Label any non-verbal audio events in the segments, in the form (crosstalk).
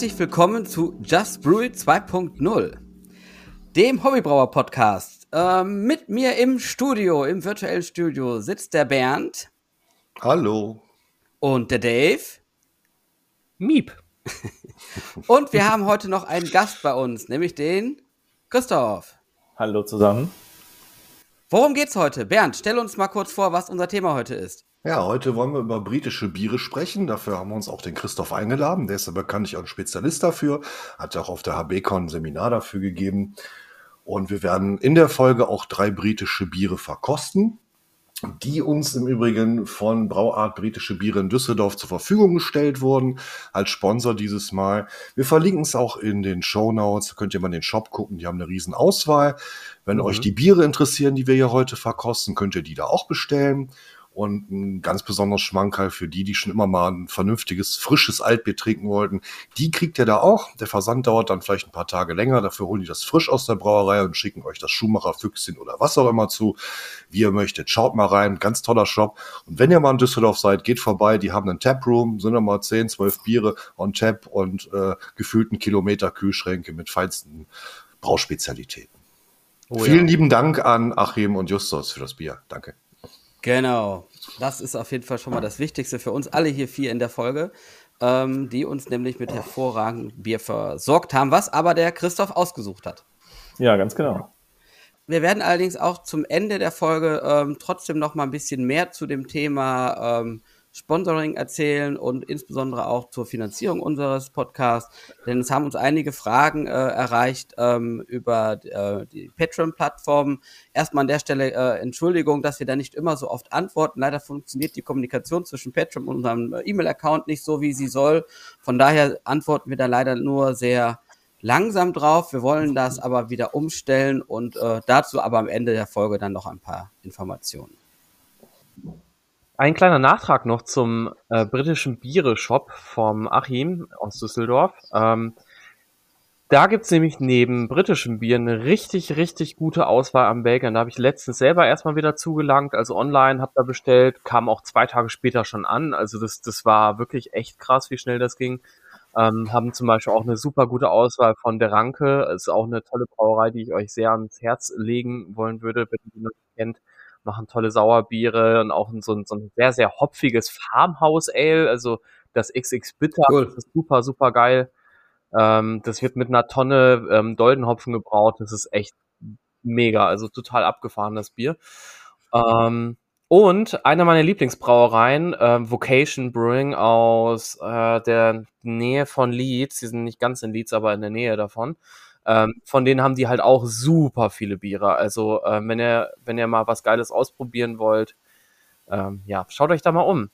Herzlich willkommen zu Just Brew It 2.0, dem Hobbybrauer Podcast. Ähm, mit mir im Studio, im virtuellen Studio, sitzt der Bernd. Hallo. Und der Dave. Miep. (laughs) Und wir haben heute noch einen Gast bei uns, nämlich den Christoph. Hallo zusammen. Worum geht's heute? Bernd, stell uns mal kurz vor, was unser Thema heute ist. Ja, heute wollen wir über britische Biere sprechen. Dafür haben wir uns auch den Christoph eingeladen. Der ist ja bekanntlich auch ein Spezialist dafür. Hat ja auch auf der HBCon ein Seminar dafür gegeben. Und wir werden in der Folge auch drei britische Biere verkosten die uns im Übrigen von Brauart Britische Biere in Düsseldorf zur Verfügung gestellt wurden, als Sponsor dieses Mal. Wir verlinken es auch in den Show Notes, da könnt ihr mal in den Shop gucken, die haben eine riesen Auswahl. Wenn mhm. euch die Biere interessieren, die wir hier heute verkosten, könnt ihr die da auch bestellen. Und ein ganz besonderes Schmankerl für die, die schon immer mal ein vernünftiges, frisches Altbier trinken wollten. Die kriegt ihr da auch. Der Versand dauert dann vielleicht ein paar Tage länger. Dafür holen die das frisch aus der Brauerei und schicken euch das Schumacher Füchschen oder was auch immer zu, wie ihr möchtet. Schaut mal rein. Ganz toller Shop. Und wenn ihr mal in Düsseldorf seid, geht vorbei. Die haben einen Taproom, sind mal 10, 12 Biere on Tap und äh, gefühlten Kilometer Kühlschränke mit feinsten Brauspezialitäten. Oh, Vielen ja. lieben Dank an Achim und Justus für das Bier. Danke. Genau. Das ist auf jeden Fall schon mal das Wichtigste für uns alle hier vier in der Folge, ähm, die uns nämlich mit hervorragendem Bier versorgt haben, was aber der Christoph ausgesucht hat. Ja, ganz genau. Wir werden allerdings auch zum Ende der Folge ähm, trotzdem noch mal ein bisschen mehr zu dem Thema ähm, Sponsoring erzählen und insbesondere auch zur Finanzierung unseres Podcasts. Denn es haben uns einige Fragen äh, erreicht ähm, über äh, die Patreon-Plattform. Erstmal an der Stelle äh, Entschuldigung, dass wir da nicht immer so oft antworten. Leider funktioniert die Kommunikation zwischen Patreon und unserem äh, E-Mail-Account nicht so, wie sie soll. Von daher antworten wir da leider nur sehr langsam drauf. Wir wollen das aber wieder umstellen und äh, dazu aber am Ende der Folge dann noch ein paar Informationen. Ein kleiner Nachtrag noch zum äh, britischen Biere-Shop vom Achim aus Düsseldorf. Ähm, da gibt's nämlich neben britischen Bieren eine richtig, richtig gute Auswahl am Belgien. Da habe ich letztens selber erstmal wieder zugelangt, also online, habe da bestellt, kam auch zwei Tage später schon an. Also das, das war wirklich echt krass, wie schnell das ging. Ähm, haben zum Beispiel auch eine super gute Auswahl von der Ranke. Ist auch eine tolle Brauerei, die ich euch sehr ans Herz legen wollen würde, wenn ihr die noch kennt machen tolle Sauerbiere und auch so ein, so ein sehr, sehr hopfiges Farmhouse Ale, also das XX Bitter, cool. das ist super, super geil. Ähm, das wird mit einer Tonne ähm, Doldenhopfen gebraut, das ist echt mega, also total abgefahrenes Bier. Ähm, und eine meiner Lieblingsbrauereien, äh, Vocation Brewing aus äh, der Nähe von Leeds, die sind nicht ganz in Leeds, aber in der Nähe davon, ähm, von denen haben die halt auch super viele Biere. Also ähm, wenn ihr wenn ihr mal was Geiles ausprobieren wollt, ähm, ja, schaut euch da mal um.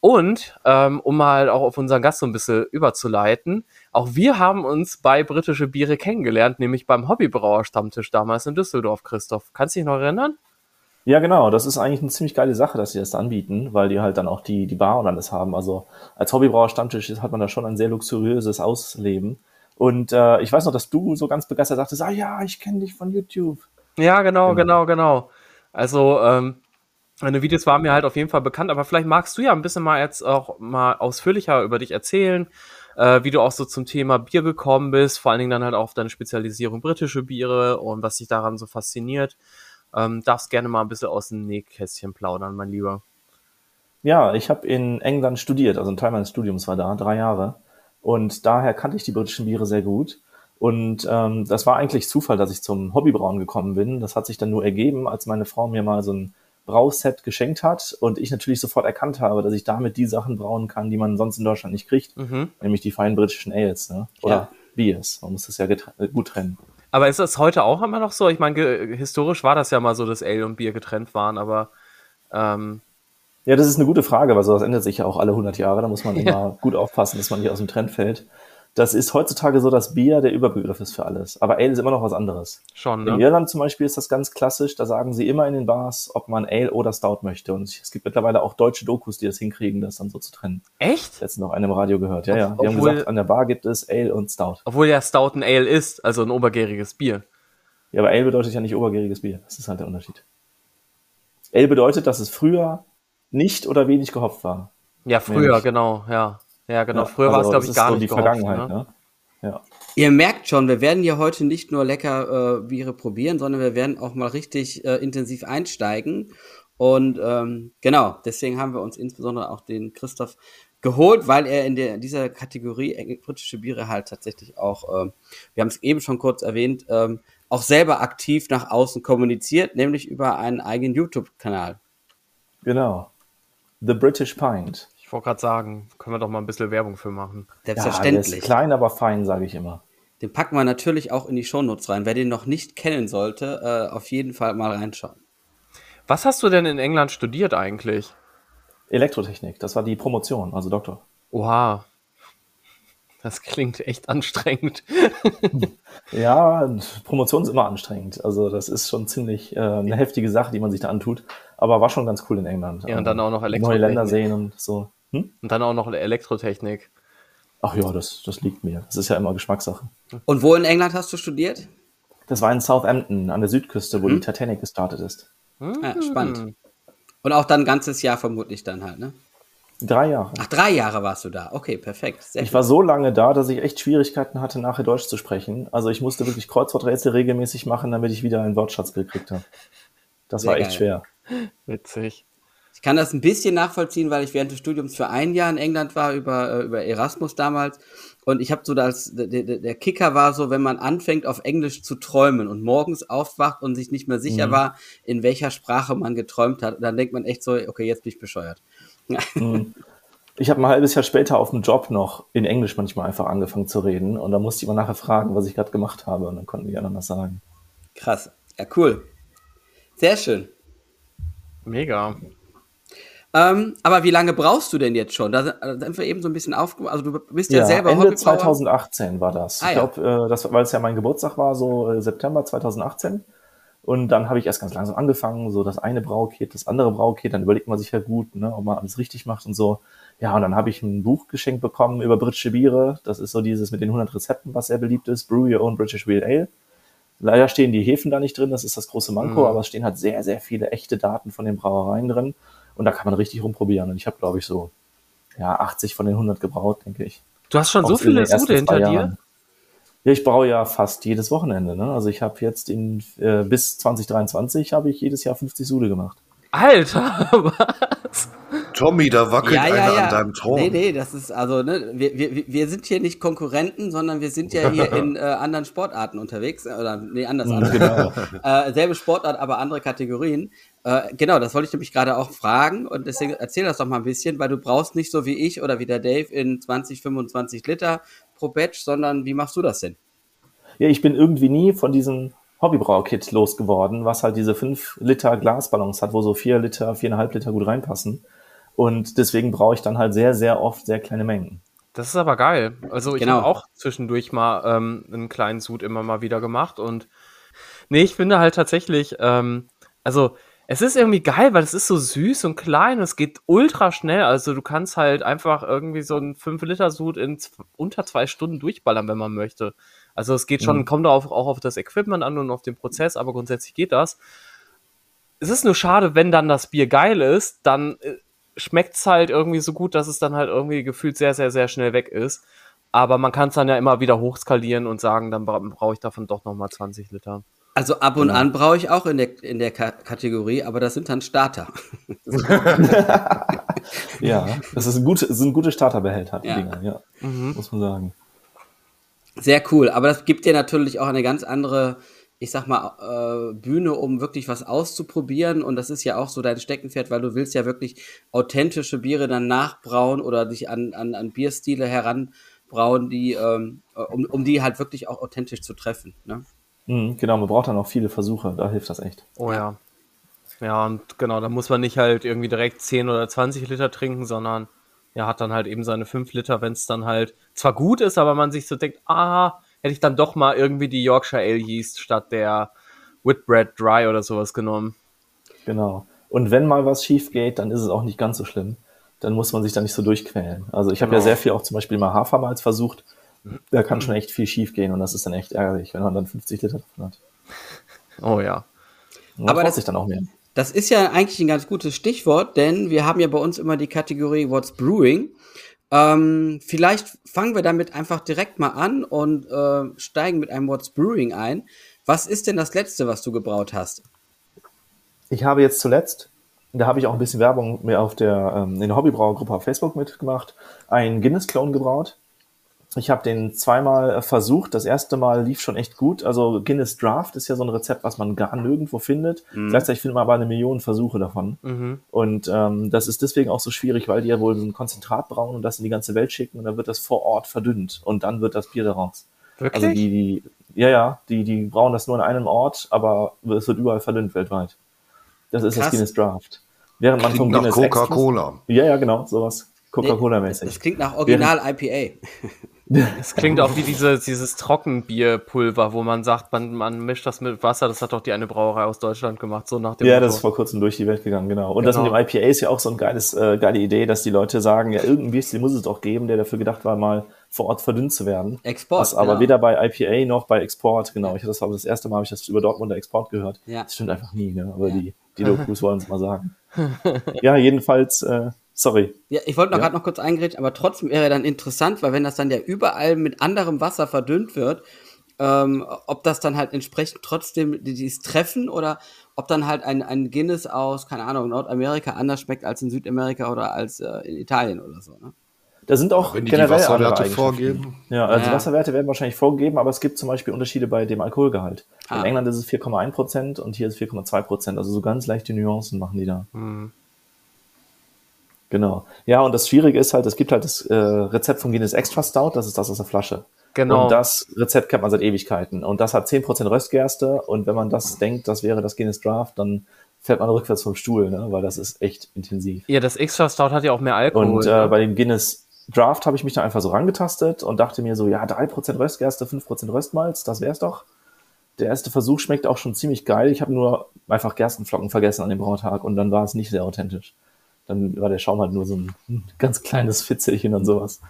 Und ähm, um mal auch auf unseren Gast so ein bisschen überzuleiten, auch wir haben uns bei britische Biere kennengelernt, nämlich beim Hobbybrauer-Stammtisch damals in Düsseldorf, Christoph. Kannst du dich noch erinnern? Ja, genau. Das ist eigentlich eine ziemlich geile Sache, dass sie das anbieten, weil die halt dann auch die, die Bar und alles haben. Also als Hobbybrauer-Stammtisch hat man da schon ein sehr luxuriöses Ausleben. Und äh, ich weiß noch, dass du so ganz begeistert sagtest, ah ja, ich kenne dich von YouTube. Ja, genau, genau, genau. genau. Also, ähm, deine Videos waren mir halt auf jeden Fall bekannt, aber vielleicht magst du ja ein bisschen mal jetzt auch mal ausführlicher über dich erzählen, äh, wie du auch so zum Thema Bier gekommen bist, vor allen Dingen dann halt auch auf deine Spezialisierung britische Biere und was dich daran so fasziniert. Ähm, darfst gerne mal ein bisschen aus dem Nähkästchen plaudern, mein Lieber. Ja, ich habe in England studiert, also ein Teil meines Studiums war da, drei Jahre. Und daher kannte ich die britischen Biere sehr gut. Und ähm, das war eigentlich Zufall, dass ich zum Hobbybrauen gekommen bin. Das hat sich dann nur ergeben, als meine Frau mir mal so ein Brauset geschenkt hat und ich natürlich sofort erkannt habe, dass ich damit die Sachen brauen kann, die man sonst in Deutschland nicht kriegt, mhm. nämlich die feinen britischen Ales ne? oder ja. Biers. Man muss das ja äh, gut trennen. Aber ist das heute auch immer noch so? Ich meine, historisch war das ja mal so, dass Ale und Bier getrennt waren, aber ähm, ja, das ist eine gute Frage, weil sowas ändert sich ja auch alle 100 Jahre. Da muss man (laughs) ja. immer gut aufpassen, dass man nicht aus dem Trend fällt. Das ist heutzutage so, dass Bier der Überbegriff ist für alles. Aber Ale ist immer noch was anderes. Schon, ne? In Irland zum Beispiel ist das ganz klassisch. Da sagen sie immer in den Bars, ob man Ale oder Stout möchte. Und es gibt mittlerweile auch deutsche Dokus, die das hinkriegen, das dann so zu trennen. Echt? Jetzt noch einem Radio gehört. Ja, ja. Die obwohl, haben gesagt, an der Bar gibt es Ale und Stout. Obwohl ja Stout ein Ale ist, also ein obergäriges Bier. Ja, aber Ale bedeutet ja nicht obergäriges Bier. Das ist halt der Unterschied. Ale bedeutet, dass es früher nicht oder wenig gehopft war. Ja, früher, Nämlich. genau, ja. Ja, genau. Früher also war es, glaube ich, gar so nicht die gehopft, Vergangenheit. ne? Ne? Ja. Ihr merkt schon, wir werden hier heute nicht nur lecker äh, Biere probieren, sondern wir werden auch mal richtig äh, intensiv einsteigen. Und ähm, genau, deswegen haben wir uns insbesondere auch den Christoph geholt, weil er in der dieser Kategorie äh, britische Biere halt tatsächlich auch, ähm, wir haben es eben schon kurz erwähnt, ähm, auch selber aktiv nach außen kommuniziert, nämlich über einen eigenen YouTube-Kanal. Genau. The British Pint. Ich wollte gerade sagen, können wir doch mal ein bisschen Werbung für machen. Ja, der Selbstverständlich. ist klein, aber fein, sage ich immer. Den packen wir natürlich auch in die Shownotes rein. Wer den noch nicht kennen sollte, äh, auf jeden Fall mal reinschauen. Was hast du denn in England studiert eigentlich? Elektrotechnik, das war die Promotion, also Doktor. Oha. Das klingt echt anstrengend. (laughs) Ja, Promotion ist immer anstrengend. Also das ist schon ziemlich äh, eine heftige Sache, die man sich da antut. Aber war schon ganz cool in England. Ja, und dann auch noch Neue Elektrotechnik. Länder sehen und so. Hm? Und dann auch noch Elektrotechnik. Ach ja, das, das liegt mir. Das ist ja immer Geschmackssache. Und wo in England hast du studiert? Das war in Southampton an der Südküste, wo Mhm. die Titanic gestartet ist. Ja, spannend. Und auch dann ein ganzes Jahr vermutlich dann halt, ne? Drei Jahre. Ach, drei Jahre warst du da. Okay, perfekt. Sehr Ich war so lange da, dass ich echt Schwierigkeiten hatte, nachher Deutsch zu sprechen. Also ich musste wirklich Kreuzworträtsel regelmäßig machen, damit ich wieder einen Wortschatz gekriegt habe. Das Sehr war echt geil. schwer. Witzig. Ich kann das ein bisschen nachvollziehen, weil ich während des Studiums für ein Jahr in England war, über, äh, über Erasmus damals. Und ich habe so das, der, der Kicker war so, wenn man anfängt auf Englisch zu träumen und morgens aufwacht und sich nicht mehr sicher Mhm. war, in welcher Sprache man geträumt hat, dann denkt man echt so, okay, jetzt bin ich bescheuert. (laughs) Ich habe ein halbes Jahr später auf dem Job noch in Englisch manchmal einfach angefangen zu reden und da musste ich mal nachher fragen, was ich gerade gemacht habe und dann konnten die anderen das sagen. Krass. Ja, cool. Sehr schön. Mega. Ähm, aber wie lange brauchst du denn jetzt schon? Da sind- sind wir eben so ein bisschen aufgemacht. Also du bist ja, selber Ende Hobbybrauer. 2018 war das. Ah, ich ja. glaube, äh, das, weil es ja mein Geburtstag war, so äh, September 2018. Und dann habe ich erst ganz langsam angefangen, so das eine Braukit, das andere Braukit, dann überlegt man sich ja gut, ne, ob man alles richtig macht und so. Ja, und dann habe ich ein Buch geschenkt bekommen über britische Biere. Das ist so dieses mit den 100 Rezepten, was sehr beliebt ist. Brew Your Own British Real Ale. Leider stehen die Hefen da nicht drin, das ist das große Manko, Mhm. aber es stehen halt sehr, sehr viele echte Daten von den Brauereien drin. Und da kann man richtig rumprobieren. Und ich habe, glaube ich, so ja, 80 von den 100 gebraut, denke ich. Du hast schon so in den viele Sude hinter dir? Jahren. Ja, ich brauche ja fast jedes Wochenende. Ne? Also ich habe jetzt in, äh, bis 2023 habe ich jedes Jahr 50 Sude gemacht. Alter, (laughs) was? Tommy, da wackelt Ja, ja, einer ja. an deinem Thron. Nee, nee, das ist also, ne, wir, wir, wir sind hier nicht Konkurrenten, sondern wir sind ja hier in (laughs) äh, anderen Sportarten unterwegs. äh, Oder nee, anders. anders. Genau. Äh, selbe Sportart, aber andere Kategorien. Äh, genau, das wollte ich nämlich gerade auch fragen und deswegen erzähl das doch mal ein bisschen, weil du brauchst nicht so wie ich oder wie der Dave in 20, 25 Liter pro Batch, sondern wie machst du das denn? Ja, ich bin irgendwie nie von diesem Hobbybrau-Kit losgeworden, was halt diese 5 Liter Glasballons hat, wo so 4 Liter, 4,5 Liter gut reinpassen. Und deswegen brauche ich dann halt sehr, sehr oft sehr kleine Mengen. Das ist aber geil. Also ich Genau. habe auch zwischendurch mal ähm, einen kleinen Sud immer mal wieder gemacht und nee, ich finde halt tatsächlich, ähm, also es ist irgendwie geil, weil es ist so süß und klein und es geht ultra schnell. Also du kannst halt einfach irgendwie so einen 5-Liter-Sud in unter zwei Stunden durchballern, wenn man möchte. Also es geht schon, Mhm. kommt auch, auch auf das Equipment an und auf den Prozess, aber grundsätzlich geht das. Es ist nur schade, wenn dann das Bier geil ist, dann schmeckt es halt irgendwie so gut, dass es dann halt irgendwie gefühlt sehr, sehr, sehr schnell weg ist. Aber man kann es dann ja immer wieder hochskalieren und sagen, dann bra brauche ich davon doch nochmal 20 Liter. Also ab und Genau. an brauche ich auch in der, in der Ka Kategorie, aber das sind dann Starter. (laughs) Ja, das ist ein gute, das sind gute Starterbehälter, die Ja. Dinger, ja, muss man sagen. Sehr cool, aber das gibt dir natürlich auch eine ganz andere, ich sag mal, äh, Bühne, um wirklich was auszuprobieren. Und das ist ja auch so dein Steckenpferd, weil du willst ja wirklich authentische Biere dann nachbrauen oder dich an, an, an Bierstile heranbrauen, die, ähm, äh, um, um die halt wirklich auch authentisch zu treffen. Ne? Mhm, genau, man braucht dann auch viele Versuche, da hilft das echt. Oh ja. Ja, und genau, da muss man nicht halt irgendwie direkt 10 oder 20 Liter trinken, sondern ja, hat dann halt eben seine 5 Liter, wenn es dann halt zwar gut ist, aber man sich so denkt, ah, hätte ich dann doch mal irgendwie die Yorkshire Ale Yeast statt der Whitbread Dry oder sowas genommen. Genau. Und wenn mal was schief geht, dann ist es auch nicht ganz so schlimm. Dann muss man sich da nicht so durchquälen. Also ich habe ja Genau. sehr viel auch zum Beispiel mal Hafermalz versucht. Da kann schon echt viel schief gehen und das ist dann echt ärgerlich, wenn man dann 50 Liter davon hat. (laughs) Oh ja. Aber das- sich dann auch mehr. Das ist ja eigentlich ein ganz gutes Stichwort, denn wir haben ja bei uns immer die Kategorie What's Brewing. Ähm, vielleicht fangen wir damit einfach direkt mal an und äh, steigen mit einem What's Brewing ein. Was ist denn das letzte, was du gebraut hast? Ich habe jetzt zuletzt, da habe ich auch ein bisschen Werbung mehr auf der ähm, in der Hobbybrauergruppe auf Facebook mitgemacht, einen Guinness-Clone gebraut. Ich habe den zweimal äh, versucht. Das erste Mal lief schon echt gut. Also Guinness Draft ist ja so ein Rezept, was man gar nirgendwo findet. Mhm. Gleichzeitig findet man aber eine Million Versuche davon. Mhm. Und ähm, das ist deswegen auch so schwierig, weil die ja wohl so ein Konzentrat brauen und das in die ganze Welt schicken und dann wird das vor Ort verdünnt und dann wird das Bier daraus. Wirklich? Also die, die, ja, ja, die, die brauen das nur in einem Ort, aber es wird überall verdünnt weltweit. Das ist Krass. das Guinness Draft. Während man vom Guinness Coca-Cola. Ja, ja, genau, sowas. Coca-Cola-mäßig. Nee, das klingt nach Original Während, IPA. (laughs) Es klingt auch wie diese, dieses Trockenbierpulver, wo man sagt, man, man mischt das mit Wasser. Das hat doch die eine Brauerei aus Deutschland gemacht, so nach dem Ja, Motto. das ist vor kurzem durch die Welt gegangen, genau. Und genau. das mit dem IPA ist ja auch so eine geiles, äh, geile Idee, dass die Leute sagen, ja, irgendein Bier muss es doch geben, der dafür gedacht war, mal vor Ort verdünnt zu werden. Export. Was aber genau. weder bei IPA noch bei Export, genau. Ich hatte das aber das erste Mal habe ich das über Dortmunder Export gehört. Ja. Das stimmt einfach nie, ne? Aber ja. die, die Locals (laughs) wollen es mal sagen. ja, jedenfalls, äh, Sorry. Ja, ich wollte noch ja. gerade noch kurz eingreifen, aber trotzdem wäre dann interessant, weil wenn das dann ja überall mit anderem Wasser verdünnt wird, ähm, ob das dann halt entsprechend trotzdem dieses Treffen oder ob dann halt ein, ein Guinness aus, keine Ahnung, Nordamerika anders schmeckt als in Südamerika oder als äh, in Italien oder so. Ne? Da sind auch wenn die generell die Wasserwerte vorgeben. Ja, also ja. Wasserwerte werden wahrscheinlich vorgegeben, aber es gibt zum Beispiel Unterschiede bei dem Alkoholgehalt. Ah. In England ist es 4,1 Prozent und hier ist es 4,2 Prozent. Also so ganz leichte Nuancen machen die da. Mhm. Genau. Ja, und das Schwierige ist halt, es gibt halt das äh, Rezept von Guinness Extra Stout, das ist das aus der Flasche. Genau. Und das Rezept kennt man seit Ewigkeiten. Und das hat 10% Röstgerste. Und wenn man das denkt, das wäre das Guinness Draft, dann fällt man rückwärts vom Stuhl, ne? weil das ist echt intensiv. Ja, das Extra Stout hat ja auch mehr Alkohol. Und äh, ne? bei dem Guinness Draft habe ich mich da einfach so rangetastet und dachte mir so, ja, 3% Röstgerste, 5% Röstmalz, das wär's doch. Der erste Versuch schmeckt auch schon ziemlich geil. Ich habe nur einfach Gerstenflocken vergessen an dem Brautag und dann war es nicht sehr authentisch. Dann war der Schaum halt nur so ein ganz kleines Fitzelchen und sowas.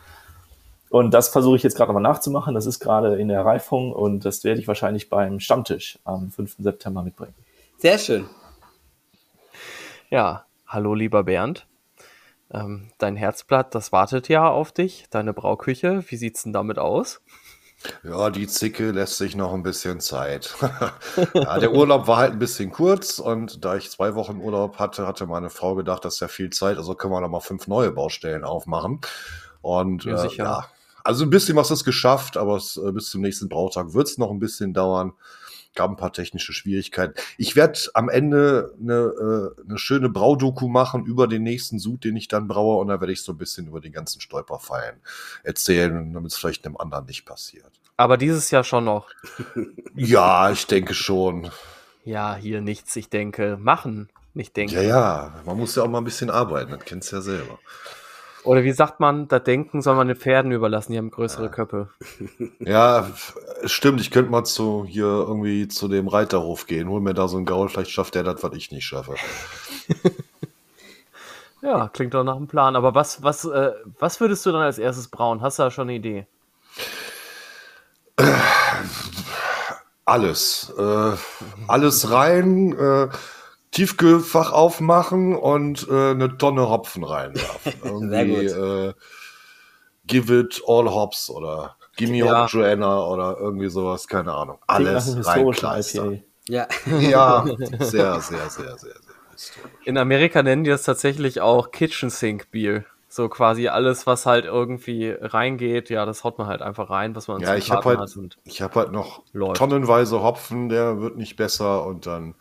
Und das versuche ich jetzt gerade nochmal nachzumachen. Das ist gerade in der Reifung und das werde ich wahrscheinlich beim Stammtisch am 5. September mitbringen. Sehr schön. Ja, hallo lieber Bernd. Ähm, dein Herzblatt, das wartet ja auf dich. Deine Brauküche, wie sieht's denn damit aus? Ja, die Zicke lässt sich noch ein bisschen Zeit. (laughs) ja, der Urlaub war halt ein bisschen kurz und da ich zwei Wochen Urlaub hatte, hatte meine Frau gedacht, das ist ja viel Zeit, also können wir noch mal fünf neue Baustellen aufmachen. Und ja, äh, ja also ein bisschen was ist geschafft, aber es, äh, bis zum nächsten Brautag wird es noch ein bisschen dauern gab ein paar technische Schwierigkeiten. Ich werde am Ende eine, äh, eine schöne Braudoku machen über den nächsten Sud, den ich dann braue, und da werde ich so ein bisschen über die ganzen Stolperfallen erzählen, damit es vielleicht einem anderen nicht passiert. Aber dieses Jahr schon noch. (laughs) ja, ich denke schon. Ja, hier nichts, ich denke, machen, nicht denken. Ja, ja, man muss ja auch mal ein bisschen arbeiten, das kennst du ja selber. Oder wie sagt man, da denken soll man den Pferden überlassen, die haben größere ja. Köpfe. (laughs) Ja, stimmt, ich könnte mal zu hier irgendwie zu dem Reiterhof gehen, hol mir da so ein Gaul, vielleicht schafft der das, was ich nicht schaffe. (laughs) ja, klingt doch nach einem Plan. Aber was, was, äh, was würdest du dann als erstes brauen? Hast du da schon eine Idee? Alles. Äh, alles rein. Äh, Tiefkühlfach aufmachen und äh, eine Tonne Hopfen reinwerfen. (laughs) Irgendwie äh, Give it all hops oder Gimme ja. Hop Joanna oder irgendwie sowas, keine Ahnung. Alles reinkleistern. Ja. ja, (laughs) sehr, sehr, sehr, sehr, sehr historisch. In Amerika nennen die das tatsächlich auch Kitchen Sink Bier. So quasi alles, was halt irgendwie reingeht, ja, das haut man halt einfach rein, was man Ja, ich habe halt, ich habe halt noch läuft. tonnenweise Hopfen, der wird nicht besser und dann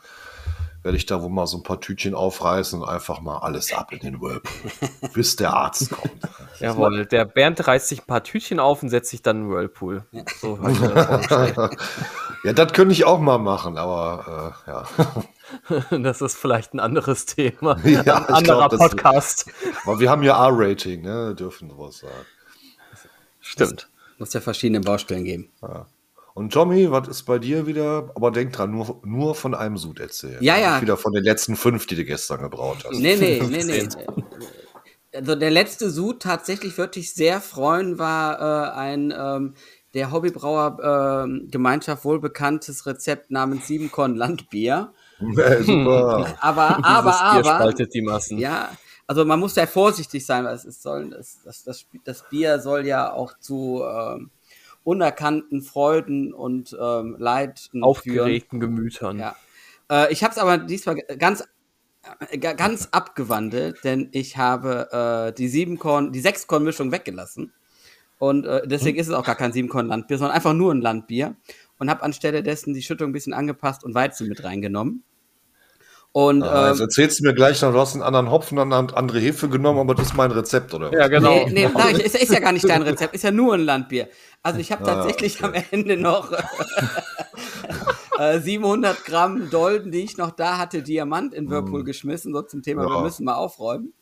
werde ich da wohl mal so ein paar Tütchen aufreißen und einfach mal alles ab in den Whirlpool, (laughs) bis der Arzt kommt. (laughs) Jawohl, der Bernd reißt sich ein paar Tütchen auf und setzt sich dann in den Whirlpool. So (laughs) ja, das könnte ich auch mal machen, aber äh, ja. das ist vielleicht ein anderes Thema. Ja, ein anderer glaub, Podcast. Aber wir haben ja R-Rating, ne? Dürfen sowas sagen. Stimmt. Muss ja verschiedene Baustellen geben. Ja. Und Tommy, was ist bei dir wieder? Aber denk dran, nur, nur von einem Sud erzählen. Ja, ja. Nicht wieder von den letzten fünf, die du gestern gebraut hast. Nee, nee, nee, nee. Also der letzte Sud tatsächlich würde ich sehr freuen, war äh, ein ähm, der Hobbybrauer äh, Gemeinschaft wohlbekanntes Rezept namens Siebenkorn Landbier. (laughs) Ja, super. aber, (laughs) aber, aber. spaltet die Massen. Ja, also man muss sehr vorsichtig sein, weil es ist, soll, das, das, das, das Bier soll ja auch zu ähm, unerkannten Freuden und ähm, Leiden Aufgeregten führen. Gemütern. Ja. Äh, ich habe es aber diesmal ganz äh, ganz abgewandelt, denn ich habe äh, die Siebenkorn, die Sechskorn-Mischung weggelassen. Und äh, deswegen hm. ist es auch gar kein Siebenkorn-Landbier, sondern einfach nur ein Landbier. Und habe anstelle dessen die Schüttung ein bisschen angepasst und Weizen mit reingenommen. Und, ah, jetzt ähm, erzählst du mir gleich noch, du hast einen anderen Hopfen, eine andere Hefe genommen, aber das ist mein Rezept, oder? Ja, genau. Nee, nee nein, ist, ist, ja gar nicht dein Rezept, ist ja nur ein Landbier. Also ich habe ah, tatsächlich okay. am Ende noch 700 (laughs) äh, Gramm Dolden, die ich noch da hatte, Diamant in Whirlpool mm. geschmissen, so zum Thema, ja. wir müssen mal aufräumen.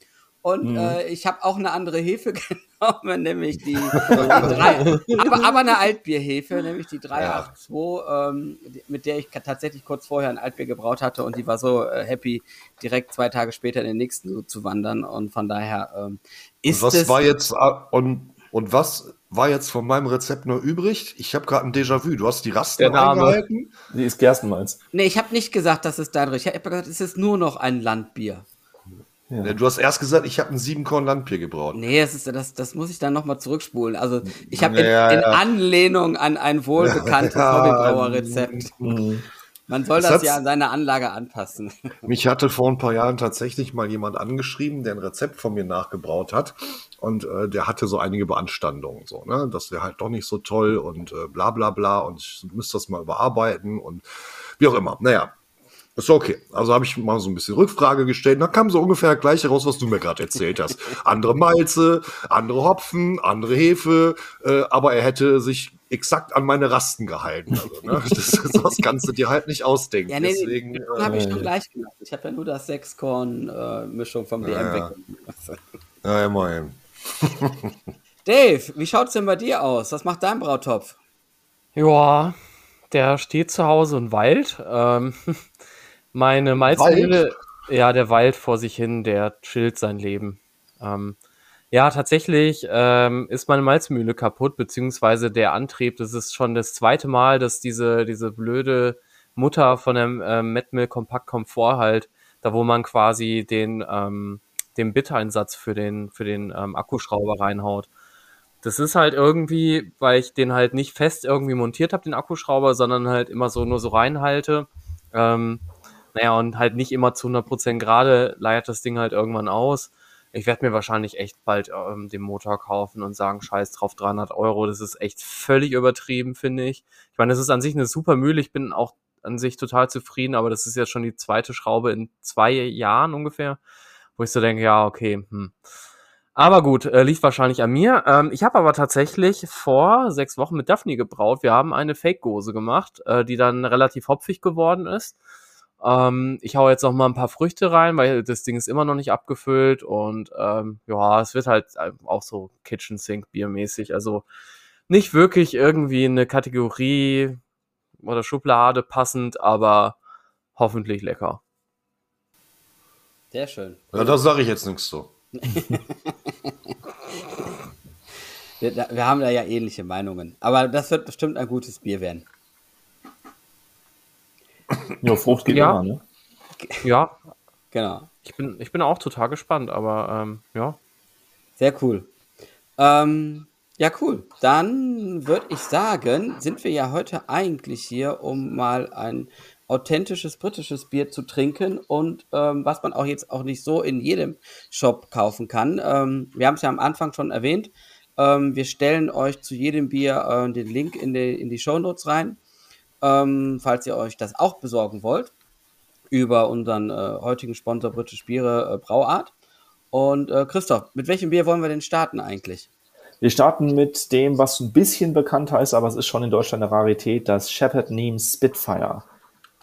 Und mhm. äh, ich habe auch eine andere Hefe (laughs) genommen, nämlich die, (laughs) die drei, aber, aber eine Altbierhefe, nämlich die 382, ja. ähm, mit der ich tatsächlich kurz vorher ein Altbier gebraut hatte und die war so äh, happy, direkt zwei Tage später in den nächsten so zu wandern. Und von daher ähm, ist und was es. war jetzt äh, und, und was war jetzt von meinem Rezept nur übrig? Ich habe gerade ein Déjà-vu. Du hast die Rasten eingehalten. Die ist Gerstenmalz. Nee, ich habe nicht gesagt, dass es dein Ich habe gesagt, es ist nur noch ein Landbier. Ja. Du hast erst gesagt, ich habe ein Siebenkorn Landbier gebraut. Nee, das, ist, das, das muss ich dann nochmal zurückspulen. Also ich habe in, ja, in, Anlehnung an ein wohlbekanntes (laughs) Hobbybrauerrezept. Mhm. Man soll das, das ja an seine Anlage anpassen. (laughs) Mich hatte vor ein paar Jahren tatsächlich mal jemand angeschrieben, der ein Rezept von mir nachgebraut hat. Und äh, der hatte so einige Beanstandungen, so, ne? Das wäre halt doch nicht so toll und äh, bla bla bla und ich müsste das mal überarbeiten und wie auch immer. Naja, ist okay. Also habe ich mal so ein bisschen Rückfrage gestellt. Da kam so ungefähr das gleiche raus, was du mir gerade erzählt hast. (laughs) Andere Malze, andere Hopfen, andere Hefe, äh, aber er hätte sich exakt an meine Rasten gehalten. Also, ne? (laughs) das, das kannst du dir halt nicht ausdenken. Ja, nee, Deswegen äh, habe ich schon gleich gemacht. Ich habe ja nur das Sechskorn-Mischung äh, vom DM ja, weg. Ja, immerhin. (laughs) Dave, wie schaut's denn bei dir aus? Was macht dein Brautopf? Ja, der steht zu Hause und weilt. Ähm, meine Malzmühle, ja, der Wald vor sich hin, der chillt sein Leben. Ähm, ja, tatsächlich ähm, ist meine Malzmühle kaputt, beziehungsweise der Antrieb. Das ist schon das zweite Mal, dass diese, diese blöde Mutter von dem ähm, Metmill Kompakt Komfort halt, da wo man quasi den, ähm, den Bittereinsatz für den, für den ähm, Akkuschrauber reinhaut. Das ist halt irgendwie, weil ich den halt nicht fest irgendwie montiert habe, den Akkuschrauber, sondern halt immer so nur so reinhalte. Ähm, naja, und halt nicht immer zu 100% gerade leiert das Ding halt irgendwann aus. Ich werde mir wahrscheinlich echt bald ähm, den Motor kaufen und sagen, scheiß drauf, 300 Euro. Das ist echt völlig übertrieben, finde ich. Ich meine, das ist an sich eine super Mühle. Ich bin auch an sich total zufrieden, aber das ist jetzt schon die zweite Schraube in zwei Jahren ungefähr, wo ich so denke, ja, okay, hm. Aber gut, äh, liegt wahrscheinlich an mir. Ähm, ich habe aber tatsächlich vor sechs Wochen mit Daphne gebraut. Wir haben eine Fake-Gose gemacht, äh, die dann relativ hopfig geworden ist. Ähm, ich hau jetzt noch mal ein paar Früchte rein, weil das Ding ist immer noch nicht abgefüllt und ähm, ja, es wird halt äh, auch so Kitchen Sink Biermäßig, also nicht wirklich irgendwie eine Kategorie oder Schublade passend, aber hoffentlich lecker. Sehr schön. Ja, das sage ich jetzt nichts (laughs) so. wir, wir haben da ja ähnliche Meinungen, aber das wird bestimmt ein gutes Bier werden. Ja, Frucht geht ja. immer, ne? Ja. Genau. Ich bin, ich bin auch total gespannt, aber ähm, ja. Sehr cool. Ähm, ja, cool. Dann würde ich sagen, sind wir ja heute eigentlich hier, um mal ein authentisches britisches Bier zu trinken und ähm, was man auch jetzt auch nicht so in jedem Shop kaufen kann. Ähm, wir haben es ja am Anfang schon erwähnt. Ähm, wir stellen euch zu jedem Bier äh, den Link in die, in die Show Notes rein ähm, falls ihr euch das auch besorgen wollt, über unseren äh, heutigen Sponsor British Biere äh, Brauart. Und äh, Christoph, mit welchem Bier wollen wir denn starten eigentlich? Wir starten mit dem, was ein bisschen bekannter ist, aber es ist schon in Deutschland eine Rarität, das Shepherd Neame Spitfire.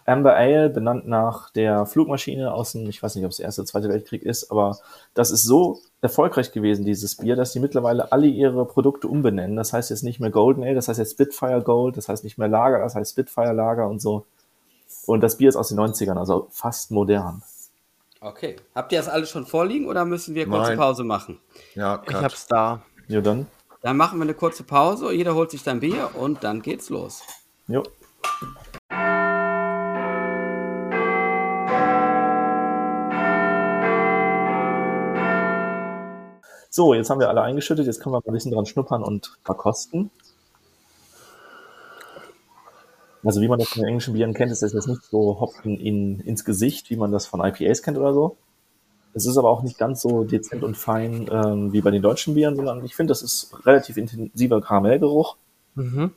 Amber Ale, benannt nach der Flugmaschine aus dem, ich weiß nicht, ob es der Erste oder Zweite Weltkrieg ist, aber das ist so erfolgreich gewesen, dieses Bier, dass die mittlerweile alle ihre Produkte umbenennen. Das heißt jetzt nicht mehr Golden Ale, das heißt jetzt Spitfire Gold, das heißt nicht mehr Lager, das heißt Spitfire Lager und so. Und das Bier ist aus den 90ern, also fast modern. Okay. Habt ihr das alles schon vorliegen oder müssen wir kurze Nein. Pause machen? Ja, cut. ich hab's da. Ja, dann. Dann machen wir eine kurze Pause, jeder holt sich sein Bier und dann geht's los. Jo. So, jetzt haben wir alle eingeschüttet, jetzt können wir mal ein bisschen dran schnuppern und verkosten. Also wie man das von den englischen Bieren kennt, ist das jetzt nicht so Hopfen in, ins Gesicht, wie man das von IPAs kennt oder so. Es ist aber auch nicht ganz so dezent und fein ähm, wie bei den deutschen Bieren, sondern ich finde, das ist relativ intensiver Karamellgeruch. Mhm.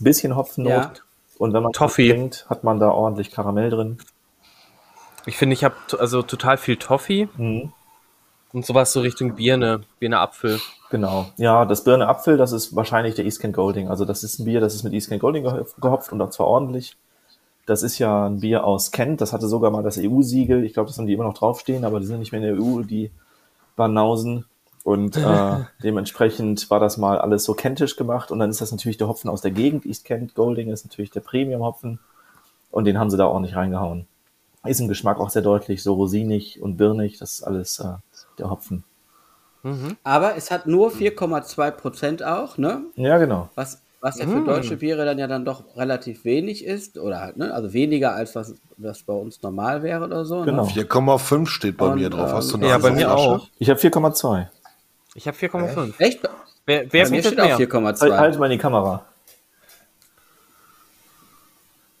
Bisschen Hopfennot. Ja. Und wenn man Toffee. trinkt, hat man da ordentlich Karamell drin. Ich finde, ich habe also total viel Toffee Mhm. Und sowas so Richtung Birne, Birne Apfel. Genau. Ja, das Birne Apfel, das ist wahrscheinlich der East Kent Golding. Also das ist ein Bier, das ist mit East Kent Golding gehopf- gehopft und auch zwar ordentlich. Das ist ja ein Bier aus Kent, das hatte sogar mal das EU-Siegel. Ich glaube, das haben die immer noch draufstehen, aber die sind nicht mehr in der EU, die Banausen. Und äh, (laughs) dementsprechend war das mal alles so kentisch gemacht. Und dann ist das natürlich der Hopfen aus der Gegend. East Kent Golding ist natürlich der Premium-Hopfen. Und den haben sie da ordentlich reingehauen. Ist im Geschmack auch sehr deutlich, so rosinig und birnig. Das ist alles äh, der Hopfen. Aber es hat nur 4,2 Prozent auch, ne? Ja, genau. Was, was ja für Mm. deutsche Biere dann ja dann doch relativ wenig ist. Oder halt, ne? Also weniger als was, was bei uns normal wäre oder so. Genau. Ne? 4,5 steht bei Und, mir drauf. Hast du ähm, eine Ja, bei mir auch. Ich habe 4,2. Ich habe 4,5. Echt? Wer, wer Bei mir steht auch mehr? 4,2. Halt, halt mal in die Kamera.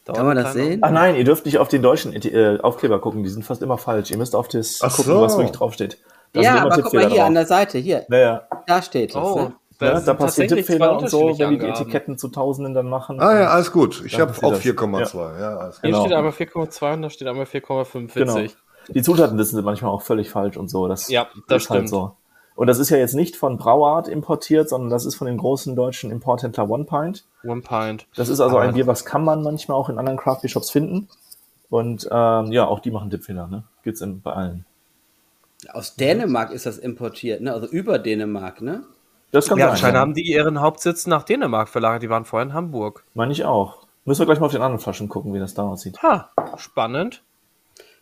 Kann man das sehen? Ach nein, ihr dürft nicht auf den deutschen äh, Aufkleber gucken, die sind fast immer falsch. Ihr müsst auf das Ach gucken, so. was wirklich draufsteht. Da ja, sind immer aber guck mal hier an drauf. der Seite, hier, Naja, da steht es. Oh, Ne? da, ja, da passieren Tippfehler und so, wenn die Angaben. Etiketten zu Tausenden dann machen. Ah ja, alles gut. Ich habe auch das. 4,2. Ja. alles Hier Genau. steht einmal 4,2 und da steht einmal 4,5. Genau. Die Zutatenlisten sind manchmal auch völlig falsch und so. Das Ja, das ist halt stimmt. so. Und das ist ja jetzt nicht von Brauart importiert, sondern das ist von dem großen deutschen Importhändler One Pint. One Pint. Das ist also ein Bier, was kann man manchmal auch in anderen Craft Beer Shops finden. Und ähm, ja, auch die machen Tippfehler, ne? Gibt's in, bei allen. Aus Dänemark ist das importiert, ne? Also über Dänemark, ne? Das kann Ja, sein. anscheinend haben die ihren Hauptsitz nach Dänemark verlagert. Die waren vorher in Hamburg. Meine ich auch. Müssen wir gleich mal auf den anderen Flaschen gucken, wie das da aussieht. Ha, spannend.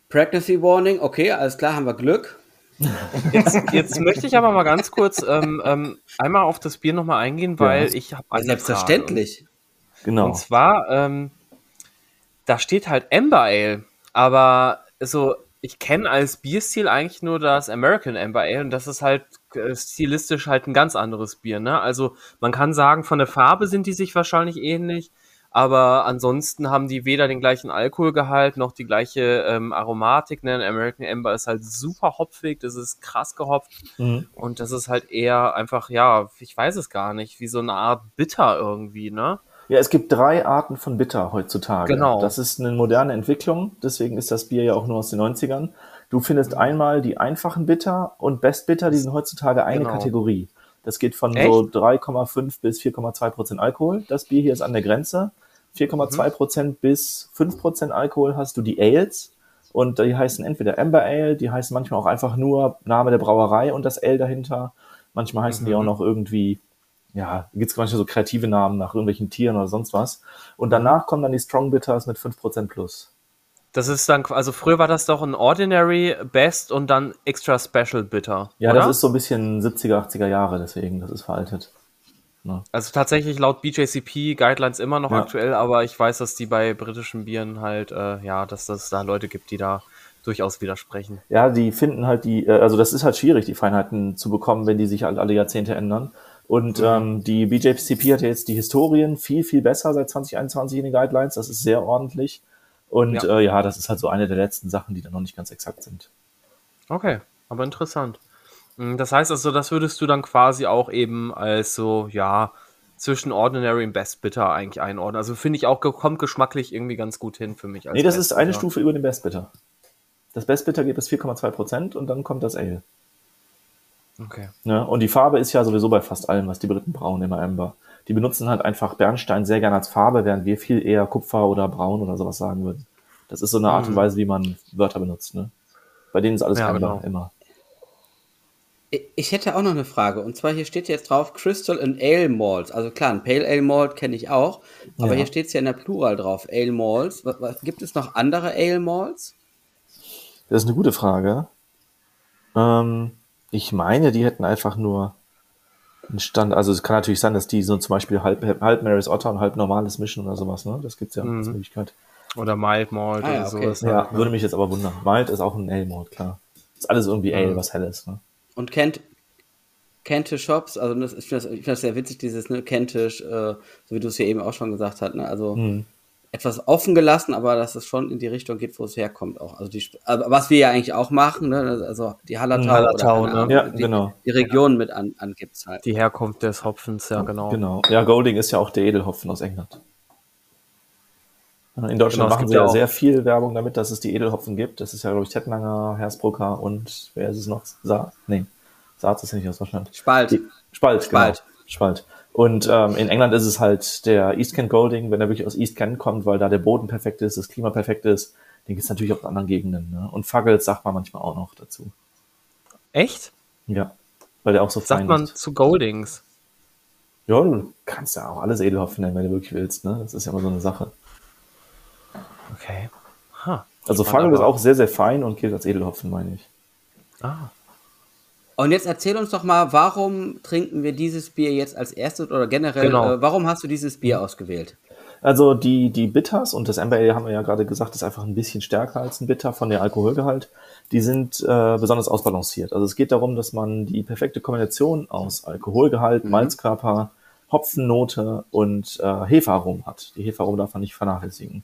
Pregnancy Warning, okay, alles klar, haben wir Glück. (laughs) Jetzt, jetzt möchte ich aber mal ganz kurz ähm, ähm, einmal auf das Bier nochmal eingehen, weil Ja. ich habe Also selbstverständlich. Genau. Und zwar, ähm, da steht halt Amber Ale, aber so, ich kenne als Bierstil eigentlich nur das American Amber Ale und das ist halt äh, stilistisch halt ein ganz anderes Bier, ne? Also man kann sagen, von der Farbe sind die sich wahrscheinlich ähnlich, aber ansonsten haben die weder den gleichen Alkoholgehalt noch die gleiche ähm, Aromatik, ne? American Amber ist halt super hopfig, das ist krass gehopft Mhm. und das ist halt eher einfach, ja, ich weiß es gar nicht, wie so eine Art Bitter irgendwie, ne? Ja, es gibt drei Arten von Bitter heutzutage. Genau. Das ist eine moderne Entwicklung, deswegen ist das Bier ja auch nur aus den 90ern. Du findest einmal die einfachen Bitter und Best Bitter, die sind heutzutage eine Genau. Kategorie. Das geht von Echt? so 3,5 bis 4,2 Prozent Alkohol. Das Bier hier ist an der Grenze. 4,2 Prozent bis 5 Prozent Alkohol hast du die Ales. Und die heißen entweder Amber Ale, die heißen manchmal auch einfach nur Name der Brauerei und das Ale dahinter. Manchmal heißen die auch noch irgendwie ja, gibt es manchmal so kreative Namen nach irgendwelchen Tieren oder sonst was. Und danach kommen dann die Strong Bitters mit 5% plus. Das ist dann, also früher war das doch ein Ordinary, Best und dann Extra Special Bitter. Ja, oder? das ist so ein bisschen 70er, 80er Jahre, deswegen, das ist veraltet. Also tatsächlich laut BJCP Guidelines immer noch Ja. aktuell, aber ich weiß, dass die bei britischen Bieren halt, äh, ja, dass das da Leute gibt, die da durchaus widersprechen. Ja, die finden halt die, äh, also das ist halt schwierig, die Feinheiten zu bekommen, wenn die sich halt alle Jahrzehnte ändern. Und ähm, die BJCP hat ja jetzt die Historien viel, viel besser seit 2021 in den Guidelines. Das ist sehr ordentlich. Und Ja. äh, ja das ist halt so eine der letzten Sachen, die dann noch nicht ganz exakt sind. Okay, aber interessant. Mm, Das heißt also, das würdest du dann quasi auch eben als so, ja, zwischen Ordinary und Best Bitter eigentlich einordnen. Also finde ich auch, kommt geschmacklich irgendwie ganz gut hin für mich. Nee, das Best ist eine Bitter. Stufe über dem Best Bitter. Das Best Bitter gibt es 4,2% und dann kommt das Ale. Okay. Ne? Und die Farbe ist ja sowieso bei fast allem, was die Briten brauen, immer Amber. Die benutzen halt einfach Bernstein sehr gerne als Farbe, während wir viel eher Kupfer oder Braun oder sowas sagen würden. Das ist so eine Art und Weise, wie man Wörter benutzt. Ne? Bei denen ist alles Ja, Amber, genau. immer. Ich- Ich hätte auch noch eine Frage. Und zwar hier steht jetzt drauf Crystal and Ale Malts. Also klar, ein Pale Ale Malt kenne ich auch. Aber Ja. hier steht es ja in der Plural drauf. Ale Malts. Was, was, gibt es noch andere Ale Malts? Das ist eine gute Frage. Ähm, ich meine, die hätten einfach nur einen Stand, also es kann natürlich sein, dass die so zum Beispiel halb, halb Mary's Otter und halb normales mischen oder sowas, ne? Das gibt's ja als Möglichkeit. Oder Mild Malt Ah, oder okay. sowas. Ja, halt, ne? würde mich jetzt aber wundern. Malt ist auch ein Ale-Mode, klar. Ist alles irgendwie Ale, was hell ist, ne? Und kennt, Kentish Shops, also das, ich finde das, find das sehr witzig, dieses ne, Kentish, äh, so wie du es ja eben auch schon gesagt hast, ne? also Mhm. Etwas offen gelassen, aber dass es schon in die Richtung geht, wo es herkommt auch. Also die, was wir ja eigentlich auch machen, ne? also die Hallertau, Hallertau, ne? Ahnung, Ja, die, genau. die Region mit an, angibst halt. Die Herkunft des Hopfens, ja genau. Genau. Ja, Golding ist ja auch der Edelhopfen aus England. In Deutschland Genau, machen sie ja auch- sehr viel Werbung damit, dass es die Edelhopfen gibt. Das ist ja, glaube ich, Tettlanger, Hersbrucker und wer ist es noch? Saar? Nee, Saar ist ja nicht aus Deutschland. Spalt. Die, Spalt, Spalt. Genau. Spalt. Und ähm, in England ist es halt der East Kent Golding, wenn er wirklich aus East Kent kommt, weil da der Boden perfekt ist, das Klima perfekt ist. Den gibt es natürlich auch in anderen Gegenden. Ne? Und Fuggles sagt man manchmal auch noch dazu. Echt? Ja, weil der auch so Sagt fein man ist. zu Goldings. Ja, du kannst ja auch alles Edelhopfen nennen, wenn du wirklich willst. Ne? Das ist ja immer so eine Sache. Okay. Ha. Also Fagel ist auch sehr, sehr fein und gilt als Edelhopfen, meine ich. Ah. Und jetzt erzähl uns doch mal, warum trinken wir dieses Bier jetzt als erstes oder generell, Genau. äh, warum hast du dieses Bier ausgewählt? Also die, die Bitters und das Amber Ale haben wir ja gerade gesagt, ist einfach ein bisschen stärker als ein Bitter von der Alkoholgehalt. Die sind äh, besonders ausbalanciert. Also es geht darum, dass man die perfekte Kombination aus Alkoholgehalt, Malzkörper, Hopfennote und äh, Hefearomen hat. Die Hefearomen darf man nicht vernachlässigen.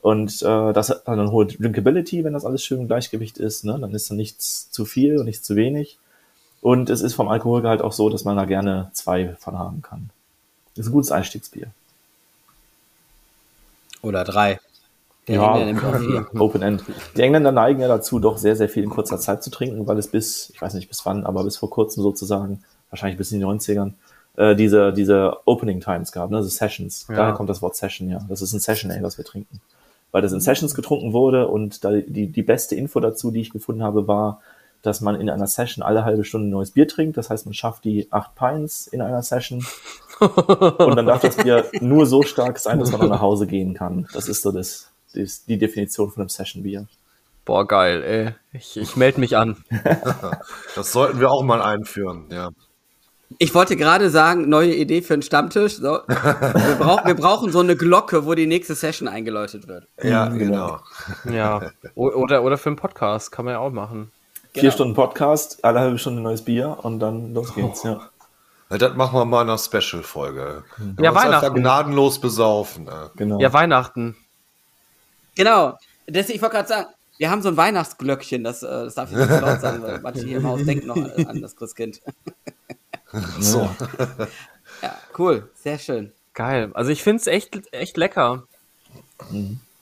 Und äh, das hat dann eine hohe Drinkability, wenn das alles schön im Gleichgewicht ist. Ne? Dann ist da nichts zu viel und nichts zu wenig. Und es ist vom Alkoholgehalt auch so, dass man da gerne zwei von haben kann. Das ist ein gutes Einstiegsbier. Oder drei. Der Ja. (laughs) Open End. Die Engländer neigen ja dazu, doch sehr, sehr viel in kurzer Zeit zu trinken, weil es bis, ich weiß nicht bis wann, aber bis vor kurzem sozusagen, wahrscheinlich bis in die 90ern, äh, diese, diese Opening Times gab, ne, also Sessions. Ja. Daher kommt das Wort Session, ja. Das ist ein Session Ale, was wir trinken. Weil das in Sessions getrunken wurde und da die, die beste Info dazu, die ich gefunden habe, war, dass man in einer Session alle halbe Stunde ein neues Bier trinkt. Das heißt, man schafft die acht Pints in einer Session. (laughs) und dann darf das Bier nur so stark sein, dass man dann nach Hause gehen kann. Das ist so das, das die Definition von einem Session-Bier. Boah, geil, ey. Ich, ich melde mich an. (laughs) Das sollten wir auch mal einführen, ja. Ich wollte gerade sagen, neue Idee für einen Stammtisch. So. Wir, brauch, wir brauchen so eine Glocke, wo die nächste Session eingeläutet wird. Ja, Mhm, genau. Ja. (laughs) Oder, oder für einen Podcast kann man ja auch machen. Vier Genau. Stunden Podcast, alle halbe Stunde neues Bier und dann los geht's, ja. Na, das machen wir mal in einer Special-Folge. Ja, Uns einfach Weihnachten. gnadenlos besaufen. Ne? Genau. Ja, Weihnachten. Genau. Deswegen, ich wollte gerade sagen, wir haben so ein Weihnachtsglöckchen, das, äh, das darf ich nicht so laut sagen, weil (laughs) manche hier im Haus denken noch an, an das Christkind. So. Ja, cool, sehr schön. Geil. Also ich finde es echt, echt lecker.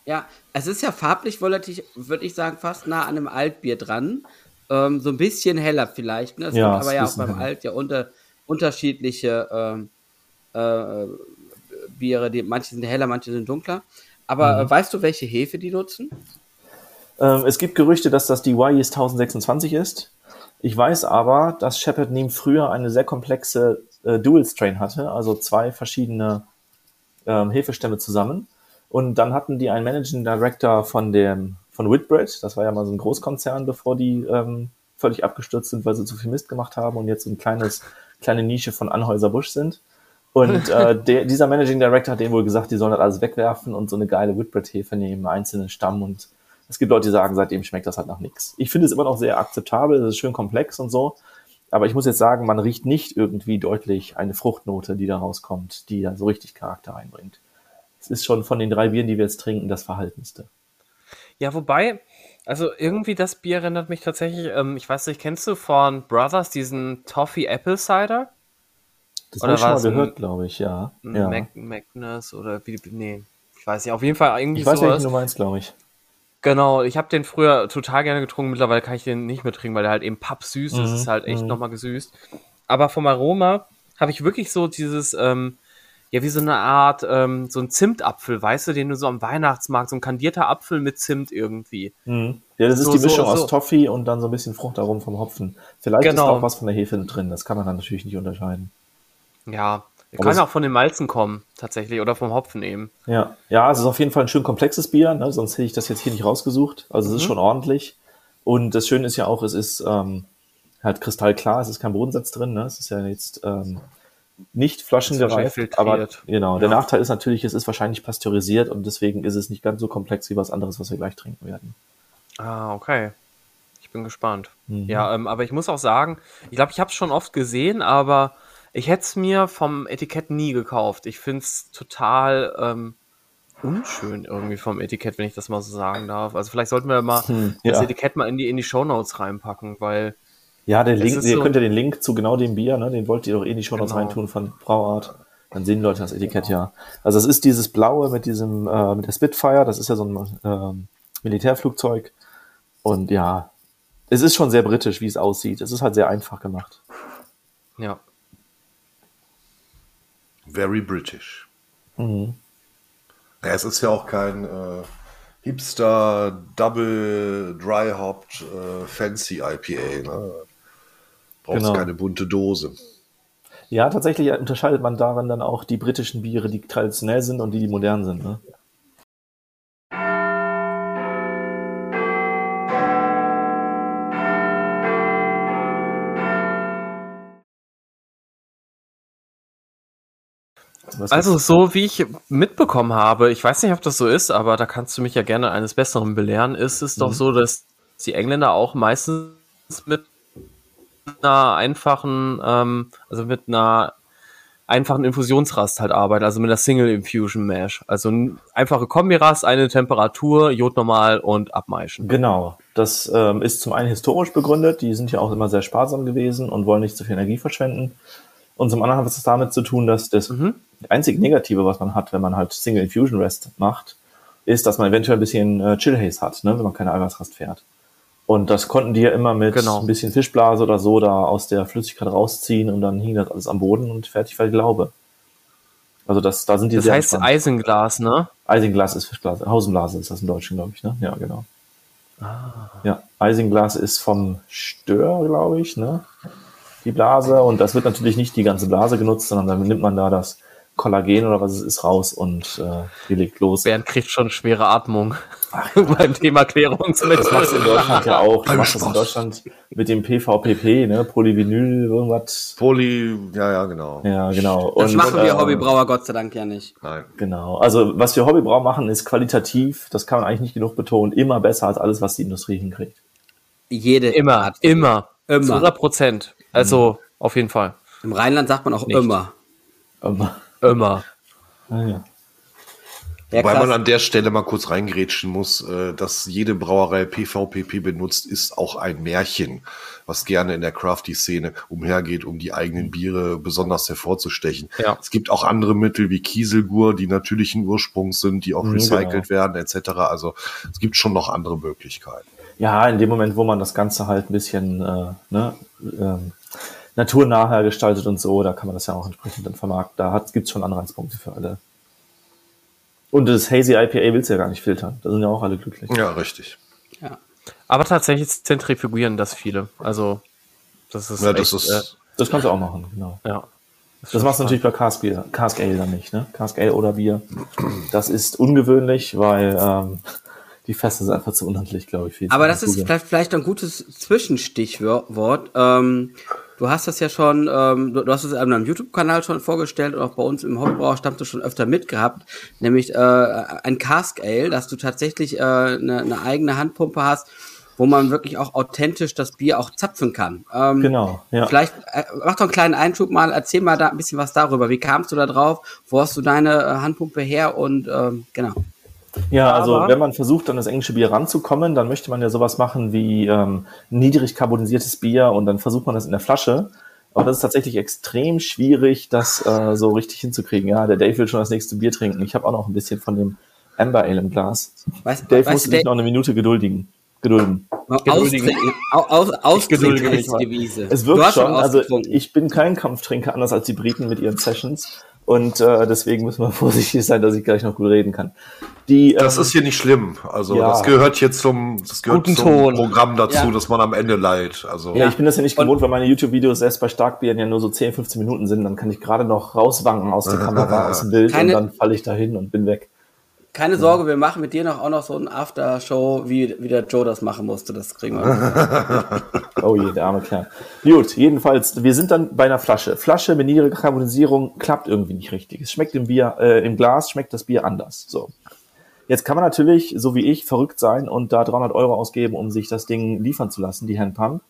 Ja, es ist ja farblich, würde ich, würd ich sagen, fast nah an einem Altbier dran. Ähm, so ein bisschen heller vielleicht. Ne? Es Ja, gibt aber ja auch beim heller. Alt ja unter, unterschiedliche ähm, äh, Biere. Die, manche sind heller, manche sind dunkler. Aber Mhm. äh, weißt du, welche Hefe die nutzen? Ähm, es gibt Gerüchte, dass das die YES 1026 ist. Ich weiß aber, dass Shepard Neem früher eine sehr komplexe äh, Dual Strain hatte, also zwei verschiedene ähm, Hefestämme zusammen. Und dann hatten die einen Managing Director von dem von Whitbread, das war ja mal so ein Großkonzern, bevor die ähm, völlig abgestürzt sind, weil sie zu viel Mist gemacht haben und jetzt so ein kleines kleine Nische von Anhäuser Busch sind. Und (laughs) äh, der, dieser Managing Director hat denen wohl gesagt, die sollen das alles wegwerfen und so eine geile Whitbread-Hefe nehmen, einzelnen Stamm. Und es gibt Leute, die sagen, seitdem schmeckt das halt nach nichts. Ich finde es immer noch sehr akzeptabel, es ist schön komplex und so. Aber ich muss jetzt sagen, man riecht nicht irgendwie deutlich eine Fruchtnote, die da rauskommt, die da so richtig Charakter einbringt. Es ist schon von den drei Bieren, die wir jetzt trinken, das Verhaltenste. Ja, wobei, also irgendwie das Bier erinnert mich tatsächlich, ähm, ich weiß nicht, kennst du von Brothers diesen Toffee Apple Cider? Das habe ich schon mal gehört, glaube ich, ja. ja. Mac Magnus oder wie, nee, ich weiß nicht, auf jeden Fall irgendwie Ich weiß, sowas. du meinst, glaube ich. Genau, ich habe den früher total gerne getrunken, mittlerweile kann ich den nicht mehr trinken, weil der halt eben pappsüß ist, Mhm, ist halt echt mhm. nochmal gesüßt. Aber vom Aroma habe ich wirklich so dieses, ähm, ja, wie so eine Art, ähm, so ein Zimtapfel, weißt du, den du so am Weihnachtsmarkt, so ein kandierter Apfel mit Zimt irgendwie. Mhm. Ja, das ist So, die so, Mischung so. aus Toffee und dann so ein bisschen Fruchtaromen vom Hopfen. Vielleicht ist Genau. da auch was von der Hefe drin, das kann man dann natürlich nicht unterscheiden. Ja, Aber kann auch von den Malzen kommen, tatsächlich, oder vom Hopfen eben. Ja, ja, es ist auf jeden Fall ein schön komplexes Bier, ne? sonst hätte ich das jetzt hier nicht rausgesucht. Also es ist Mhm. schon ordentlich. Und das Schöne ist ja auch, es ist ähm, halt kristallklar, es ist kein Bodensatz drin, ne? es ist ja jetzt ähm, nicht flaschengereift, aber genau. Der Ja. Nachteil ist natürlich, es ist wahrscheinlich pasteurisiert und deswegen ist es nicht ganz so komplex wie was anderes, was wir gleich trinken werden. Ah, okay. Ich bin gespannt. Mhm. Ja, ähm, aber ich muss auch sagen, ich glaube, ich habe es schon oft gesehen, aber ich hätte es mir vom Etikett nie gekauft. Ich finde es total ähm, unschön irgendwie vom Etikett, wenn ich das mal so sagen darf. Also vielleicht sollten wir mal hm, das ja. Etikett mal in die, in die Shownotes reinpacken, weil. Ja, der Link, ihr so könnt ja den Link zu genau dem Bier, ne, den wollt ihr doch eh in die Shownotes genau. reintun von Brauart. Dann sehen die Leute das Etikett genau. ja. Also es ist dieses blaue mit diesem, äh, mit der Spitfire, das ist ja so ein äh, Militärflugzeug. Und ja, es ist schon sehr britisch, wie es aussieht. Es ist halt sehr einfach gemacht. Ja. Very British. Mhm. Ja, es ist ja auch kein äh, Hipster Double Dry Hopped äh, Fancy IPA. Ne? Braucht genau. keine bunte Dose. Ja, tatsächlich unterscheidet man daran dann auch die britischen Biere, die traditionell sind und die, die modern sind. Ne? Also so wie ich mitbekommen habe, ich weiß nicht, ob das so ist, aber da kannst du mich ja gerne eines Besseren belehren, ist es mhm. doch so, dass die Engländer auch meistens mit einer einfachen, ähm, also mit einer einfachen Infusionsrast halt arbeiten, also mit einer Single Infusion Mash. Also einfache Kombirast, eine Temperatur, Jod normal und abmeischen. Genau. Das ähm, ist zum einen historisch begründet, die sind ja auch immer sehr sparsam gewesen und wollen nicht zu viel Energie verschwenden. Und zum anderen hat es damit zu tun, dass das mhm einzige Negative, was man hat, wenn man halt Single Infusion Rest macht, ist, dass man eventuell ein bisschen äh, Chill Haze hat, ne, wenn man keine Eiweißrast fährt. Und das konnten die ja immer mit genau. ein bisschen Fischblase oder so da aus der Flüssigkeit rausziehen und dann hing das alles am Boden und fertig war die Glaube. Also das, da sind die Das heißt entspannt. Eisenglas, ne? Eisenglas ist Fischblase. Hausenblase ist das im Deutschen, glaube ich, ne? Ja, genau. Ah. Ja, Eisenglas ist vom Stör, glaube ich, ne? Die Blase. Und das wird natürlich nicht die ganze Blase genutzt, sondern dann nimmt man da das Kollagen oder was es ist raus und äh, die legt los. Bernd kriegt schon schwere Atmung Ach, (laughs) beim Thema Klärungsmittel. Das machst du in Deutschland ja auch. Du machst das in Deutschland mit dem PVPP, ne? Polyvinyl, irgendwas. Poly, ja, ja, genau. Ja, genau. Das und, machen wir äh, Hobbybrauer Gott sei Dank ja nicht. Nein. Genau. Also, was wir Hobbybrauer machen, ist qualitativ, das kann man eigentlich nicht genug betonen, immer besser als alles, was die Industrie hinkriegt. Jede. Immer, Art. immer. Immer. Zu 100 Prozent. Also, mhm. auf jeden Fall. Im Rheinland sagt man auch nicht. immer. Immer. Immer. Ah, ja. Ja, Wobei man an der Stelle mal kurz reingrätschen muss, äh, dass jede Brauerei PVPP benutzt, ist auch ein Märchen, was gerne in der Crafty-Szene umhergeht, um die eigenen Biere besonders hervorzustechen. Ja. Es gibt auch andere Mittel wie Kieselgur, die natürlichen Ursprungs sind, die auch mhm, recycelt genau. werden, etc. Also es gibt schon noch andere Möglichkeiten. Ja, in dem Moment, wo man das Ganze halt ein bisschen äh, ne, ähm, naturnah gestaltet und so, da kann man das ja auch entsprechend dann vermarkten. Da gibt es schon Anreiz.punkte für alle. Und das Hazy IPA willst du ja gar nicht filtern. Da sind ja auch alle glücklich. Ja, richtig. Ja. Aber tatsächlich zentrifugieren das viele. Also, das ist. Ja, das echt, ist. Äh, das kannst du auch machen, genau. Ja. Das, das machst du natürlich bei Cask, Bier, Cask Ale dann nicht, ne? Cask Ale oder Bier. Das ist ungewöhnlich, weil ähm, die Feste sind einfach zu unhandlich, glaube ich. Aber das ist vielleicht, vielleicht ein gutes Zwischenstichwort. Ähm, Du hast das ja schon, ähm, du, du, hast es auf deinem YouTube-Kanal schon vorgestellt und auch bei uns im Hobbybrauer Stammtisch schon öfter mitgehabt, nämlich äh, ein Cask Ale, dass du tatsächlich äh, eine, eine eigene Handpumpe hast, wo man wirklich auch authentisch das Bier auch zapfen kann. Ähm, genau, ja. Vielleicht äh, mach doch einen kleinen Einschub mal, erzähl mal da ein bisschen was darüber. Wie kamst du da drauf? Wo hast du deine äh, Handpumpe her? Und ähm, genau. Ja, also Aber wenn man versucht, an das englische Bier ranzukommen, dann möchte man ja sowas machen wie ähm, niedrig carbonisiertes Bier und dann versucht man das in der Flasche. Aber das ist tatsächlich extrem schwierig, das äh, so richtig hinzukriegen. Ja, der Dave will schon das nächste Bier trinken. Ich habe auch noch ein bisschen von dem Amber Ale im Glas. Weißt, Dave weißt, musste sich noch eine Minute geduldigen. Gedulden. Ausdrücken. Aus, aus, Devise. Es wirkt schon, also ich bin kein Kampftrinker, anders als die Briten mit ihren Sessions. Und äh, deswegen müssen wir (laughs) vorsichtig sein, dass ich gleich noch gut reden kann. Die, das ähm, ist hier nicht schlimm. Also ja. das gehört hier zum, das gehört zum Ton. Programm dazu, ja. dass man am Ende leidet. Also ja, ich bin das ja nicht gewohnt, weil meine YouTube-Videos erst bei Starkbieren ja nur so 10, 15 Minuten sind. Dann kann ich gerade noch rauswanken aus der (laughs) Kamera, aus dem Bild Keine, und dann falle ich dahin und bin weg. Keine Sorge, wir machen mit dir noch auch noch so ein After-Show, wie, wie der Joe das machen musste. Das kriegen wir. (laughs) oh je, der arme Kerl. Gut, jedenfalls, wir sind dann bei einer Flasche. Flasche mit niedriger Karbonisierung klappt irgendwie nicht richtig. Es schmeckt im Bier, äh, im Glas schmeckt das Bier anders. So. Jetzt kann man natürlich, so wie ich, verrückt sein und da 300 Euro ausgeben, um sich das Ding liefern zu lassen, die Handpump.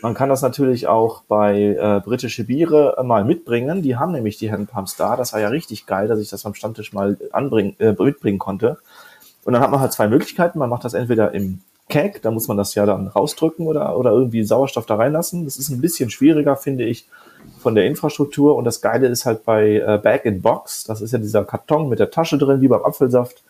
Man kann das natürlich auch bei äh, britische Biere äh, mal mitbringen. Die haben nämlich die Handpumps da. Das war ja richtig geil, dass ich das am Stammtisch mal anbringen, äh, mitbringen konnte. Und dann hat man halt zwei Möglichkeiten. Man macht das entweder im Keg, da muss man das ja dann rausdrücken oder, oder irgendwie Sauerstoff da reinlassen. Das ist ein bisschen schwieriger, finde ich, von der Infrastruktur. Und das Geile ist halt bei äh, Bag in Box. Das ist ja dieser Karton mit der Tasche drin, wie beim Apfelsaft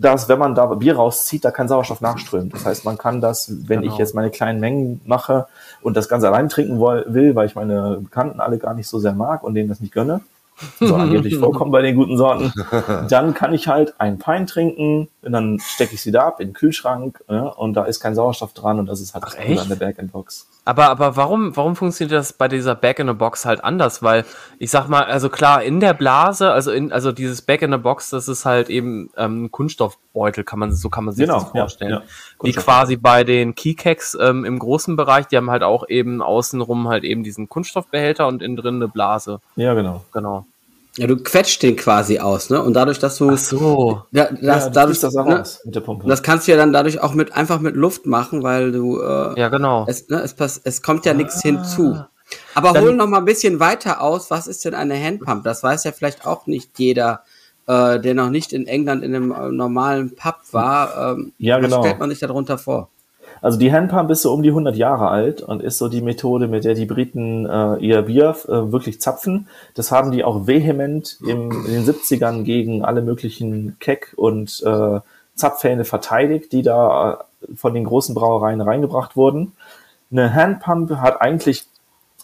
dass, wenn man da Bier rauszieht, da kein Sauerstoff nachströmt. Das heißt, man kann das, wenn genau. ich jetzt meine kleinen Mengen mache und das Ganze allein trinken will, weil ich meine Bekannten alle gar nicht so sehr mag und denen das nicht gönne, so (laughs) angeblich vorkommen bei den guten Sorten, (laughs) dann kann ich halt ein Pein trinken und dann stecke ich sie da ab in den Kühlschrank ja, und da ist kein Sauerstoff dran und das ist halt Ach, an der Back-in-Box. Aber, aber warum, warum funktioniert das bei dieser Back-in-a-Box halt anders? Weil ich sag mal, also klar, in der Blase, also in, also dieses Back-in-a-Box, das ist halt eben ähm, ein Kunststoffbeutel, kann man, so kann man sich genau, das vorstellen. Ja, ja. Wie quasi bei den Keycacks ähm, im großen Bereich, die haben halt auch eben außenrum halt eben diesen Kunststoffbehälter und innen drin eine Blase. Ja, genau. Genau. Ja, du quetscht den quasi aus, ne? Und dadurch, dass du. Ach so. Da, das, ja, dadurch, das auch ne? mit der Pumpe. Das kannst du ja dann dadurch auch mit einfach mit Luft machen, weil du. Äh, ja, genau. Es, ne, es, pass, es kommt ja ah. nichts hinzu. Aber dann, hol noch mal ein bisschen weiter aus. Was ist denn eine Handpump? Das weiß ja vielleicht auch nicht jeder, äh, der noch nicht in England in einem äh, normalen Pub war. Ähm, ja, genau. Was stellt man sich darunter vor? Also die Handpump ist so um die 100 Jahre alt und ist so die Methode, mit der die Briten äh, ihr Bier äh, wirklich zapfen. Das haben die auch vehement im, in den 70ern gegen alle möglichen Keck- und äh, Zapfhähne verteidigt, die da äh, von den großen Brauereien reingebracht wurden. Eine Handpump hat eigentlich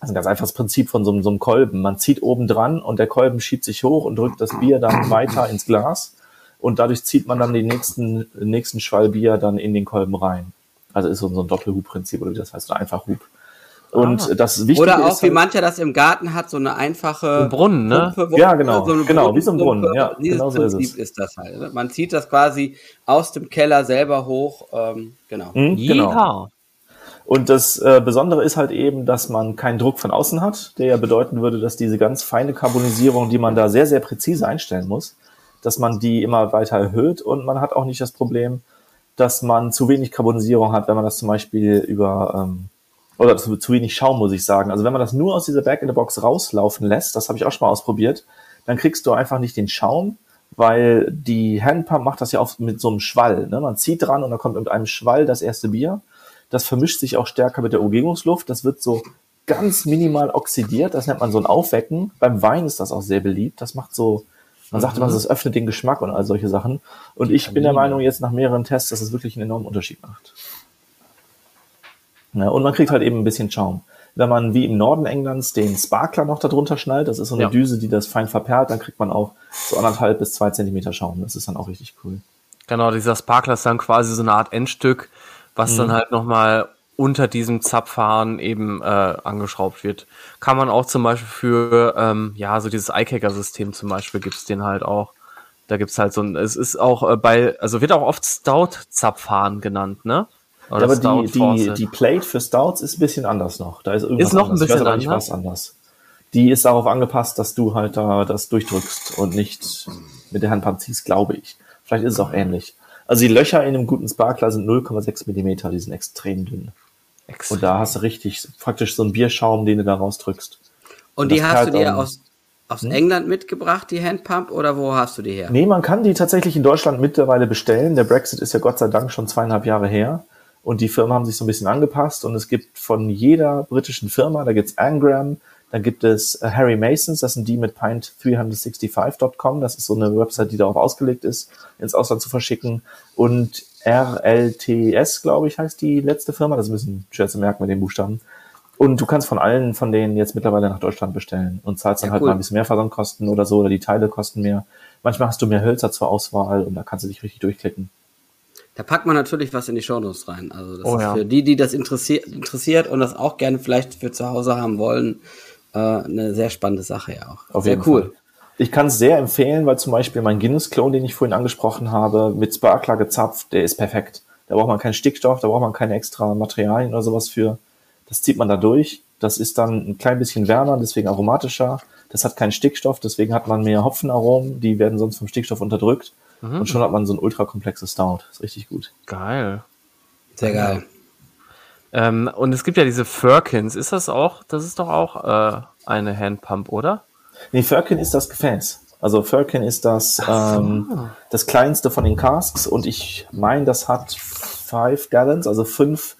also ein ganz einfaches Prinzip von so, so einem Kolben. Man zieht oben dran und der Kolben schiebt sich hoch und drückt das Bier dann weiter ins Glas und dadurch zieht man dann den nächsten, nächsten Schwall Bier dann in den Kolben rein. Also ist so, ein Doppelhub-Prinzip oder wie das heißt, oder einfach Hub. Und ah. das Wichtige Oder auch, ist wie halt, mancher das im Garten hat, so eine einfache ein Brunnen, ne? Pumpe, ja, genau, so genau, wie so ein Brunnen. Ja, Dieses genau so Prinzip ist, es. ist das halt. Ne? Man zieht das quasi aus dem Keller selber hoch, ähm, genau. Mhm, genau. Und das äh, Besondere ist halt eben, dass man keinen Druck von außen hat, der ja bedeuten würde, dass diese ganz feine Karbonisierung, die man da sehr, sehr präzise einstellen muss, dass man die immer weiter erhöht und man hat auch nicht das Problem, dass man zu wenig Karbonisierung hat, wenn man das zum Beispiel über ähm, oder zu, zu wenig Schaum, muss ich sagen. Also wenn man das nur aus dieser Back-in-the-Box rauslaufen lässt, das habe ich auch schon mal ausprobiert, dann kriegst du einfach nicht den Schaum, weil die Handpump macht das ja oft mit so einem Schwall. Ne? Man zieht dran und dann kommt mit einem Schwall das erste Bier. Das vermischt sich auch stärker mit der Umgebungsluft. Das wird so ganz minimal oxidiert. Das nennt man so ein Aufwecken. Beim Wein ist das auch sehr beliebt. Das macht so man sagt immer, es öffnet den Geschmack und all solche Sachen. Und ich bin der Meinung, jetzt nach mehreren Tests, dass es wirklich einen enormen Unterschied macht. Ja, und man kriegt halt eben ein bisschen Schaum. Wenn man wie im Norden Englands den Sparkler noch darunter schnallt, das ist so eine ja. Düse, die das fein verperlt, dann kriegt man auch so anderthalb bis zwei Zentimeter Schaum. Das ist dann auch richtig cool. Genau, dieser Sparkler ist dann quasi so eine Art Endstück, was mhm. dann halt nochmal unter diesem Zapfhahn eben äh, angeschraubt wird. Kann man auch zum Beispiel für, ähm, ja, so dieses iCaker-System zum Beispiel gibt's den halt auch. Da gibt's halt so ein, es ist auch äh, bei, also wird auch oft Stout-Zapfhahn genannt, ne? Oder ja, aber die, die, die Plate für Stouts ist ein bisschen anders noch. Da ist irgendwas ist noch anders. ein bisschen anders. was anders. Die ist darauf angepasst, dass du halt da das durchdrückst und nicht mit der Handpump ziehst, glaube ich. Vielleicht ist es auch ähnlich. Also die Löcher in einem guten Sparkler sind 0,6 Millimeter, die sind extrem dünn. Extrem. Und da hast du richtig praktisch so einen Bierschaum, den du da rausdrückst. Und, und die hast du dir aus, aus hm? England mitgebracht, die Handpump, oder wo hast du die her? Nee, man kann die tatsächlich in Deutschland mittlerweile bestellen. Der Brexit ist ja Gott sei Dank schon zweieinhalb Jahre her. Und die Firmen haben sich so ein bisschen angepasst. Und es gibt von jeder britischen Firma, da gibt's Angram, dann gibt es äh, Harry Masons, das sind die mit pint365.com. Das ist so eine Website, die darauf ausgelegt ist, ins Ausland zu verschicken. Und RLTS, glaube ich, heißt die letzte Firma. Das ist ein bisschen schwer zu merken mit den Buchstaben. Und du kannst von allen von denen jetzt mittlerweile nach Deutschland bestellen und zahlst dann ja, halt cool. mal ein bisschen mehr Versandkosten oder so oder die Teile kosten mehr. Manchmal hast du mehr Hölzer zur Auswahl und da kannst du dich richtig durchklicken. Da packt man natürlich was in die Shownotes rein. Also das oh, ist ja. für die, die das interessiert, interessiert und das auch gerne vielleicht für zu Hause haben wollen, äh, eine sehr spannende Sache ja auch. Auf sehr cool. Fall. Ich kann es sehr empfehlen, weil zum Beispiel mein Guinness-Klon, den ich vorhin angesprochen habe, mit Sparkler gezapft, der ist perfekt. Da braucht man keinen Stickstoff, da braucht man keine extra Materialien oder sowas für. Das zieht man da durch. Das ist dann ein klein bisschen wärmer, deswegen aromatischer. Das hat keinen Stickstoff, deswegen hat man mehr Hopfenaromen, die werden sonst vom Stickstoff unterdrückt. Mhm. Und schon hat man so ein ultra komplexes Stout. Ist richtig gut. Geil. Sehr geil. Ähm, und es gibt ja diese Firkins. Ist das auch, das ist doch auch äh, eine Handpump, oder? Nee, Firkin ist das Gefäß. Also Firkin ist das, ähm, das kleinste von den Casks und ich meine, das hat 5 Gallons, also 5,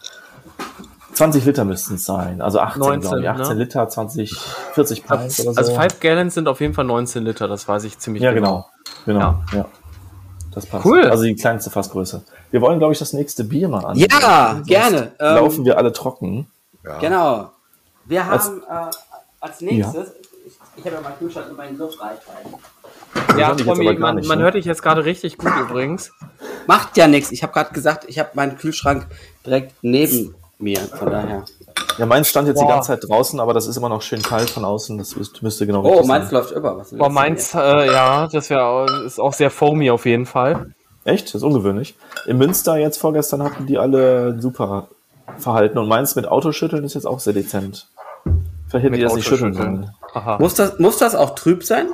20 Liter müssten es sein. Also 18, 19, glaube ich. 18 ne? Liter, 20, 40 Pints oder so. Also 5 Gallons sind auf jeden Fall 19 Liter, das weiß ich ziemlich Ja, genau. Genau, Ja. ja. Das passt. Cool. Also die kleinste Fassgröße. Wir wollen, glaube ich, das nächste Bier mal an. Ja, gerne. Ähm, Laufen wir alle trocken. Ja. Genau. Wir Als- haben äh, als nächstes, ich, ich habe ja meinen Kühlschrank und meinen Luftreichweiten. Ja, Tommy, man, nicht, man ne? hört dich jetzt gerade richtig gut übrigens. Macht ja nichts. Ich habe gerade gesagt, ich habe meinen Kühlschrank direkt neben mir. Von daher. Ja, meins stand jetzt die Boah. ganze Zeit draußen, aber das ist immer noch schön kalt von außen. Das müsste, müsste genau Oh, meins sein. läuft über. Was Boah, meins, äh, ja, das wäre ist auch sehr foamy auf jeden Fall. Echt? Das ist ungewöhnlich. In Münster jetzt vorgestern hatten die alle super Verhalten und meins mit Autoschütteln ist jetzt auch sehr dezent. Mit die das nicht schütteln sollen. Muss das, muss das auch trüb sein?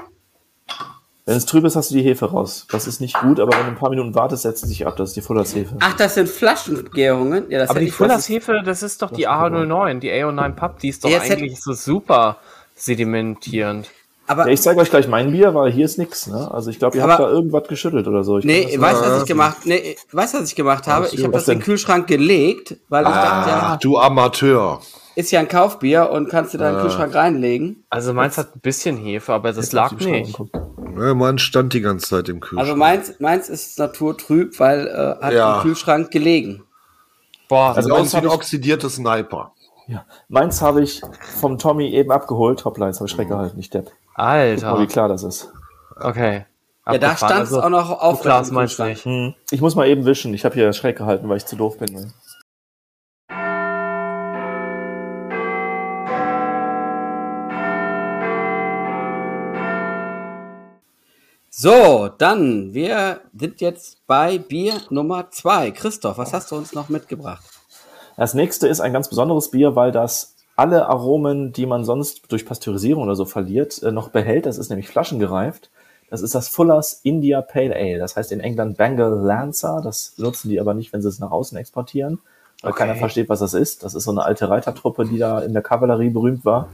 Wenn es trüb ist, hast du die Hefe raus. Das ist nicht gut, aber wenn du ein paar Minuten wartest, setzt sie sich ab. Das ist die Fullers Hefe. Ach, das sind Flaschengärungen. Ja, das Aber die ich Fullers was- Hefe, das ist doch die ist super. A09, die A09 Pub, die ist doch Jetzt eigentlich so super sedimentierend. Aber Ja, ich zeige euch gleich mein Bier, weil hier ist nix. Ne? Also ich glaube, ihr habt da irgendwas geschüttelt oder so. Ich Nee, weißt du, was ich gemacht, nee, weißt du, was ich gemacht habe? Ich habe das in den? Kühlschrank gelegt, weil ich dachte, Ach, ja, du Amateur. Ist ja ein Kaufbier und kannst du da in den Kühlschrank reinlegen. Also meins hat ein bisschen Hefe, aber das lag nicht. Ja, man stand die ganze Zeit im Kühlschrank. Also meins, meins ist naturtrüb, weil äh, hat Ja. im Kühlschrank gelegen. Boah, Also Sieht meins aus wie ein oxidierter Sniper. Ja. Meins habe ich vom Tommy eben abgeholt. Hoppla, jetzt habe ich Schreck gehalten, nicht Depp. Guck mal, wie Alter. klar das ist. Okay. Ja, da stand es Also, auch noch auf klar meins nicht. Hm. Ich muss mal eben wischen. Ich habe hier Schreck gehalten, weil ich zu doof bin. Ne? So, dann, wir sind jetzt bei Bier Nummer zwei. Christoph, was hast du uns noch mitgebracht? Das nächste ist ein ganz besonderes Bier, weil das alle Aromen, die man sonst durch Pasteurisierung oder so verliert, äh, noch behält. Das ist nämlich flaschengereift. Das ist das Fullers India Pale Ale. Das heißt in England Bengal Lancer. Das benutzen die aber nicht, wenn sie es nach außen exportieren, weil Okay. keiner versteht, was das ist. Das ist so eine alte Reitertruppe, die da in der Kavallerie berühmt war.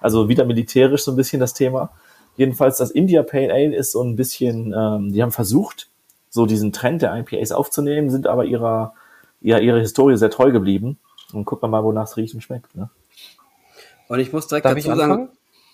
Also wieder militärisch so ein bisschen das Thema. Jedenfalls das India Pale Ale ist so ein bisschen, ähm, die haben versucht, so diesen Trend der IPAs aufzunehmen, sind aber ihrer, ja, ihrer Historie sehr treu geblieben. Und gucken wir mal, wonach es riecht und schmeckt. Ne? Und ich muss direkt Darf ich dazu sagen,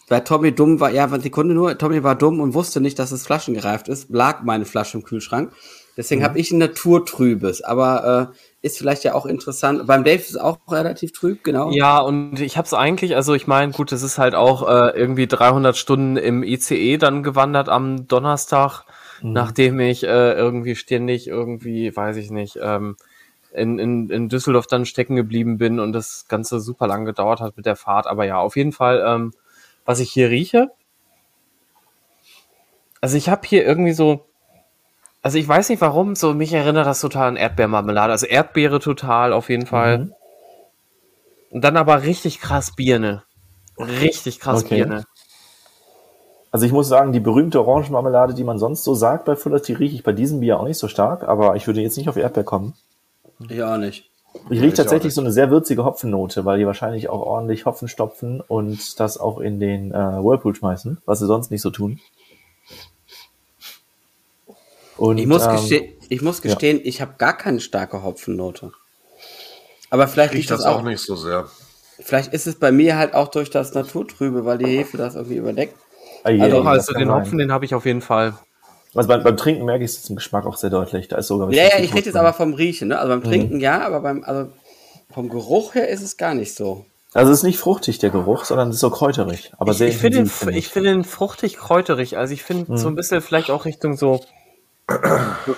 weil Tommy dumm war, ja, eine Sekunde nur, Tommy war dumm und wusste nicht, dass es flaschengereift ist, lag meine Flasche im Kühlschrank. Deswegen habe ich ein naturtrübes, aber äh, ist vielleicht ja auch interessant. Beim Dave ist es auch relativ trüb, genau. Ja, und ich habe es eigentlich, also ich meine, gut, es ist halt auch äh, irgendwie 300 Stunden im ICE dann gewandert am Donnerstag, nachdem ich äh, irgendwie ständig irgendwie, weiß ich nicht, ähm, in, in, in Düsseldorf dann stecken geblieben bin und das Ganze super lang gedauert hat mit der Fahrt. Aber ja, auf jeden Fall, ähm, was ich hier rieche, also ich habe hier irgendwie so, also ich weiß nicht warum, so mich erinnert das total an Erdbeermarmelade, also Erdbeere total auf jeden Fall. Und dann aber richtig krass Birne. Richtig krass Okay. Birne. Also ich muss sagen, die berühmte Orangenmarmelade, die man sonst so sagt bei Fullers, die rieche ich bei diesem Bier auch nicht so stark, aber ich würde jetzt nicht auf Erdbeer kommen. Ich auch nicht. Ich rieche tatsächlich so eine sehr würzige Hopfennote, weil die wahrscheinlich auch ordentlich Hopfen stopfen und das auch in den äh, Whirlpool schmeißen, was sie sonst nicht so tun. Und, Ich muss, ähm, gestehen, ich muss gestehen, ich habe gar keine starke Hopfennote. Aber vielleicht Riecht das auch nicht so sehr. Vielleicht ist es bei mir halt auch durch das Naturtrübe, weil die Hefe das irgendwie überdeckt. ah, je, Also, also den sein. Hopfen, den habe ich auf jeden Fall. Also beim, beim Trinken merke ich es im Geschmack auch sehr deutlich. Da ist sogar Ja, ja, ich rede jetzt aber vom Riechen, ne? Also Mhm. beim Trinken ja, aber beim, also vom Geruch her ist es gar nicht so. Also es ist nicht fruchtig, der Geruch, sondern es ist so kräuterig. Aber Ich, sehr ich finde ich finde den fruchtig kräuterig. Also ich finde so ein bisschen vielleicht auch Richtung so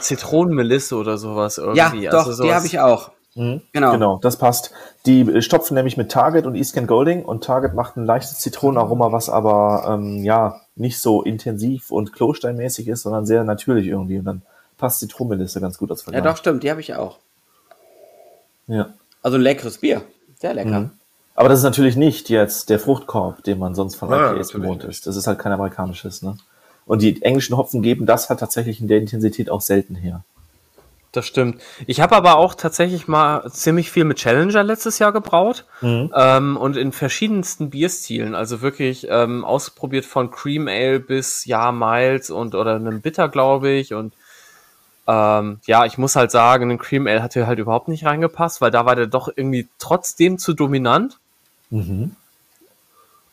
Zitronenmelisse oder sowas Ja, irgendwie. doch, also die habe ich auch. Mhm. Genau. Genau, das passt. Die äh, stopfen nämlich mit Target und Eastern Golding und Target macht ein leichtes Zitronenaroma, was aber ähm, ja nicht so intensiv und klosteinmäßig ist, sondern sehr natürlich irgendwie. Und dann passt Zitronenmelisse ganz gut als Ja, Vergleich. doch, stimmt, die habe ich auch. Ja. Also ein leckeres Bier. Sehr lecker. Mhm. Aber das ist natürlich nicht jetzt der Fruchtkorb, den man sonst von Ja, IPAs natürlich gewohnt ist. Das ist halt kein amerikanisches, ne? Und die englischen Hopfen geben das halt tatsächlich in der Intensität auch selten her. Das stimmt. Ich habe aber auch tatsächlich mal ziemlich viel mit Challenger letztes Jahr gebraut mhm. ähm, und in verschiedensten Bierstilen. Also wirklich ähm, ausprobiert von Cream Ale bis ja Miles und oder einem Bitter, glaube ich. Und ähm, ja, ich muss halt sagen, ein Cream Ale hat hier halt überhaupt nicht reingepasst, weil da war der doch irgendwie trotzdem zu dominant. Mhm.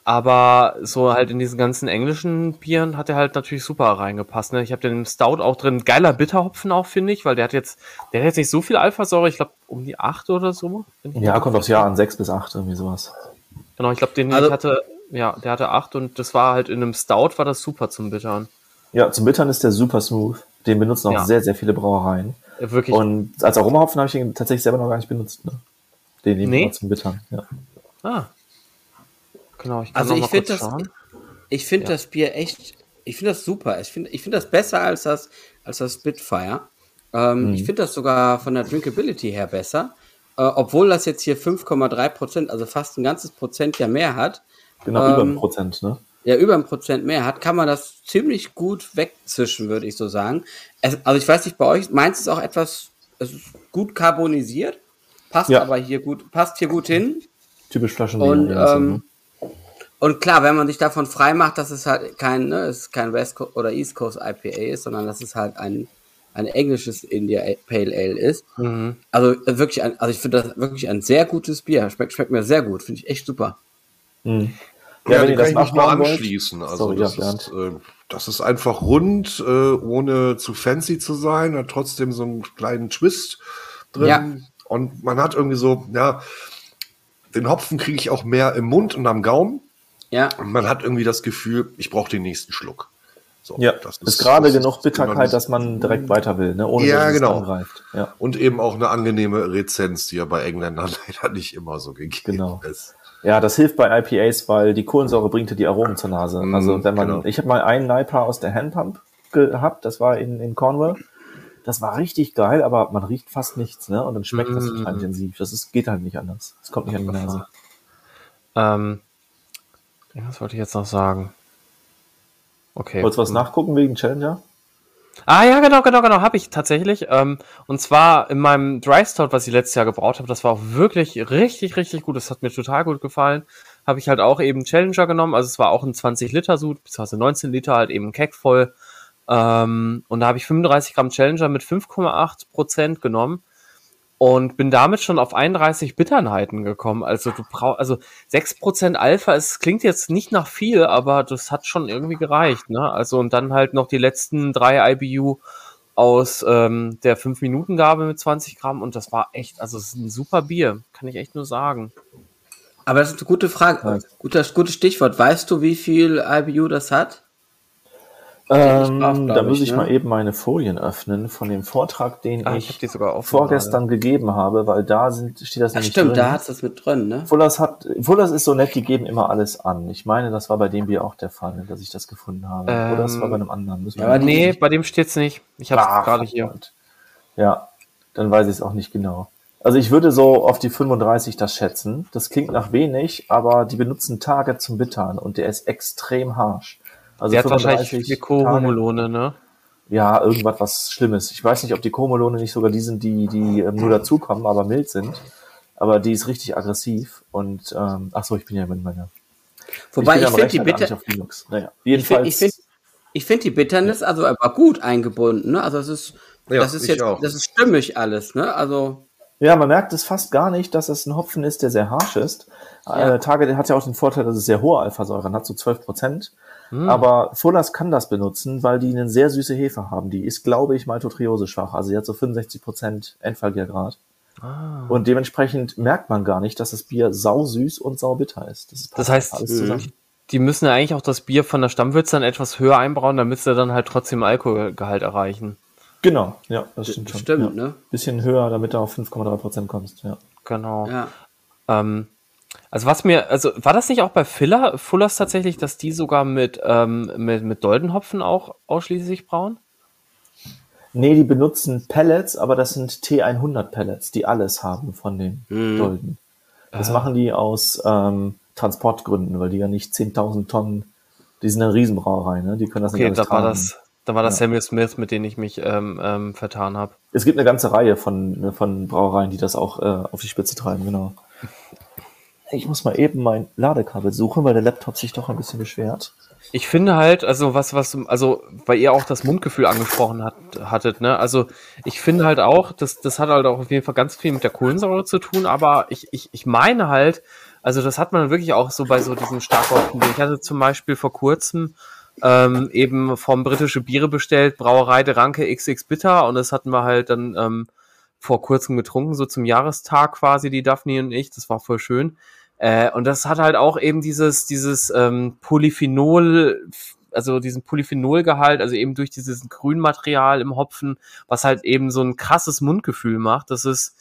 Aber so halt in diesen ganzen englischen Bieren hat er halt natürlich super reingepasst. Ne? Ich habe den Stout auch drin. Geiler Bitterhopfen auch, finde ich, weil der hat jetzt, der hat jetzt nicht so viel Alphasäure, ich glaube um die acht oder so. Ja, kommt aufs Jahr an, sechs bis acht irgendwie sowas. Genau, ich glaube, den also, ich hatte, ja, der hatte acht und das war halt in einem Stout, war das super zum Bittern. Ja, zum Bittern ist der super smooth. Den benutzen auch ja. sehr, sehr viele Brauereien. Ja, wirklich. Und als Aromahopfen habe ich den tatsächlich selber noch gar nicht benutzt. Ne? Den nehmen nee. zum Bittern, ja. Ah, Genau, ich also ich finde das, ich finde ja. das Bier echt, ich finde das super. Ich finde, ich finde das besser als das, als das Spitfire. Ähm, mhm. Ich finde das sogar von der Drinkability her besser, äh, obwohl das jetzt hier 5,3 Prozent, also fast ein ganzes Prozent ja mehr hat. Genau, ähm, über ein Prozent, ne? Ja, über ein Prozent mehr hat, kann man das ziemlich gut wegzischen, würde ich so sagen. Es, also ich weiß nicht, bei euch, meins ist auch etwas, es ist gut carbonisiert, passt ja. aber hier gut, passt hier gut hin. Typisch Flaschen. Und, ähm, ne? Und klar, wenn man sich davon frei macht, dass es halt kein, ne, es kein West Coast oder East Coast IPA ist, sondern dass es halt ein, ein englisches India Pale Ale ist. Mhm. Also äh, wirklich ein, also ich finde das wirklich ein sehr gutes Bier. Schmeckt, schmeckt mir sehr gut, finde ich echt super. Mhm. Ja, ja, wenn ihr das kann ich mal anschließen. Also Sorry, das, ja, ist, äh, das ist einfach rund, äh, ohne zu fancy zu sein, hat trotzdem so einen kleinen Twist drin. Ja. Und man hat irgendwie so, ja, den Hopfen kriege ich auch mehr im Mund und am Gaumen. Ja. Und man hat irgendwie das Gefühl, ich brauche den nächsten Schluck. So, ja, das ist, ist gerade genug Bitterkeit, dass man direkt weiter will, ne? ohne ja, dass genau. es angreift. Ja. Und eben auch eine angenehme Rezenz, die ja bei Engländern (laughs) leider nicht immer so gegeben genau. ist. Ja, das hilft bei IPAs, weil die Kohlensäure bringt die Aromen zur Nase. Mhm, also wenn man, genau. ich habe mal einen Naipa aus der Handpump gehabt, das war in, in Cornwall. Das war richtig geil, aber man riecht fast nichts, ne? Und dann schmeckt mm. das total mhm. intensiv. Das ist, geht halt nicht anders. Es kommt nicht an die Nase. Ähm, was wollte ich jetzt noch sagen? Okay. Wolltest du was nachgucken wegen Challenger? Ah ja, genau, genau, genau, habe ich tatsächlich. Ähm, und zwar in meinem Dry Stout, was ich letztes Jahr gebraut habe, das war auch wirklich richtig, richtig gut. Das hat mir total gut gefallen. Habe ich halt auch eben Challenger genommen. Also es war auch ein 20 Liter Sud, beziehungsweise 19 Liter, halt eben Keck voll. Ähm, und da habe ich 35 Gramm Challenger mit 5,8 Prozent genommen und bin damit schon auf 31 Bitternheiten gekommen. Also du brauchst, also 6% Alpha, es klingt jetzt nicht nach viel, aber das hat schon irgendwie gereicht, ne? Also und dann halt noch die letzten drei IBU aus ähm, der 5-Minuten-Gabe mit 20 Gramm und das war echt, also es ist ein super Bier, kann ich echt nur sagen. Aber das ist eine gute Frage, gutes, gutes Stichwort. Weißt du, wie viel IBU das hat? Ähm, da muss ich, ne? mal eben meine Folien öffnen von dem Vortrag, den ah, ich, ich vorgestern gerade. gegeben habe, weil da sind, steht das Ach, nämlich stimmt, drin. da hat es mit drin, ne? Fullers hat, Fullers ist so nett, die geben immer alles an. Ich meine, das war bei dem Bier auch der Fall, dass ich das gefunden habe. Ähm, Oder das war bei einem anderen. ja, aber nee, bei dem steht's nicht. Ich habe es gerade hier. Ja, dann weiß ich es auch nicht genau. Also ich würde so auf die 35 das schätzen. Das klingt nach wenig, aber die benutzen Tage zum Bittern und der ist extrem harsh. Also Der hat wahrscheinlich viele Kohomolone, ne? Ja, irgendwas was Schlimmes. Ich weiß nicht, ob die Kohomolone nicht sogar die sind, die, die ähm, nur dazukommen, aber mild sind. Aber die ist richtig aggressiv und ähm, ach so, ich bin ja mit meiner. Wobei ich, ich finde die Bitter. Naja, jedenfalls. Ich finde ich find die Bitterness also aber gut eingebunden. Ne? Also es ist, ja, das ist jetzt, auch. das ist stimmig alles. Ne? Also ja, man merkt es fast gar nicht, dass es ein Hopfen ist, der sehr harsch ist. Ja. Äh, Tage hat ja auch den Vorteil, dass es sehr hohe Alphasäuren hat, so 12 Prozent. Hm. Aber Fullers kann das benutzen, weil die eine sehr süße Hefe haben. Die ist, glaube ich, maltotriose schwach. Also sie hat so 65 Prozent Endfallgärgrad. Ah. Und dementsprechend merkt man gar nicht, dass das Bier sausüß und saubitter ist. Das, das heißt, die müssen ja eigentlich auch das Bier von der Stammwürze dann etwas höher einbrauen, damit sie dann halt trotzdem Alkoholgehalt erreichen. Genau, ja, das stimmt schon. Stimmt, ja. ne? Bisschen höher, damit du auf 5,3 Prozent kommst, ja. Genau. Ja. Ähm, also was mir, also war das nicht auch bei Filler, Fullers tatsächlich, dass die sogar mit, ähm, mit, mit Doldenhopfen auch ausschließlich brauen? Nee, die benutzen Pellets, aber das sind T100 Pellets, die alles haben von den hm. Dolden. Das ah. machen die aus ähm, Transportgründen, weil die ja nicht 10.000 Tonnen Die sind eine Riesenbrauerei, ne? Die können das Okay, nicht da alles war tragen. das, da war das Ja. Samuel Smith, mit dem ich mich ähm, ähm, vertan habe. Es gibt eine ganze Reihe von, von Brauereien, die das auch äh, auf die Spitze treiben, genau. Ich muss mal eben mein Ladekabel suchen, weil der Laptop sich doch ein bisschen beschwert. Ich finde halt, also was, was, also, weil ihr auch das Mundgefühl angesprochen hat, hattet, ne? Also ich finde halt auch, das, das hat halt auch auf jeden Fall ganz viel mit der Kohlensäure zu tun, aber ich, ich, ich meine halt, also das hat man wirklich auch so bei so diesen Starkrosten. Ich hatte zum Beispiel vor kurzem ähm, eben vom britische Biere bestellt, Brauerei de Ranke XX Bitter und das hatten wir halt dann ähm, vor kurzem getrunken, so zum Jahrestag quasi, die Daphne und ich. Das war voll schön. Äh, und das hat halt auch eben dieses, dieses ähm, Polyphenol, also diesen Polyphenolgehalt, also eben durch dieses Grünmaterial im Hopfen, was halt eben so ein krasses Mundgefühl macht. Das ist,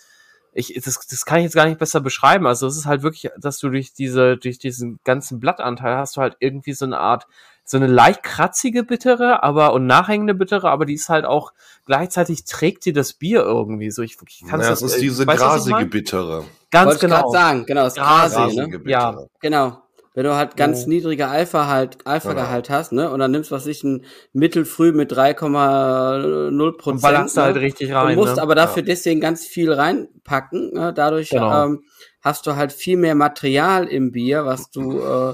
ich, das, das kann ich jetzt gar nicht besser beschreiben. Also es ist halt wirklich, dass du durch diese, durch diesen ganzen Blattanteil hast du halt irgendwie so eine Art, so eine leicht kratzige Bittere, aber und nachhängende Bittere, aber die ist halt auch gleichzeitig trägt dir das Bier irgendwie so. Ich, ich kann Ja, das ist diese ich grasige? Bittere. Ganz Wollte ich genau. gerade sagen, genau, das Grasig, ne? Grasige Ja. Genau. Wenn du halt ganz Oh. niedrige Alpha halt, Alpha-Gehalt hast, ne? Und dann nimmst was ich ein Mittelfrüh mit 3,0 Und Prozent. ballerst ne? halt richtig Du rein. musst ne? aber dafür deswegen ganz viel reinpacken. Ne? Dadurch Genau. ähm, hast du halt viel mehr Material im Bier, was du, äh,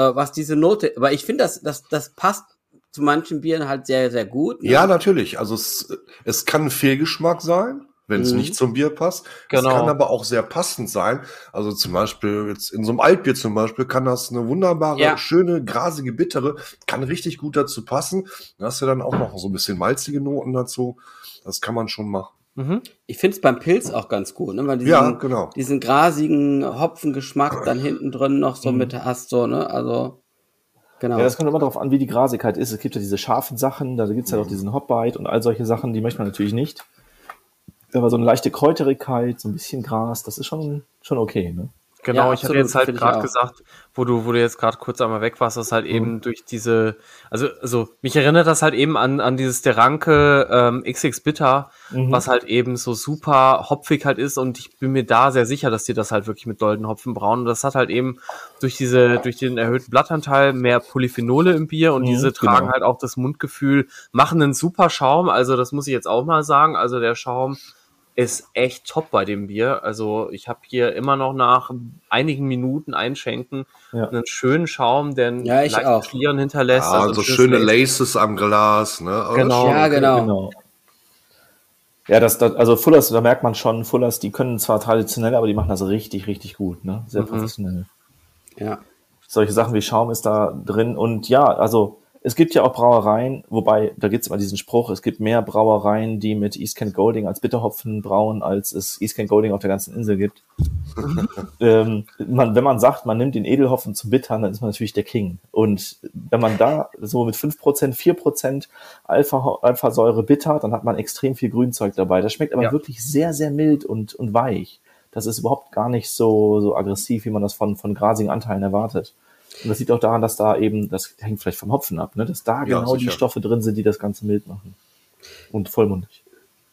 äh, was diese Note. Aber ich finde, das, das, das passt zu manchen Bieren halt sehr, sehr gut. Ne? Ja, natürlich. Also es, es kann ein Fehlgeschmack sein, wenn es Mhm. nicht zum Bier passt. Genau. Es kann aber auch sehr passend sein. Also zum Beispiel jetzt in so einem Altbier zum Beispiel kann das eine wunderbare, Ja. schöne, grasige Bittere, kann richtig gut dazu passen. Da hast du dann auch noch so ein bisschen malzige Noten dazu. Das kann man schon machen. Mhm. Ich finde es beim Pilz auch ganz gut, ne? Weil diesen, Ja, genau. diesen grasigen Hopfengeschmack dann hinten drin noch so mit hast, so, ne? Also, genau. Ja, das kommt immer darauf an, wie die Grasigkeit ist. Es gibt ja diese scharfen Sachen, da gibt's ja auch diesen Hopbite und all solche Sachen, die möchte man natürlich nicht. Aber so eine leichte Kräuterigkeit, so ein bisschen Gras, das ist schon, schon okay, ne? Genau, Ja, ich hatte absolut, jetzt halt gerade gesagt, wo du, wo du jetzt gerade kurz einmal weg warst, dass halt Mhm. eben durch diese, also, also mich erinnert das halt eben an, an dieses Deranke ähm, XX Bitter, Mhm. was halt eben so super hopfig halt ist und ich bin mir da sehr sicher, dass die das halt wirklich mit golden Hopfen brauen. Und das hat halt eben durch diese, durch den erhöhten Blattanteil mehr Polyphenole im Bier und Mhm, diese tragen genau. halt auch das Mundgefühl, machen einen super Schaum. Also das muss ich jetzt auch mal sagen. Also der Schaum ist echt top bei dem Bier. Also ich habe hier immer noch nach einigen Minuten einschenken Ja. einen schönen Schaum, der einen Ja, auch. Schlieren hinterlässt. Ja, also schönes schöne Lace. Laces am Glas, ne? Aber Genau. ja, genau. Genau. Ja, das, das, also Fullers, da merkt man schon, Fullers, die können zwar traditionell, aber die machen das richtig, richtig gut, ne? Sehr Mhm. professionell. Ja. Solche Sachen wie Schaum ist da drin. Und ja, also es gibt ja auch Brauereien, wobei, da gibt's immer diesen Spruch, es gibt mehr Brauereien, die mit East Kent Golding als Bitterhopfen brauen, als es East Kent Golding auf der ganzen Insel gibt. (laughs) ähm, man, wenn man sagt, man nimmt den Edelhopfen zum Bittern, dann ist man natürlich der King. Und wenn man da so mit 5%, 4% Alpha, Alphasäure bittert, dann hat man extrem viel Grünzeug dabei. Das schmeckt aber Ja. wirklich sehr, sehr mild und, und weich. Das ist überhaupt gar nicht so, so aggressiv, wie man das von, von grasigen Anteilen erwartet. Und das liegt auch daran, dass da eben, das hängt vielleicht vom Hopfen ab, ne? dass da Ja, genau die sicher. Stoffe drin sind, die das Ganze mild machen. Und vollmundig.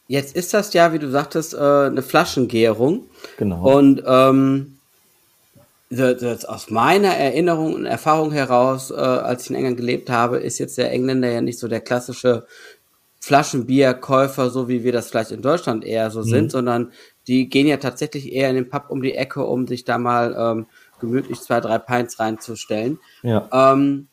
Jetzt ist das ja, wie du sagtest, äh, eine Flaschengärung. Genau. Und ähm, aus meiner Erinnerung und Erfahrung heraus, äh, als ich in England gelebt habe, ist jetzt der Engländer ja nicht so der klassische Flaschenbierkäufer, so wie wir das vielleicht in Deutschland eher so sind, sondern die gehen ja tatsächlich eher in den Pub um die Ecke, um sich da mal ähm, gemütlich zwei, drei Pints reinzustellen. ja. Ähm,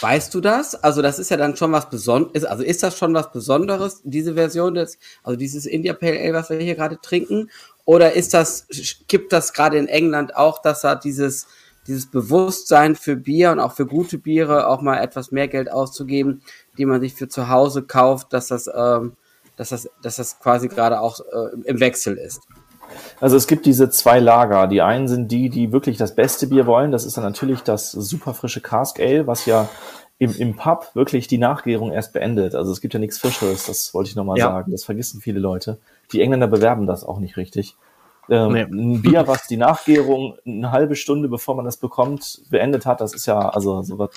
weißt du das? Also das ist ja dann schon was Besonderes. Also ist das schon was Besonderes, diese Version des, also dieses India Pale Ale, was wir hier gerade trinken? Oder ist das, gibt das gerade in England auch, dass da dieses, dieses Bewusstsein für Bier und auch für gute Biere auch mal etwas mehr Geld auszugeben, die man sich für zu Hause kauft, dass das, ähm, dass das, dass das quasi gerade auch äh, im Wechsel ist? Also es gibt diese zwei Lager. Die einen sind die, die wirklich das beste Bier wollen. Das ist dann natürlich das super frische Cask Ale, was ja im, im Pub wirklich die Nachgärung erst beendet. Also es gibt ja nichts Frischeres, das wollte ich nochmal Ja. sagen. Das vergessen viele Leute. Die Engländer bewerben das auch nicht richtig. Ähm, Nee. Ein Bier, was die Nachgärung eine halbe Stunde, bevor man das bekommt, beendet hat, das ist ja also sowas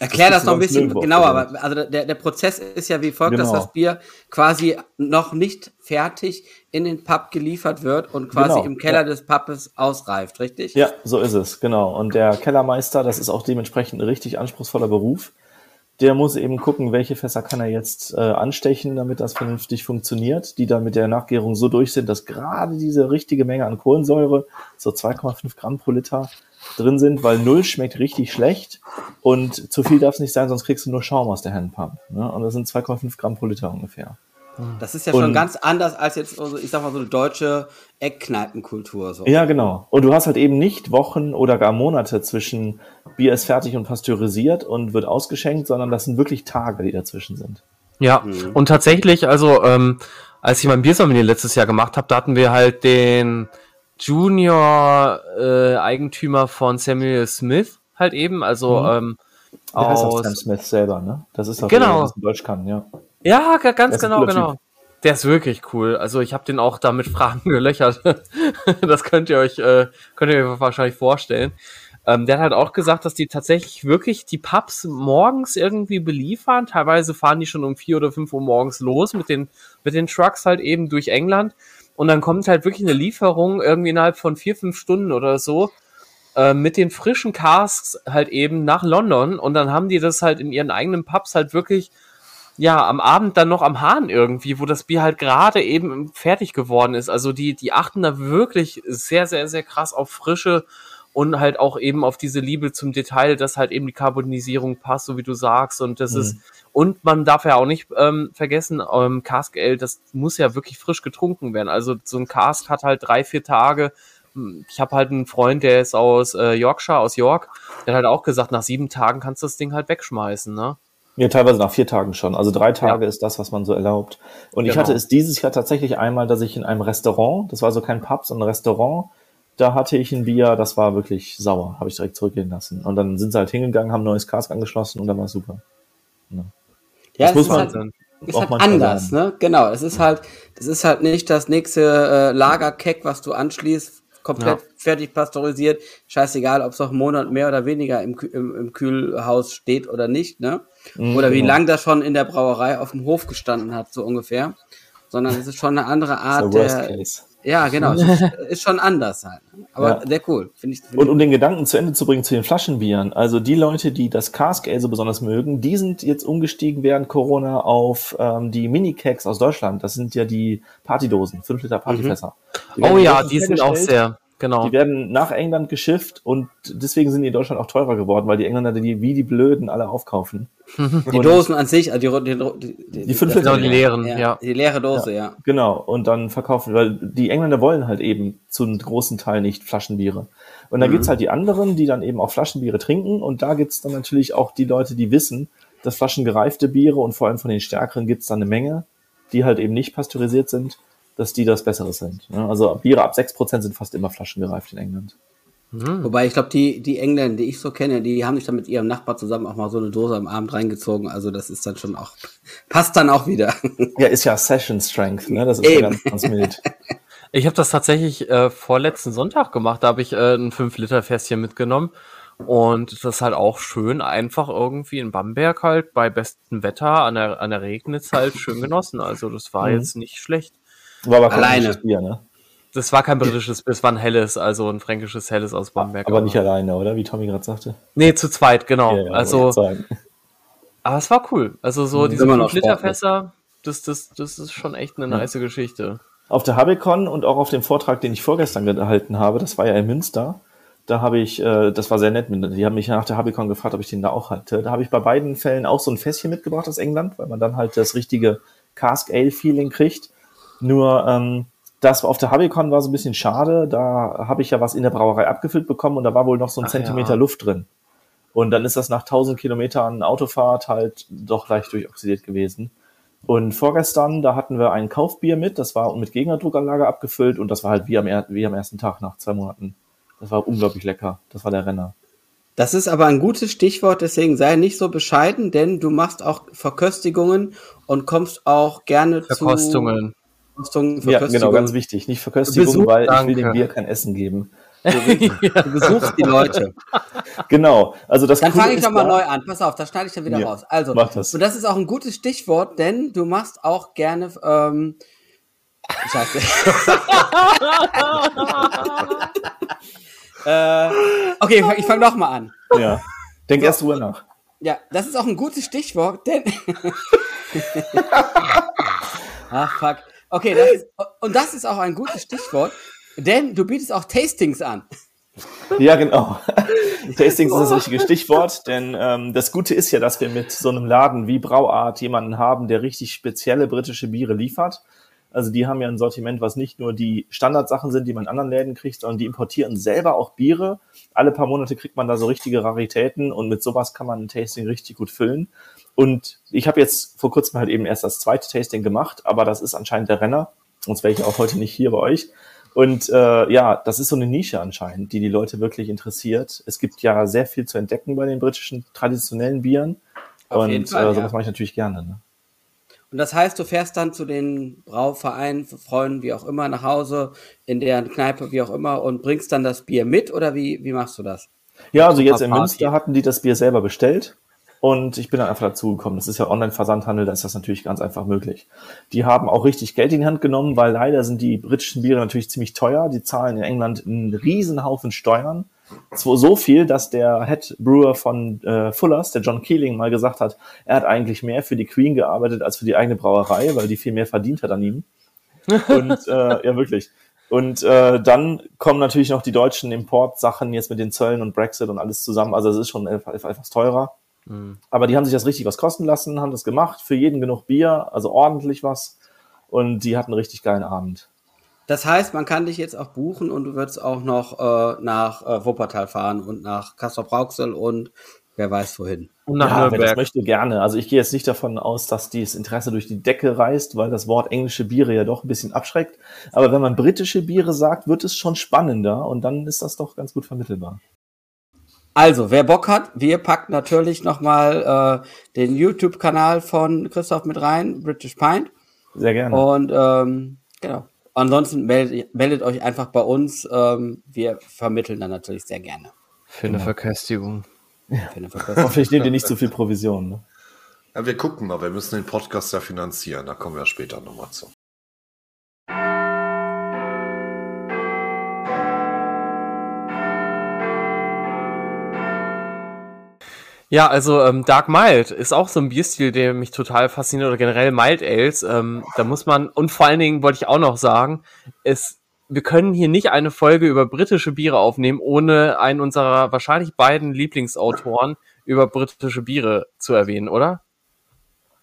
Erklär das, kriegst noch ein bisschen genauer, aber also der, der Prozess ist ja wie folgt, dass Genau. das Bier quasi noch nicht fertig in den Pub geliefert wird und quasi Genau, im Keller ja. des Pubs ausreift, richtig? Ja, so ist es, genau. Und der Kellermeister, das ist auch dementsprechend ein richtig anspruchsvoller Beruf. Der muss eben gucken, welche Fässer kann er jetzt äh, anstechen, damit das vernünftig funktioniert, die dann mit der Nachgärung so durch sind, dass gerade diese richtige Menge an Kohlensäure, so 2,5 Gramm pro Liter, drin sind, weil null schmeckt richtig schlecht und zu viel darf es nicht sein, sonst kriegst du nur Schaum aus der Handpump. Ne? Und das sind 2,5 Gramm pro Liter ungefähr. Das ist ja schon Und- ganz anders als jetzt, so, ich sag mal, so eine deutsche Eckkneipenkultur. So. Ja, genau. Und du hast halt eben nicht Wochen oder gar Monate zwischen Bier ist fertig und pasteurisiert und wird ausgeschenkt, sondern das sind wirklich Tage, die dazwischen sind. Ja, und tatsächlich, also ähm, als ich mein Biersommelier letztes Jahr gemacht habe, da hatten wir halt den Junior-Eigentümer von Samuel Smith halt eben, also Mhm. ähm, Der heißt auch aus... Sam Smith selber, ne? Das ist auch Genau. der, der Deutsch kann, ja. Ja, ga- ganz genau, genau. Typ. Der ist wirklich cool. Also ich habe den auch da mit Fragen (laughs) gelöchert. das könnt ihr euch, äh, könnt ihr euch wahrscheinlich vorstellen. Ähm, der hat halt auch gesagt, dass die tatsächlich wirklich die Pubs morgens irgendwie beliefern. Teilweise fahren die schon um vier oder fünf Uhr morgens los mit den, mit den Trucks halt eben durch England. Und dann kommt halt wirklich eine Lieferung irgendwie innerhalb von vier, fünf Stunden oder so äh, mit den frischen Casks halt eben nach London. Und dann haben die das halt in ihren eigenen Pubs halt wirklich ja, am Abend dann noch am Hahn irgendwie, wo das Bier halt gerade eben fertig geworden ist. Also die, die achten da wirklich sehr, sehr, sehr krass auf Frische und halt auch eben auf diese Liebe zum Detail, dass halt eben die Carbonisierung passt, so wie du sagst. Und das Mhm. ist, und man darf ja auch nicht ähm, vergessen, ähm, Cask Ale, das muss ja wirklich frisch getrunken werden. Also so ein Cask hat halt drei, vier Tage. Ich habe halt einen Freund, der ist aus äh, Yorkshire, aus York, der hat halt auch gesagt, nach sieben Tagen kannst du das Ding halt wegschmeißen, ne? Ja, teilweise nach vier Tagen schon. Also drei Tage Ja. ist das, was man so erlaubt. Und ich Genau. hatte es dieses Jahr tatsächlich einmal, dass ich in einem Restaurant, das war so kein Pub, sondern ein Restaurant, da hatte ich ein Bier, das war wirklich sauer, habe ich direkt zurückgehen lassen. Und dann sind sie halt hingegangen, haben ein neues Cask angeschlossen und dann war es super. Ja, Das es muss man halt, dann ist halt anders, ne? Genau, es ist halt, das ist halt nicht das nächste äh, Lagerkeck, was du anschließt, komplett Ja. fertig pasteurisiert. Scheißegal, ob es noch einen Monat mehr oder weniger im, im, im Kühlhaus steht oder nicht, ne? Mhm, Oder wie genau. lang das schon in der Brauerei auf dem Hof gestanden hat, so ungefähr. Sondern es ist schon eine andere Art der. Case. Ja, genau. Es ist, ist schon anders halt. ne? Aber Ja. sehr cool, finde ich. Find Und um den Gedanken zu Ende zu bringen zu den Flaschenbieren, also die Leute, die das Cask Ale so besonders mögen, die sind jetzt umgestiegen während Corona auf ähm, die Mini-Kegs aus Deutschland. Das sind ja die Partydosen, 5 Liter Partyfässer. Die Oh ja, die sind auch sehr, genau. Die werden nach England geschifft und deswegen sind die in Deutschland auch teurer geworden, weil die Engländer die wie die Blöden alle aufkaufen. die Dosen an sich, also die, die, die, Die fünf Genau, die leeren, ja. Die leere Dose, ja. Genau, und dann verkaufen, weil die Engländer wollen halt eben zu einem großen Teil nicht Flaschenbiere. Und dann gibt's halt die anderen, die dann eben auch Flaschenbiere trinken und da gibt's dann natürlich auch die Leute, die wissen, dass flaschengereifte Biere und vor allem von den stärkeren gibt's dann eine Menge, die halt eben nicht pasteurisiert sind, dass die das Bessere sind. ne? Also Biere ab 6% sind fast immer flaschengereift in England. Wobei ich glaube, die, die Engländer, die ich so kenne, die haben sich dann mit ihrem Nachbar zusammen auch mal so eine Dose am Abend reingezogen. Also das ist dann schon auch, passt dann auch wieder. (laughs) Ja, ist ja Session Strength, ne? Das ist ja ganz, ganz mild. (laughs) Ich habe das tatsächlich äh, vorletzten Sonntag gemacht. Da habe ich äh, ein 5-Liter-Fässchen mitgenommen. Und das ist halt auch schön, einfach irgendwie in Bamberg halt bei bestem Wetter an der, an der Regnitz halt schön genossen. Also das war Mhm. jetzt nicht schlecht. War aber kein Alleine. britisches Bier, ne? Das war kein britisches, es war ein helles, also ein fränkisches helles aus Bamberg. Aber nicht alleine, oder? Wie Tommy gerade sagte. Nee, zu zweit, genau. Ja, ja, also, aber es war cool. Also so diese Immer noch 5-Liter-Fässer, das, das, das ist schon echt eine nice Geschichte. Auf der Habicon und auch auf dem Vortrag, den ich vorgestern gehalten habe, das war ja in Münster, da habe ich, äh, das war sehr nett, mit- die haben mich nach der Habicon gefragt, ob ich den da auch halte. Da habe ich bei beiden Fällen auch so ein Fässchen mitgebracht aus England, weil man dann halt das richtige Cask Ale Feeling kriegt. Nur ähm, das auf der Habicon war so ein bisschen schade, da habe ich ja was in der Brauerei abgefüllt bekommen und da war wohl noch so ein Ach Zentimeter ja. Luft drin. Und dann ist das nach 1000 Kilometern Autofahrt halt doch leicht durchoxidiert gewesen. Und vorgestern, da hatten wir ein Kaufbier mit, das war mit Gegnerdruckanlage abgefüllt und das war halt wie am, er wie am ersten Tag nach zwei Monaten. Das war unglaublich lecker. Das war der Renner. Das ist aber ein gutes Stichwort, deswegen sei nicht so bescheiden, denn du machst auch Verköstigungen und kommst auch gerne Verkostungen. Zu Verkostungen, Ja, genau, ganz wichtig. Nicht Verköstigung, Besuch, weil ich will dem Bier kein Essen geben. (laughs) Du, du besuchst die Leute. (laughs) Genau. Also das Dann fange ich nochmal neu an. Pass auf, das schneide ich dann wieder Ja, raus. Also, mach das. und das ist auch ein gutes Stichwort, denn du machst auch gerne. Ähm, Scheiße. (laughs) äh, okay, ich fange nochmal an. Ja. Denk erst drüber nach. Ja, das ist auch ein gutes Stichwort, denn. Ach, fuck. Okay, das ist, und das ist auch ein gutes Stichwort, denn du bietest auch Tastings an. Ja, genau. (laughs) Tastings ist das richtige Stichwort, denn ähm, das Gute ist ja, dass wir mit so einem Laden wie Brauart jemanden haben, der richtig spezielle britische Biere liefert. Also die haben ja ein Sortiment, was nicht nur die Standardsachen sind, die man in anderen Läden kriegt, sondern die importieren selber auch Biere. Alle paar Monate kriegt man da so richtige Raritäten und mit sowas kann man ein Tasting richtig gut füllen. Und ich habe jetzt vor kurzem halt eben erst das zweite Tasting gemacht, aber das ist anscheinend der Renner. Sonst wäre ich auch heute nicht hier bei euch. Und äh, ja, das ist so eine Nische anscheinend, die die Leute wirklich interessiert. Es gibt ja sehr viel zu entdecken bei den britischen traditionellen Bieren. Auf und jeden Fall, äh, ja. sowas mache ich natürlich gerne. Ne? Und das heißt, du fährst dann zu den Brauvereinen, Freunden, wie auch immer, nach Hause, in deren Kneipe, wie auch immer, und bringst dann das Bier mit oder wie, wie machst du das? Ja, also jetzt in. Münster hatten die das Bier selber bestellt und ich bin dann einfach dazugekommen. Das ist ja Online-Versandhandel, da ist das natürlich ganz einfach möglich. Die haben auch richtig Geld in die Hand genommen, weil leider sind die britischen Biere natürlich ziemlich teuer. Die zahlen in England einen riesen Haufen Steuern. So, so viel, dass der Head Brewer von äh, Fullers, der John Keeling, mal gesagt hat, er hat eigentlich mehr für die Queen gearbeitet als für die eigene Brauerei, weil die viel mehr verdient hat an ihm. Und äh, (laughs) ja, wirklich. Und äh, dann kommen natürlich noch die deutschen Importsachen jetzt mit den Zöllen und Brexit und alles zusammen. Also es ist schon etwas etwas teurer. Aber die haben sich das richtig was kosten lassen, haben das gemacht, für jeden genug Bier, also ordentlich was. Und die hatten einen richtig geilen Abend. Das heißt, man kann dich jetzt auch buchen und du würdest auch noch äh, nach äh, Wuppertal fahren und nach Kassel-Brauxel und wer weiß wohin. Und nach ja, wer das Nürnberg. möchte, gerne. Also ich gehe jetzt nicht davon aus, dass das Interesse durch die Decke reißt, weil das Wort englische Biere ja doch ein bisschen abschreckt. Aber wenn man britische Biere sagt, wird es schon spannender und dann ist das doch ganz gut vermittelbar. Also, wer Bock hat, wir packen natürlich nochmal äh, den YouTube-Kanal von Christoph mit rein, British Pint. Sehr gerne. Und ähm, genau. Ansonsten meldet, meldet euch einfach bei uns. Ähm, wir vermitteln dann natürlich sehr gerne. Für eine Verköstigung. Für eine Verkostung. Hoffentlich nehmt ihr nicht zu viel Provision. Ne? Ja, wir gucken mal, wir müssen den Podcast ja finanzieren, da kommen wir später nochmal zu. Ja, also ähm, Dark Mild ist auch so ein Bierstil, der mich total fasziniert oder generell Mild Ales. Ähm, da muss man und vor allen Dingen wollte ich auch noch sagen, es wir können hier nicht eine Folge über britische Biere aufnehmen, ohne einen unserer wahrscheinlich beiden Lieblingsautoren über britische Biere zu erwähnen, oder?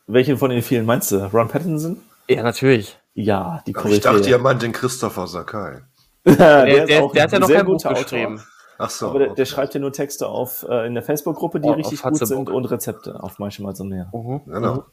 Welchen von den vielen meinst du? Ron Pattinson? Ja, natürlich. Ja, die Ich dachte, Koryphäe. ihr meint den Christopher Sakai. (laughs) der, Der, der, der hat ja noch kein Buch geschrieben. Ach so. Aber der, der schreibt ja nur Texte auf äh, in der Facebook-Gruppe, die Oh, richtig gut sind und Rezepte auf manchmal so mehr. Mhm. Genau.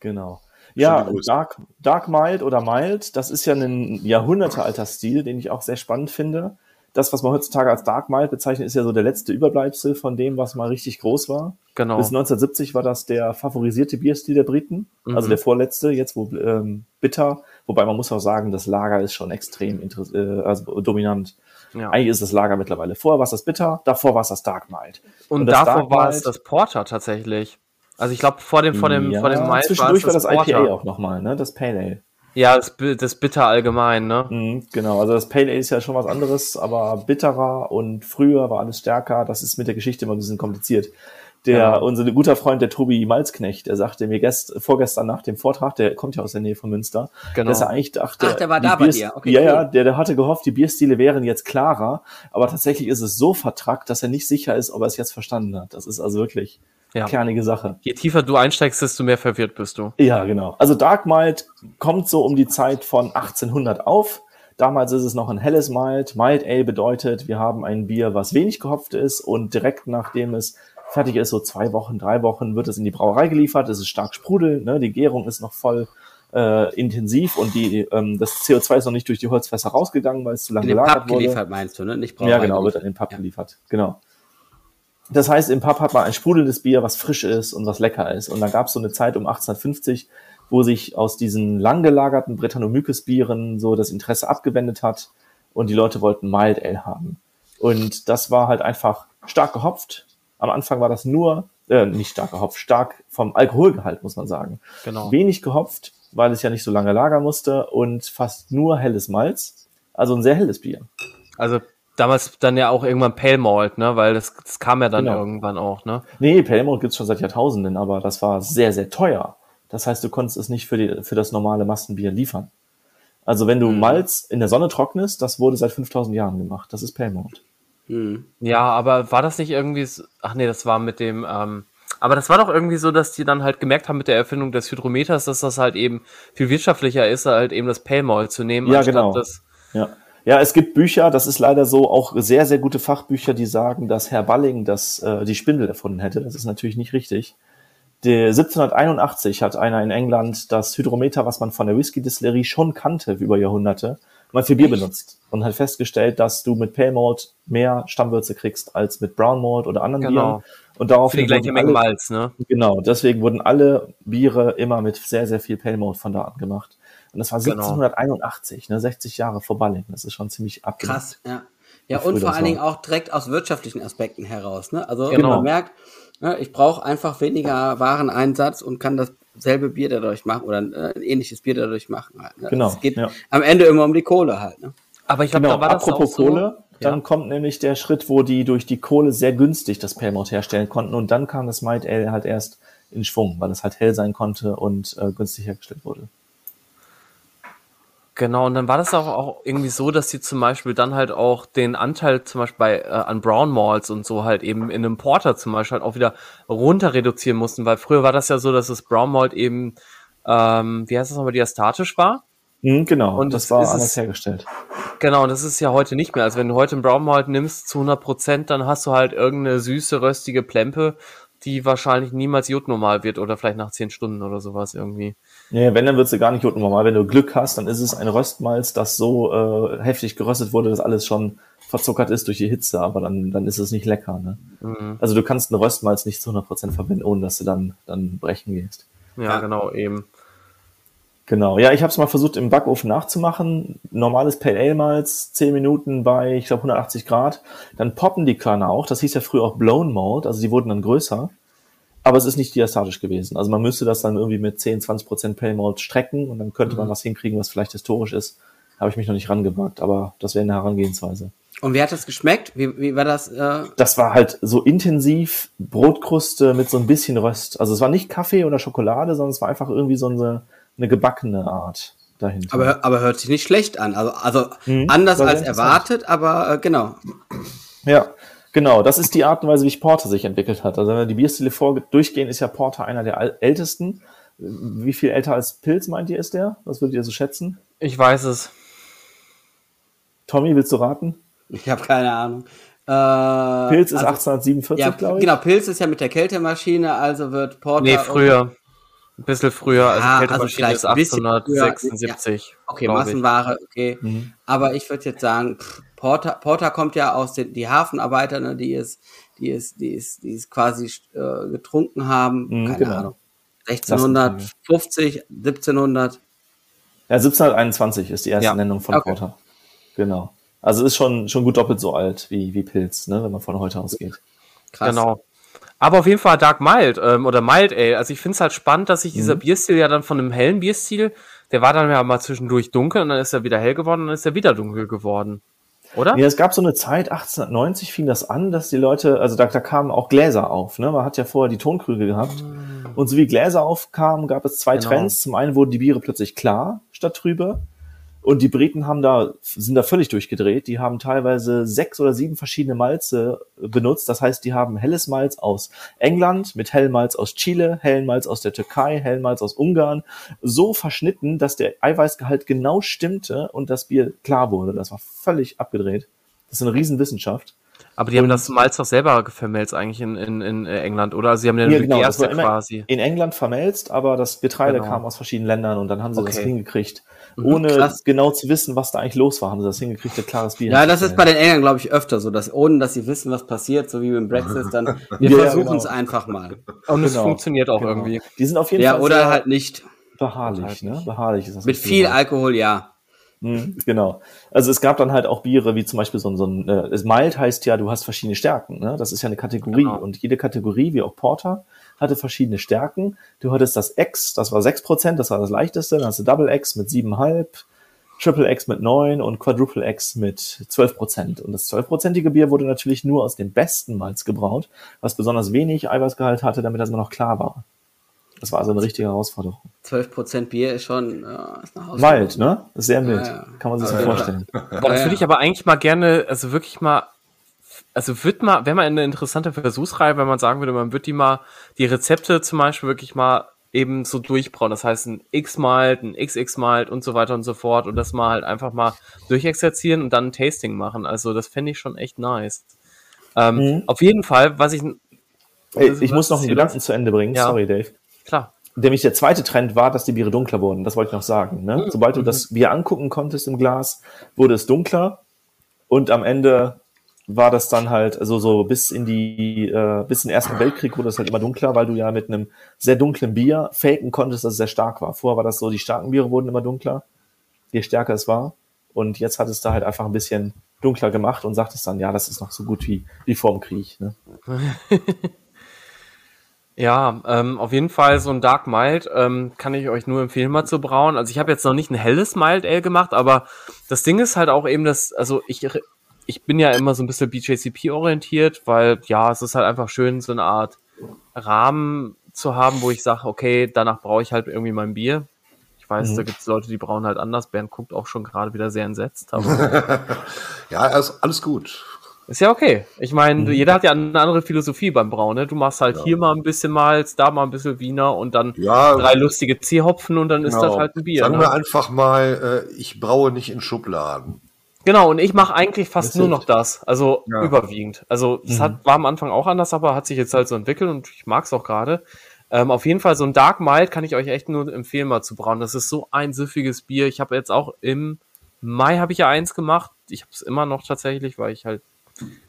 Genau. Ja, die Größe. Dark, Dark Mild oder Mild, das ist ja ein jahrhundertealter Stil, den ich auch sehr spannend finde. Das, was man heutzutage als Dark Mild bezeichnet, ist ja so der letzte Überbleibsel von dem, was mal richtig groß war. Genau. Bis 1970 war das der favorisierte Bierstil der Briten, Mhm. also der vorletzte, jetzt wo ähm, bitter. Wobei man muss auch sagen, das Lager ist schon extrem äh, also dominant. Ja. Eigentlich ist das Lager mittlerweile. Vorher war es das Bitter, davor war es das Dark Mild. Und, das davor war es das Porter tatsächlich. Also ich glaube, vor dem, vor dem, ja, vor dem Mild zwischendurch war das, IPA Porter. auch nochmal, ne? Das Pale Ale. Ja, das, das Bitter allgemein, ne? Mhm, genau, also das Pale Ale ist ja schon was anderes, aber bitterer und früher war alles stärker. Das ist mit der Geschichte immer ein bisschen kompliziert. Der, Ja. unser guter Freund, der Tobi Malzknecht, der sagte mir gest, vorgestern nach dem Vortrag, der kommt ja aus der Nähe von Münster, Genau. dass er eigentlich dachte, Ach, der war da bei dir. Okay, ja, cool. ja, der, der hatte gehofft, die Bierstile wären jetzt klarer, aber tatsächlich ist es so vertrackt, dass er nicht sicher ist, ob er es jetzt verstanden hat. Das ist also wirklich Ja. kernige Sache. Je tiefer du einsteigst, desto mehr verwirrt bist du. Ja, genau. Also Dark Mild kommt so um die Zeit von 1800 auf. Damals ist es noch ein helles Mild. Mild Ale bedeutet, wir haben ein Bier, was wenig gehopft ist und direkt nachdem es fertig ist, so zwei Wochen, drei Wochen, wird es in die Brauerei geliefert. Es ist stark sprudelnd, ne? die Gärung ist noch voll äh, intensiv und die, ähm, das CO2 ist noch nicht durch die Holzfässer rausgegangen, weil es zu lange In den Pub gelagert wurde. geliefert meinst du, ne? Nicht Ja, Brauerei genau, wird geliefert. an den Pub Ja. geliefert. Genau. Das heißt, im Pub hat man ein sprudelndes Bier, was frisch ist und was lecker ist. Und dann gab es so eine Zeit um 1850, wo sich aus diesen lang gelagerten Brettanomyces-Bieren so das Interesse abgewendet hat und die Leute wollten Mild Ale haben. Und das war halt einfach stark gehopft. Am Anfang war das nur, äh, nicht stark gehopft, stark vom Alkoholgehalt, muss man sagen. Genau. Wenig gehopft, weil es ja nicht so lange lagern musste und fast nur helles Malz. Also ein sehr helles Bier. Also damals dann ja auch irgendwann Pale Malt, ne? Weil das, das kam ja dann Genau. irgendwann auch, ne? Nee, Pale Malt gibt's schon seit Jahrtausenden, aber das war sehr, sehr teuer. Das heißt, du konntest es nicht für, die, für das normale Massenbier liefern. Also wenn du Mhm. Malz in der Sonne trocknest, das wurde seit 5000 Jahren gemacht. Das ist Pale Malt. Hm. Ja, aber war das nicht irgendwie, so, ach nee, das war mit dem, ähm, aber das war doch irgendwie so, dass die dann halt gemerkt haben mit der Erfindung des Hydrometers, dass das halt eben viel wirtschaftlicher ist, halt eben das Pale Malt zu nehmen, Ja, anstatt genau. das. Ja. Ja, es gibt Bücher, das ist leider so, auch sehr, sehr gute Fachbücher, die sagen, dass Herr Balling das, äh, die Spindel erfunden hätte. Das ist natürlich nicht richtig. Der 1781 hat einer in England das Hydrometer, was man von der Whisky-Distillerie schon kannte über Jahrhunderte, mal für Bier benutzt und hat festgestellt, dass du mit Pale Malt mehr Stammwürze kriegst als mit Brown Malt oder anderen Genau. Bieren. Und daraufhin Für die gleiche Menge Malz, ne? Genau, deswegen wurden alle Biere immer mit sehr, sehr viel Pale Malt von da an gemacht. Und das war Genau. 1781, ne, 60 Jahre vor Balling. Das ist schon ziemlich abgenommen. Krass, ja. Ja, und vor das allen Dingen auch direkt aus wirtschaftlichen Aspekten heraus. Ne? Also Genau. man merkt, ne, ich brauche einfach weniger Wareneinsatz und kann dasselbe Bier dadurch machen oder äh, ein ähnliches Bier dadurch machen. Halt, ne? Genau, Es geht ja. am Ende immer um die Kohle halt. Ne? Aber ich glaube, Genau, da war das apropos auch so, Kohle, dann Ja. kommt nämlich der Schritt, wo die durch die Kohle sehr günstig das Pale Malt herstellen konnten und dann kam das Might Ale halt erst in Schwung, weil es halt hell sein konnte und äh, günstig hergestellt wurde. Genau, und dann war das auch, auch irgendwie so, dass sie zum Beispiel dann halt auch den Anteil zum Beispiel bei, äh, an Brown Malls und so halt eben in einem Porter zum Beispiel halt auch wieder runter reduzieren mussten, weil früher war das ja so, dass das Brown Malt eben, ähm, wie heißt das nochmal, diastatisch war. Mhm, genau, Und das es war anders es- hergestellt. Genau, und das ist ja heute nicht mehr. Also wenn du heute einen Brown Malt nimmst zu 100 Prozent, dann hast du halt irgendeine süße, röstige Plempe, die wahrscheinlich niemals jodnormal wird oder vielleicht nach 10 Stunden oder sowas irgendwie. Nee, wenn, dann wird sie gar nicht normal. Wenn du Glück hast, dann ist es ein Röstmalz, das so äh, heftig geröstet wurde, dass alles schon verzuckert ist durch die Hitze, aber dann, dann ist es nicht lecker. Ne? Mhm. Also du kannst ein Röstmalz nicht zu 100% verwenden, ohne dass du dann, dann brechen gehst. Ja, Ja. genau, eben. Genau, ja, ich habe es mal versucht im Backofen nachzumachen. Normales Pale Ale Malz, 10 Minuten bei, ich glaube, 180 Grad. Dann poppen die Körner auch. Das hieß ja früher auch Blown Malt, also die wurden dann größer. Aber es ist nicht diastatisch gewesen. Also man müsste das dann irgendwie mit 10, 20 Prozent Pale Malt strecken und dann könnte man was hinkriegen, was vielleicht historisch ist. Habe ich mich noch nicht rangewagt, aber das wäre eine Herangehensweise. Und wie hat das geschmeckt? Wie, wie war das? Äh, Das war halt so intensiv Brotkruste mit so ein bisschen Röst. Also es war nicht Kaffee oder Schokolade, sondern es war einfach irgendwie so eine, eine gebackene Art dahinter. aber, aber hört sich nicht schlecht an. Also, also Mhm, anders als erwartet, aber äh, genau. Ja, genau. Das ist die Art und Weise, wie sich Porter sich entwickelt hat. Also wenn wir die Bierstile vor durchgehen, ist ja Porter einer der ältesten. Wie viel älter als Pilz meint ihr ist der? Was würdet ihr so schätzen? Ich weiß es. Tommy, willst du raten? Ich habe keine Ahnung. Äh, Pilz ist also, 1847, ja, glaube ich. genau, Pilz ist ja mit der Kältemaschine, also wird Porter. Nee, früher. Ein bisschen früher. Also Ja, Kältemaschine also vielleicht ist ein bisschen früher, 1876. Okay, glaub ich. Massenware, okay. Mhm. Aber ich würde jetzt sagen, pff, Porter, Porter kommt ja aus den die Hafenarbeiter, ne, die es, die es, die es, die es quasi äh, getrunken haben. Mhm, Keine genau. Ahnung. 1650, 1700. Ja, 1721 ist die erste Ja. Nennung von Okay. Porter. Genau. Also ist schon, schon gut doppelt so alt wie, wie Pilz, ne, wenn man von heute ausgeht. Krass. Genau. Aber auf jeden Fall Dark Mild ähm, oder Mild Ale. Also ich finde es halt spannend, dass sich Mhm. dieser Bierstil ja dann von einem hellen Bierstil, der war dann ja mal zwischendurch dunkel und dann ist er wieder hell geworden und dann ist er wieder dunkel geworden. Oder? Ja, es gab so eine Zeit, 1890 fing das an, dass die Leute, also da, da kamen auch Gläser auf. Ne? Man hat ja vorher die Tonkrüge gehabt. Und so wie Gläser aufkamen, gab es zwei Genau. Trends. Zum einen wurden die Biere plötzlich klar statt trübe. Und die Briten haben da, sind da völlig durchgedreht. Die haben teilweise sechs oder sieben verschiedene Malze benutzt. Das heißt, die haben helles Malz aus England mit hellem Malz aus Chile, hellen Malz aus der Türkei, hellen Malz aus Ungarn. So verschnitten, dass der Eiweißgehalt genau stimmte und das Bier klar wurde. Das war völlig abgedreht. Das ist eine Riesenwissenschaft. Aber die haben das Malz doch selber vermelzt eigentlich in, in, in England, oder? Sie haben den Ja, genau, das war immer quasi. in England vermelzt, aber das Getreide Genau. kam aus verschiedenen Ländern und dann haben sie das Okay. hingekriegt. Mhm, Ohne krass. genau zu wissen, was da eigentlich los war, haben sie das hingekriegt, ein klares Bier. Ja, das ist bei den Engländern, glaube ich, öfter so, dass ohne dass sie wissen, was passiert, so wie beim Brexit, dann (laughs) wir Ja, ja, versuchen es genau. einfach mal. Und es Genau. funktioniert auch Genau. irgendwie. Die sind auf jeden Ja, Fall oder sehr halt nicht. beharrlich, Halt ne? nicht. Beharrlich ist das. Mit viel Wort. Alkohol, ja. Mhm, genau. Also es gab dann halt auch Biere, wie zum Beispiel so ein, so ein äh, Mild heißt ja, du hast verschiedene Stärken. Ne? Das ist ja eine Kategorie. Genau. Und jede Kategorie, wie auch Porter, hatte verschiedene Stärken. Du hattest das X, das war 6%, das war das leichteste. Dann hast du Double X mit 7,5, Triple X mit 9 und Quadruple X mit 12%. Und das 12%ige Bier wurde natürlich nur aus dem besten Malz gebraut, was besonders wenig Eiweißgehalt hatte, damit das immer noch klar war. Das war also eine richtige Herausforderung. 12% Bier ist schon ja, ist eine. Mild, ne? Sehr mild. Ja, ja. Kann man sich so Ja, ja. vorstellen. Boah, das würde ich aber eigentlich mal gerne, also wirklich mal, also wird mal, wenn man eine interessante Versuchsreihe, wenn man sagen würde, man wird die mal, die Rezepte zum Beispiel wirklich mal eben so durchbrauen. Das heißt, ein X-Malt, ein XX-Malt und so weiter und so fort und das mal halt einfach mal durchexerzieren und dann ein Tasting machen. Also das fände ich schon echt nice. Ähm, Mhm. Auf jeden Fall, was ich, Ey, Was- ich muss noch einen Gedanken zu Ende bringen. Ja. Sorry, Dave. klar, Nämlich der zweite Trend war, dass die Biere dunkler wurden. Das wollte ich noch sagen. Ne? Sobald du das Bier angucken konntest im Glas, wurde es dunkler und am Ende war das dann halt, also so bis in die, äh, bis in den Ersten Weltkrieg wurde es halt immer dunkler, weil du ja mit einem sehr dunklen Bier faken konntest, dass es sehr stark war. Vorher war das so, die starken Biere wurden immer dunkler, je stärker es war. Und jetzt hat es da halt einfach ein bisschen dunkler gemacht und sagt es dann, ja, das ist noch so gut wie, wie vorm Krieg. Ne? (laughs) Ja, ähm, auf jeden Fall so ein Dark Mild ähm, kann ich euch nur empfehlen, mal zu brauen. Also ich habe jetzt noch nicht ein helles Mild Ale gemacht, aber das Ding ist halt auch eben, dass, also ich, ich bin ja immer so ein bisschen BJCP orientiert, weil ja, es ist halt einfach schön, so eine Art Rahmen zu haben, wo ich sage, okay, danach brauche ich halt irgendwie mein Bier. Ich weiß, Mhm. da gibt es Leute, die brauen halt anders. Bernd guckt auch schon gerade wieder sehr entsetzt, aber (laughs) Ja, also alles gut. Ist ja okay. Ich meine, Mhm. jeder hat ja eine andere Philosophie beim Brauen. Ne? Du machst halt hier mal ein bisschen Malz, da mal ein bisschen Wiener und dann Ja, drei lustige C-Hopfen und dann ist genau. das halt ein Bier. Sagen Ne? wir einfach mal, äh, ich braue nicht in Schubladen. Genau, und ich mache eigentlich fast Das nur noch das. Also Ja. überwiegend. Also es Mhm. hat, war am Anfang auch anders, aber hat sich jetzt halt so entwickelt und ich mag es auch gerade. Ähm, auf jeden Fall so ein Dark Mild kann ich euch echt nur empfehlen, mal zu brauen. Das ist so ein süffiges Bier. Ich habe jetzt auch im Mai habe ich ja eins gemacht. Ich habe es immer noch tatsächlich, weil ich halt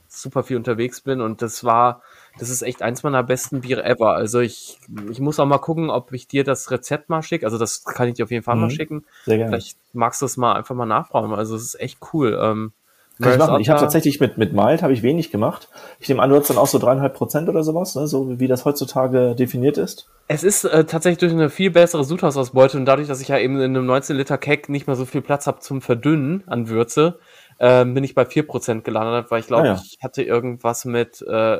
super viel unterwegs bin und das war, das ist echt eins meiner besten Biere ever. Also ich, ich muss auch mal gucken, ob ich dir das Rezept mal schicke. Also das kann ich dir auf jeden Fall mal Mhm. schicken. Sehr gerne. Vielleicht magst du es mal einfach mal nachbrauen. Also es ist echt cool. Ähm, Kann ich machen. Ich habe tatsächlich mit, mit Mild habe ich wenig gemacht. Ich nehme an, du hast dann auch so dreieinhalb Prozent oder sowas, ne? so wie das heutzutage definiert ist. Es ist äh, tatsächlich durch eine viel bessere Sudhausausbeute und dadurch, dass ich ja eben in einem 19 Liter Keck nicht mehr so viel Platz habe zum Verdünnen an Würze, ähm, bin ich bei 4% gelandet, weil ich glaube, Ah, ja. ich hatte irgendwas mit, äh,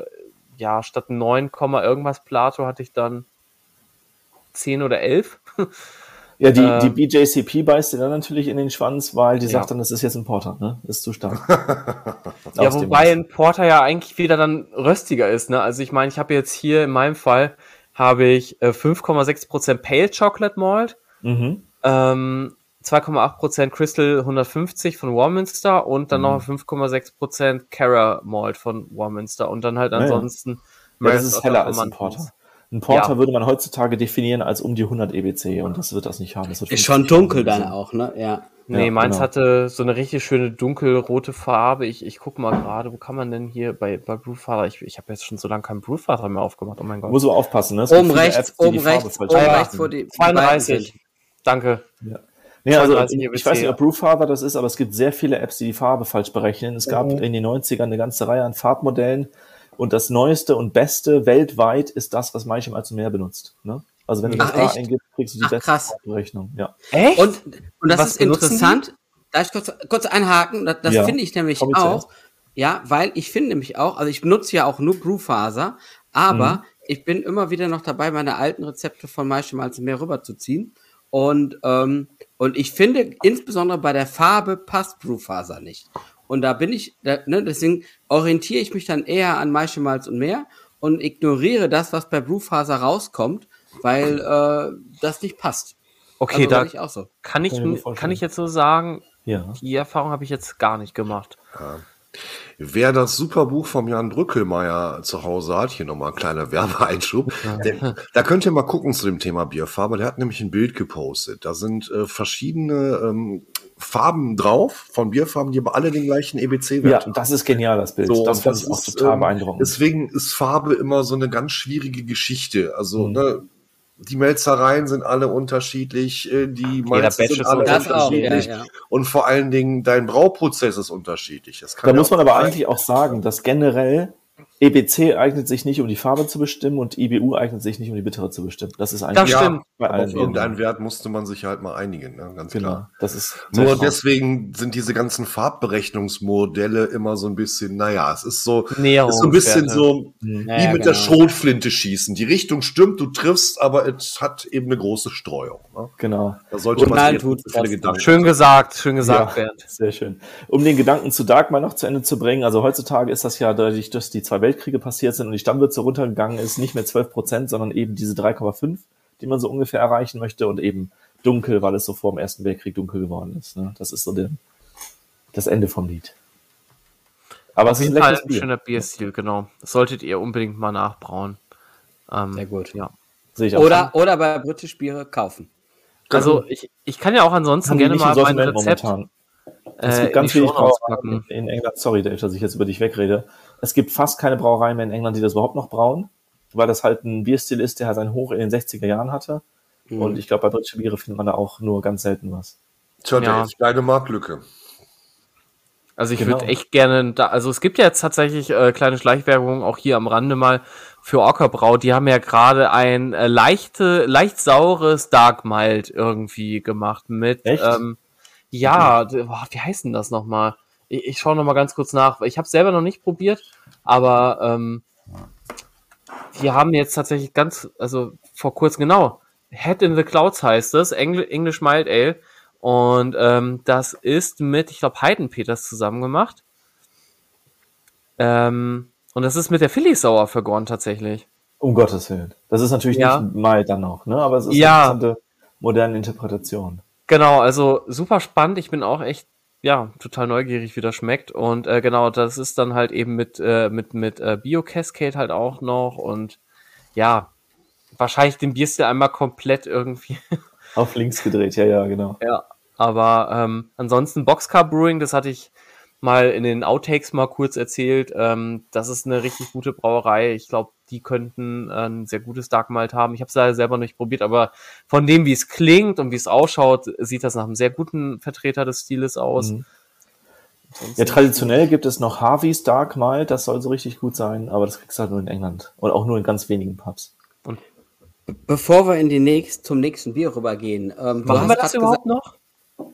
ja, statt 9, Komma irgendwas Plato hatte ich dann 10 oder 11. (laughs) Ja, die, Äh. die BJCP beißt dir dann natürlich in den Schwanz, weil die Ja. sagt dann, das ist jetzt ein Porter, ne? Das ist zu stark. (laughs) Ja, wobei ein Porter ja eigentlich wieder dann röstiger ist, ne? Also ich meine, ich habe jetzt hier in meinem Fall habe ich äh, 5,6% Pale Chocolate Malt, Mhm. ähm, 2,8% Crystal 150 von Warminster und dann Mhm. noch 5,6% Cara Malt von Warminster und dann halt ja. ansonsten Ja, das Maris ist heller als ein. Porter. Ein Porter Ja. würde man heutzutage definieren als um die 100 EBC und das wird das nicht haben. Das wird Ist 50 schon dunkel dann auch, ne? Ja. Nee, Ja, meins genau. hatte so eine richtig schöne dunkelrote Farbe. Ich, ich guck mal gerade, wo kann man denn hier bei, bei Brewfather? Ich, ich habe jetzt schon so lange keinen Brewfather mehr aufgemacht. Oh mein Gott. Muss aber aufpassen, ne? Oben rechts, Apps, oben rechts, oben rechts, wo die 32. sind. Danke. Nee, also 32 ich weiß nicht, ob Brewfather das ist, aber es gibt sehr viele Apps, die die Farbe falsch berechnen. Es gab Mhm. in den 90ern eine ganze Reihe an Farbmodellen und das neueste und beste weltweit ist das, was Maichem allzu mehr benutzt. Ne? Also wenn du das Ach, da echt? eingibst, kriegst du die Ach, beste krass. Farbberechnung. Ja. Echt? Und, und das Was ist interessant. Darf ich kurz, kurz einhaken? Das, das Ja. finde ich nämlich Komm ich auch. zuerst. Ja, weil ich finde nämlich auch, also ich benutze ja auch nur Brewfaser, aber Mhm. ich bin immer wieder noch dabei, meine alten Rezepte von Maische Malz mehr rüberzuziehen. Und, ähm, und ich finde, insbesondere bei der Farbe passt Brewfaser nicht. Und da bin ich, da, ne, deswegen orientiere ich mich dann eher an Maische Malz und mehr und ignoriere das, was bei Brewfaser rauskommt, weil äh, das nicht passt. okay, also, da ich auch so. kann ich, Kann ich kann ich jetzt so sagen, Ja. die Erfahrung habe ich jetzt gar nicht gemacht. Wer das super Buch vom Jan Brückelmeier zu Hause hat, hier nochmal ein kleiner Werbeeinschub, der, da könnt ihr mal gucken zu dem Thema Bierfarbe. Der hat nämlich ein Bild gepostet. Da sind äh, verschiedene ähm, Farben drauf von Bierfarben, die aber alle den gleichen ja, EBC-Wert das ist genial, das Bild. So, das fand ich auch total ähm, beeindruckend. Deswegen ist Farbe immer so eine ganz schwierige Geschichte. Also, Mhm. ne, die Melzereien sind alle unterschiedlich, äh, die Malze sind alle unterschiedlich. Ja, unterschiedlich ja. und vor allen Dingen dein Brauprozess ist unterschiedlich. Das kann Da ja muss man aber sein. eigentlich auch sagen, dass generell EBC eignet sich nicht, um die Farbe zu bestimmen und IBU eignet sich nicht, um die Bittere zu bestimmen. Das ist eigentlich Das ja, stimmt. bei auf allen irgendeinen. Wert musste man sich halt mal einigen, ne? ganz Genau, klar. das ist Nur deswegen sind diese ganzen Farbberechnungsmodelle immer so ein bisschen, naja, es ist so, Näherungswerte. ist so ein bisschen so Mhm. wie Ja, ja, mit der genau. Schrotflinte schießen. Die Richtung stimmt, du triffst, aber es hat eben eine große Streuung. Ne? Genau. Da sollte Und man nein, sich tut's nicht so viele. Gedanken Schön gesagt, schön gesagt, Ja. Bernd. Sehr schön. Um den Gedanken zu Dark mal noch zu Ende zu bringen, also heutzutage ist das ja dadurch, dass die zwei Weltkriege passiert sind und die Stammwürze runtergegangen ist, nicht mehr 12 Prozent, sondern eben diese 3,5, die man so ungefähr erreichen möchte und eben dunkel, weil es so vor dem Ersten Weltkrieg dunkel geworden ist. Ne? Das ist so der, das Ende vom Lied. Aber es Auf ist ein jeden Fall leckeres ein Bier. schöner Bierstil, genau. Das solltet ihr unbedingt mal nachbrauen. Ähm, Sehr gut. Ja. Oder, oder bei British Biere kaufen. Also ich, ich kann ja auch ansonsten gerne mal mein Rezept momentan. äh, Es gibt in ganz wenig Brauereien in England. Sorry, Dave, dass ich jetzt über dich wegrede. Es gibt fast keine Brauereien mehr in England, die das überhaupt noch brauen, weil das halt ein Bierstil ist, der halt sein Hoch in den 60er Jahren hatte. Mhm. Und ich glaube, bei britische Biere findet man da auch nur ganz selten was. Tja, Ja. Dave, deine Marktlücke. Also ich Genau. würde echt gerne, da, also es gibt ja jetzt tatsächlich äh, kleine Schleichwerbung auch hier am Rande mal für Orca Die haben ja gerade ein äh, leichte, leicht saures Dark Mild irgendwie gemacht mit, Echt? ähm, ja, d- boah, wie heißt denn das nochmal? Ich, ich schaue nochmal ganz kurz nach. Ich habe selber noch nicht probiert, aber ähm, die haben jetzt tatsächlich ganz, also vor kurzem genau, Head in the Clouds heißt es, Engl English Mild Ale. Und ähm, das ist mit, ich glaube, Heidenpeters zusammen gemacht. Ähm, und das ist mit der Philly Sauer vergoren tatsächlich. Um Gottes Willen. Das ist natürlich Ja. nicht mal dann noch, ne? Aber es ist Ja. eine interessante moderne Interpretation. Genau, also super spannend. Ich bin auch echt, ja, total neugierig, wie das schmeckt. Und äh, genau, das ist dann halt eben mit, äh, mit, mit äh, Bio-Cascade halt auch noch. Und ja, wahrscheinlich den Bierstil einmal komplett irgendwie Auf links gedreht, ja, ja, genau. (laughs) Ja, aber ähm, ansonsten Boxcar Brewing, das hatte ich mal in den Outtakes mal kurz erzählt. Ähm, das ist eine richtig gute Brauerei. Ich glaube, die könnten äh, ein sehr gutes Dark Malt haben. Ich habe es leider selber nicht probiert, aber von dem, wie es klingt und wie es ausschaut, sieht das nach einem sehr guten Vertreter des Stiles aus. Mhm. Ja, traditionell gibt es noch Harvey's Dark Malt, das soll so richtig gut sein, aber das kriegst du halt nur in England. Und auch nur in ganz wenigen Pubs. Bevor wir in die nächst, zum nächsten Bier rübergehen. Ähm, Machen wir das überhaupt noch?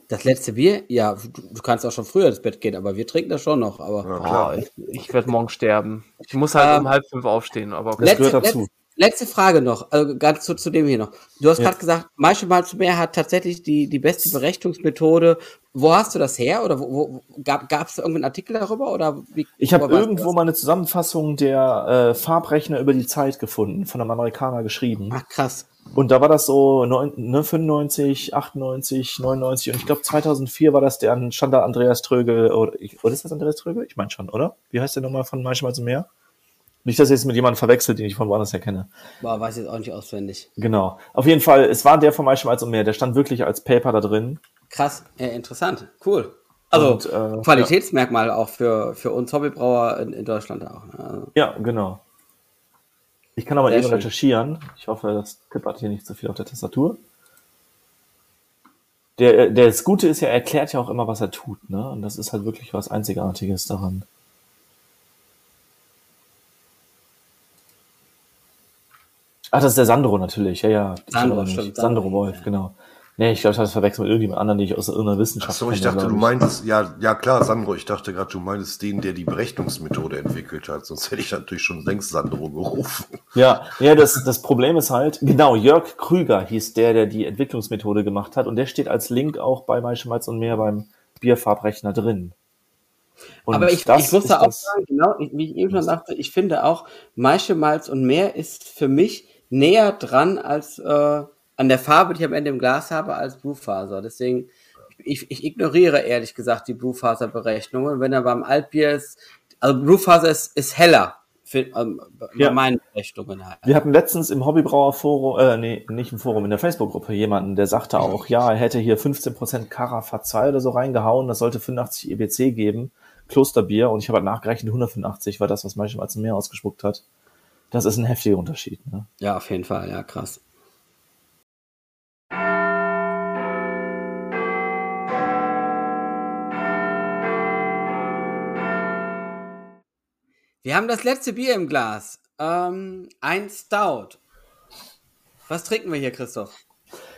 Das letzte Bier? Ja, du, du kannst auch schon früher ins Bett gehen, aber wir trinken das schon noch. Aber Ja, klar. Oh, ich ich werde morgen sterben. Ich muss halt Ähm, um halb fünf aufstehen, aber okay. Das letzte, gehört dazu. letzte, letzte Frage noch, also ganz zu, zu dem hier noch. Du hast Ja. gerade gesagt, Maische mal zu mehr hat tatsächlich die, die beste Berechnungsmethode. Wo hast du das her? Oder wo, wo gab es irgendeinen Artikel darüber? Oder wie, Ich habe irgendwo mal eine Zusammenfassung der äh, Farbrechner über die Zeit gefunden, von einem Amerikaner geschrieben. Ach krass. Und da war das so neun, ne, 95, 98, 99 und ich glaube 2004 war das der stand da Andreas Trögel oder, oder ist das Andreas Trögel? Ich meine schon, oder? Wie heißt der nochmal von Manchmal zum Meer? Nicht, dass ich jetzt mit jemandem verwechselt, den ich von woanders her kenne. Boah, weiß jetzt auch nicht auswendig. Genau. Auf jeden Fall, es war der von Manchmal zum Meer, der stand wirklich als Paper da drin. Krass, äh, interessant, cool. Also Und, äh, Qualitätsmerkmal auch für, für uns Hobbybrauer in, in Deutschland auch. ne? Also, Ja, genau. Ich kann aber Sehr eben schön. recherchieren. Ich hoffe, das tippert hier nicht zu viel auf der Tastatur. Der, der, das Gute ist ja, er erklärt ja auch immer, was er tut, ne? Und das ist halt wirklich was Einzigartiges daran. Ach, das ist der Sandro natürlich, ja, ja. Sandro, stimmt, Sandro Wolf, genau. Nee, ich glaube, ich habe das verwechselt mit irgendjemand anderen, den ich aus irgendeiner Ach Wissenschaft so, ich kenne, dachte, du meintest, ja, ja klar, Sandro, ich dachte gerade, du meintest den, der die Berechnungsmethode entwickelt hat, sonst hätte ich natürlich schon längst Sandro gerufen. Ja, ja, das, das Problem ist halt, genau, Jörg Krüger hieß der, der die Entwicklungsmethode gemacht hat und der steht als Link auch bei Maische Malz und mehr beim Bierfarbrechner drin. Und Aber ich, ich muss da auch sagen, genau, wie ich eben schon sagte, ich finde auch, Maische, Malz und mehr ist für mich näher dran als äh, an der Farbe, die ich am Ende im Glas habe, als Bluefaser. Deswegen, ich, ich ignoriere ehrlich gesagt die Bluefaser-Berechnungen. Wenn er beim Altbier ist, also Bluefaser ist, ist heller für, ähm, bei Ja. meinen Berechnungen halt. Wir hatten letztens im Hobbybrauerforum, äh, nee, nicht im Forum, in der Facebook-Gruppe jemanden, der sagte auch, ja, er hätte hier 15% Carafa 2 oder so reingehauen, das sollte 85 EBC geben, Klosterbier, und ich habe halt nachgerechnet, 185 war das, was Maische Malz und mehr ausgespuckt hat. Das ist ein heftiger Unterschied, ne? Ja, auf jeden Fall, ja, krass. Wir haben das letzte Bier im Glas. Ähm, ein Stout. Was trinken wir hier, Christoph?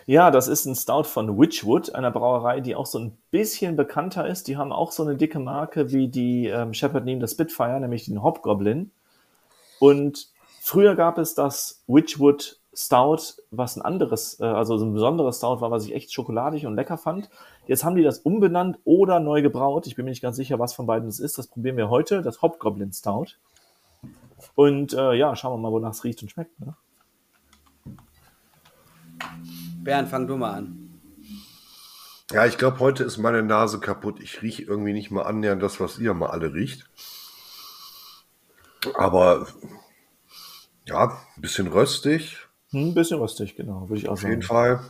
Ja, das ist ein Stout von Witchwood, einer Brauerei, die auch so ein bisschen bekannter ist. Die haben auch so eine dicke Marke wie die ähm, Shepherd Neame the Spitfire, nämlich den Hobgoblin. Und früher gab es das Witchwood Stout, was ein anderes, äh, also so ein besonderes Stout war, was ich echt schokoladig und lecker fand. Jetzt haben die das umbenannt oder neu gebraut. Ich bin mir nicht ganz sicher, was von beiden es ist. Das probieren wir heute, das Hobgoblin Stout. Und äh, ja, schauen wir mal, wonach es riecht und schmeckt. Ne? Bernd, fang du mal an. Ja, ich glaube, heute ist meine Nase kaputt. Ich rieche irgendwie nicht mal annähernd das, was ihr mal alle riecht. Aber ja, ein bisschen röstig. Hm, ein bisschen röstig, genau, würde ich auch Auf sagen. jeden Fall.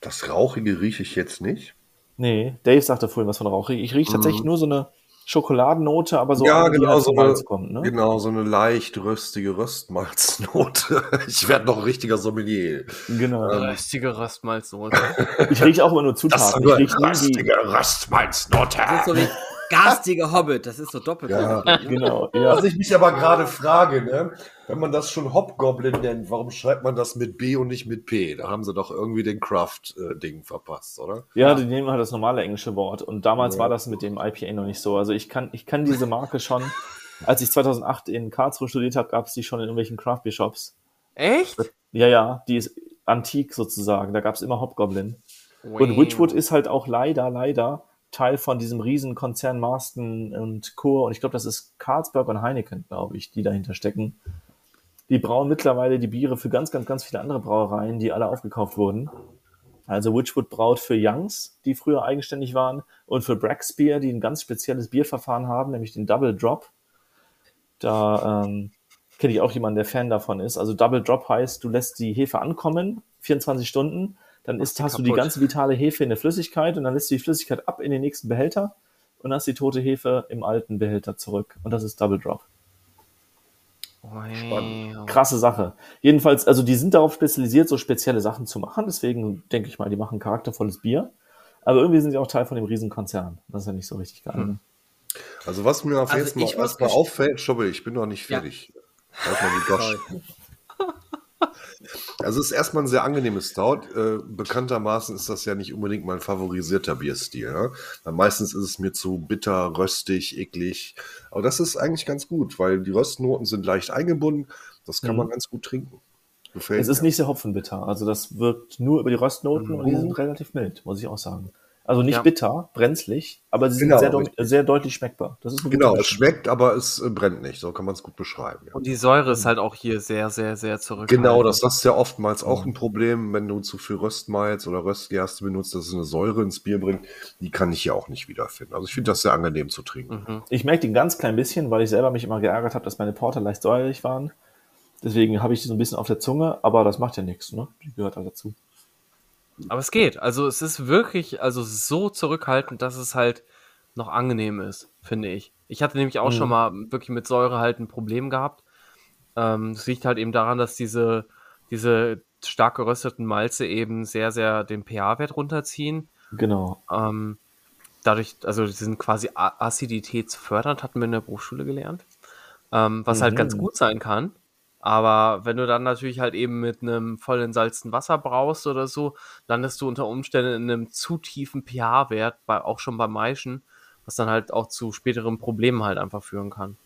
Das Rauchige rieche ich jetzt nicht. Nee, Dave sagte vorhin was von rauchig. Ich rieche tatsächlich nur so eine Schokoladennote, aber so ja, eine, genau halt so, eine, kommt, ne? genau, so eine leicht röstige Röstmalznote. (laughs) Ich werde noch ein richtiger Sommelier. Genau. Röstige Röstmalzsoße. Ich rieche auch immer nur Das ist Zutaten. nur Ich eine rieche nie die, röstige Röstmalznote. Das ist so wie garstige Hobbit. Das ist so doppelt. Ja. genau, ja. Was ich mich aber gerade frage, ne, wenn man das schon Hobgoblin nennt, warum schreibt man das mit B und nicht mit P? Da haben sie doch irgendwie den Craft-Ding verpasst, oder? Ja, die nehmen halt das normale englische Wort. Und damals Ja. war das mit dem IPA noch nicht so. Also ich kann, ich kann diese Marke schon, als ich 2008 in Karlsruhe studiert habe, gab es die schon in irgendwelchen Craft Beer Shops. Echt? Ja, ja, die ist antik sozusagen. Da gab es immer Hobgoblin. Und Witchwood ist halt auch leider, leider Teil von diesem Riesenkonzern Marston und Co. Und ich glaube, das ist Carlsberg und Heineken, glaube ich, die dahinter stecken. Die brauen mittlerweile die Biere für ganz, ganz, ganz viele andere Brauereien, die alle aufgekauft wurden. Also Witchwood braut für Youngs, die früher eigenständig waren, und für Brax Beer, die ein ganz spezielles Bierverfahren haben, nämlich den Double Drop. Da ähm, kenne ich auch jemanden, der Fan davon ist. Also Double Drop heißt, du lässt die Hefe ankommen, 24 Stunden, dann ist, hast du die kaputt. ganze vitale Hefe in der Flüssigkeit und dann lässt du die Flüssigkeit ab in den nächsten Behälter und hast die tote Hefe im alten Behälter zurück. Und das ist Double Drop. Spannend. Krasse Sache. Jedenfalls, also die sind darauf spezialisiert, so spezielle Sachen zu machen. Deswegen denke ich mal, die machen charaktervolles Bier. Aber irgendwie sind sie auch Teil von dem Riesenkonzern. Das ist ja nicht so richtig geil. ne? Also was mir auf Also erstmal gest- auffällt, Schobbe, ich bin noch nicht Ja. fertig. Halt mal die Gosch. Sorry. Also es ist erstmal ein sehr angenehmes Stout. Äh, bekanntermaßen ist das ja nicht unbedingt mein favorisierter Bierstil. Ne? Weil meistens ist es mir zu bitter, röstig, eklig. Aber das ist eigentlich ganz gut, weil die Röstnoten sind leicht eingebunden. Das kann Mhm. man ganz gut trinken. Gefällt Es ist mir. nicht sehr hopfenbitter. Also das wirkt nur über die Röstnoten und die Mhm. sind relativ mild, muss ich auch sagen. Also nicht Ja. bitter, brenzlig, aber sie sind Genau, sehr, deu- richtig. sehr deutlich schmeckbar. Das ist Genau, es schmeckt, aber es äh, brennt nicht. So kann man es gut beschreiben. Ja. Und die Säure ist halt auch hier sehr, sehr, sehr zurückhaltend. Genau, das, das ist ja oftmals auch ein Problem, wenn du zu viel Röstmalz oder Röstgerste benutzt, dass es eine Säure ins Bier bringt. Die kann ich hier auch nicht wiederfinden. Also ich finde das sehr angenehm zu trinken. Mhm. Ich merke den ganz klein bisschen, weil ich selber mich immer geärgert habe, dass meine Porter leicht säuerlich waren. Deswegen habe ich die so ein bisschen auf der Zunge, aber das macht ja nichts, ne? Die gehört halt dazu. Aber es geht. Also es ist wirklich also so zurückhaltend, dass es halt noch angenehm ist, finde ich. Ich hatte nämlich auch Mhm. schon mal wirklich mit Säure halt ein Problem gehabt. Ähm, das liegt halt eben daran, dass diese, diese stark gerösteten Malze eben sehr, sehr den pH-Wert runterziehen. Genau. Ähm, dadurch, also die sind quasi a- aziditätsfördernd, hatten wir in der Berufsschule gelernt. Ähm, was halt Mhm. ganz gut sein kann. Aber wenn du dann natürlich halt eben mit einem voll entsalzten Wasser brauchst oder so, landest du unter Umständen in einem zu tiefen pH-Wert, auch schon beim Maischen, was dann halt auch zu späteren Problemen halt einfach führen kann.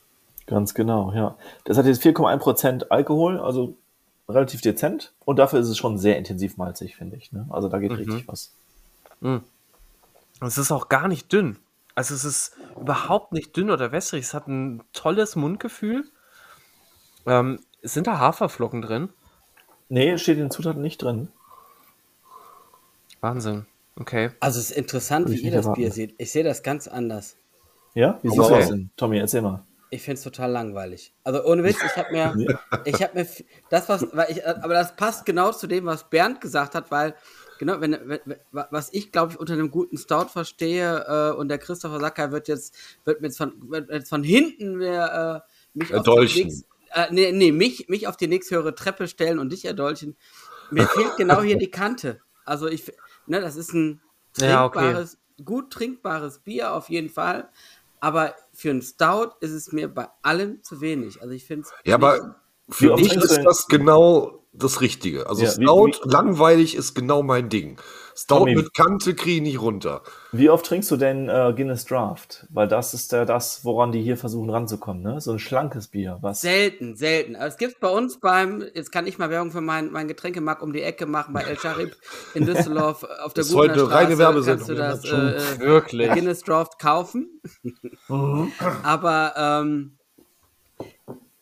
Ganz genau, ja. Das hat jetzt 4,1% Alkohol, also relativ dezent. Und dafür ist es schon sehr intensiv malzig, finde ich. Ne? Also da geht Mhm. richtig was. Es ist auch gar nicht dünn. Also es ist überhaupt nicht dünn oder wässrig. Es hat ein tolles Mundgefühl. Ähm, sind da Haferflocken drin? Nee, steht in den Zutaten nicht drin. Wahnsinn. Okay. Also es ist interessant, Würde wie ihr das Bier erwarten. seht. Ich sehe das ganz anders. Ja? Wie siehst du das denn? Tommy, erzähl mal. Ich finde es total langweilig. Also ohne Witz, ich habe mir, (laughs) ich habe mir das was, weil ich, aber das passt genau zu dem, was Bernd gesagt hat, weil genau, wenn, wenn was ich glaube ich unter einem guten Stout verstehe äh, und der Christopher Sacker wird jetzt wird mir jetzt von wird jetzt von hinten mir, äh, mich auf die Erdolchen. Äh, nee, nee, mich mich auf die nächsthöhere Treppe stellen und dich erdolchen. Mir fehlt genau hier die Kante. Also ich, ne, das ist ein Ja, okay. trinkbares, gut trinkbares Bier auf jeden Fall. aber für einen Stout ist es mir bei allem zu wenig. Also ich finde es. Ja, aber für mich ist das genau das Richtige. Also ja, Stout, wie, wie, langweilig ist genau mein Ding. Stout Tommy, mit Kante kriege ich nicht runter. Wie oft trinkst du denn äh, Guinness Draft? Weil das ist ja das, woran die hier versuchen ranzukommen, ne? So ein schlankes Bier. Was? Selten, selten. Also es gibt bei uns beim, jetzt kann ich mal Werbung für mein, mein Getränkemarkt um die Ecke machen, bei El Sharib in Düsseldorf auf der guten heute Straße. reine Werbesendung. Kannst du das äh, Wirklich? Guinness Draft kaufen. Mhm. Aber ähm,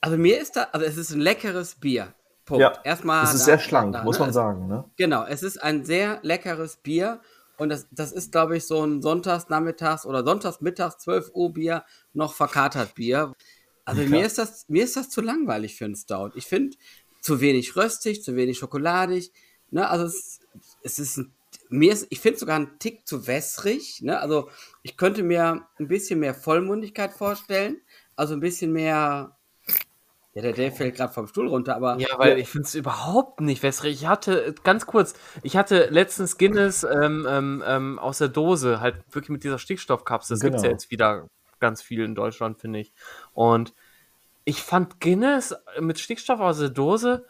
also mir ist da, also es ist ein leckeres Bier. Punkt. Ja, Erstmal. Es ist sehr schlank, da, muss man sagen. Ne? Genau, es ist ein sehr leckeres Bier. Und das, das ist, glaube ich, so ein Sonntagsnachmittags- oder Sonntagsmittags 12 Uhr Bier, noch verkatert Bier. Also ja. mir, ist das, mir ist das zu langweilig für einen Stout. Ich finde zu wenig röstig, zu wenig schokoladig. Ne? Also es, es ist ein, mir ist, ich finde sogar einen Tick zu wässrig. Ne? Also ich könnte mir ein bisschen mehr Vollmundigkeit vorstellen. Also ein bisschen mehr ja, der Dave fällt gerade vom Stuhl runter, aber. Ja, weil ich finde es überhaupt nicht wässrig. Ich hatte, ganz kurz, ich hatte letztens Guinness ähm, ähm, ähm, aus der Dose, halt wirklich mit dieser Stickstoffkapsel. Das genau. gibt es ja jetzt wieder ganz viel in Deutschland, finde ich. Und ich fand Guinness mit Stickstoff aus der Dose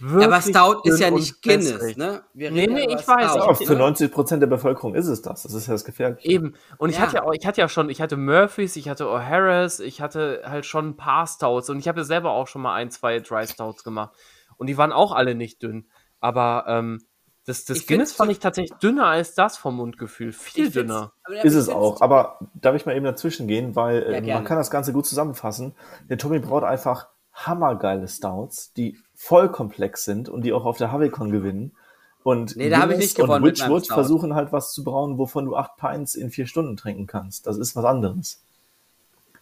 Wirklich aber Stout ist ja nicht Guinness, ne? Wir nee, nee, ich weiß. Ja, für 90 Prozent der Bevölkerung ist es das. Das ist ja das Gefährliche. Eben. Und ich ja. hatte ja auch, ich hatte ja schon, ich hatte Murphys, ich hatte O'Hara's, ich hatte halt schon ein paar Stouts und ich habe ja selber auch schon mal ein, zwei Dry Stouts gemacht. Und die waren auch alle nicht dünn. Aber ähm, das, das Guinness fand ich tatsächlich dünner als das vom Mundgefühl. Viel dünner. Ist es auch. Aber darf ich mal eben dazwischen gehen, weil ja, äh, man kann das Ganze gut zusammenfassen. Der Tommy braut einfach hammergeile Stouts, die voll komplex sind und die auch auf der Havicon gewinnen. Und nee, da habe ich nicht gewonnen. Und Witchwood versuchen halt was zu brauen, wovon du acht Pints in vier Stunden trinken kannst. Das ist was anderes.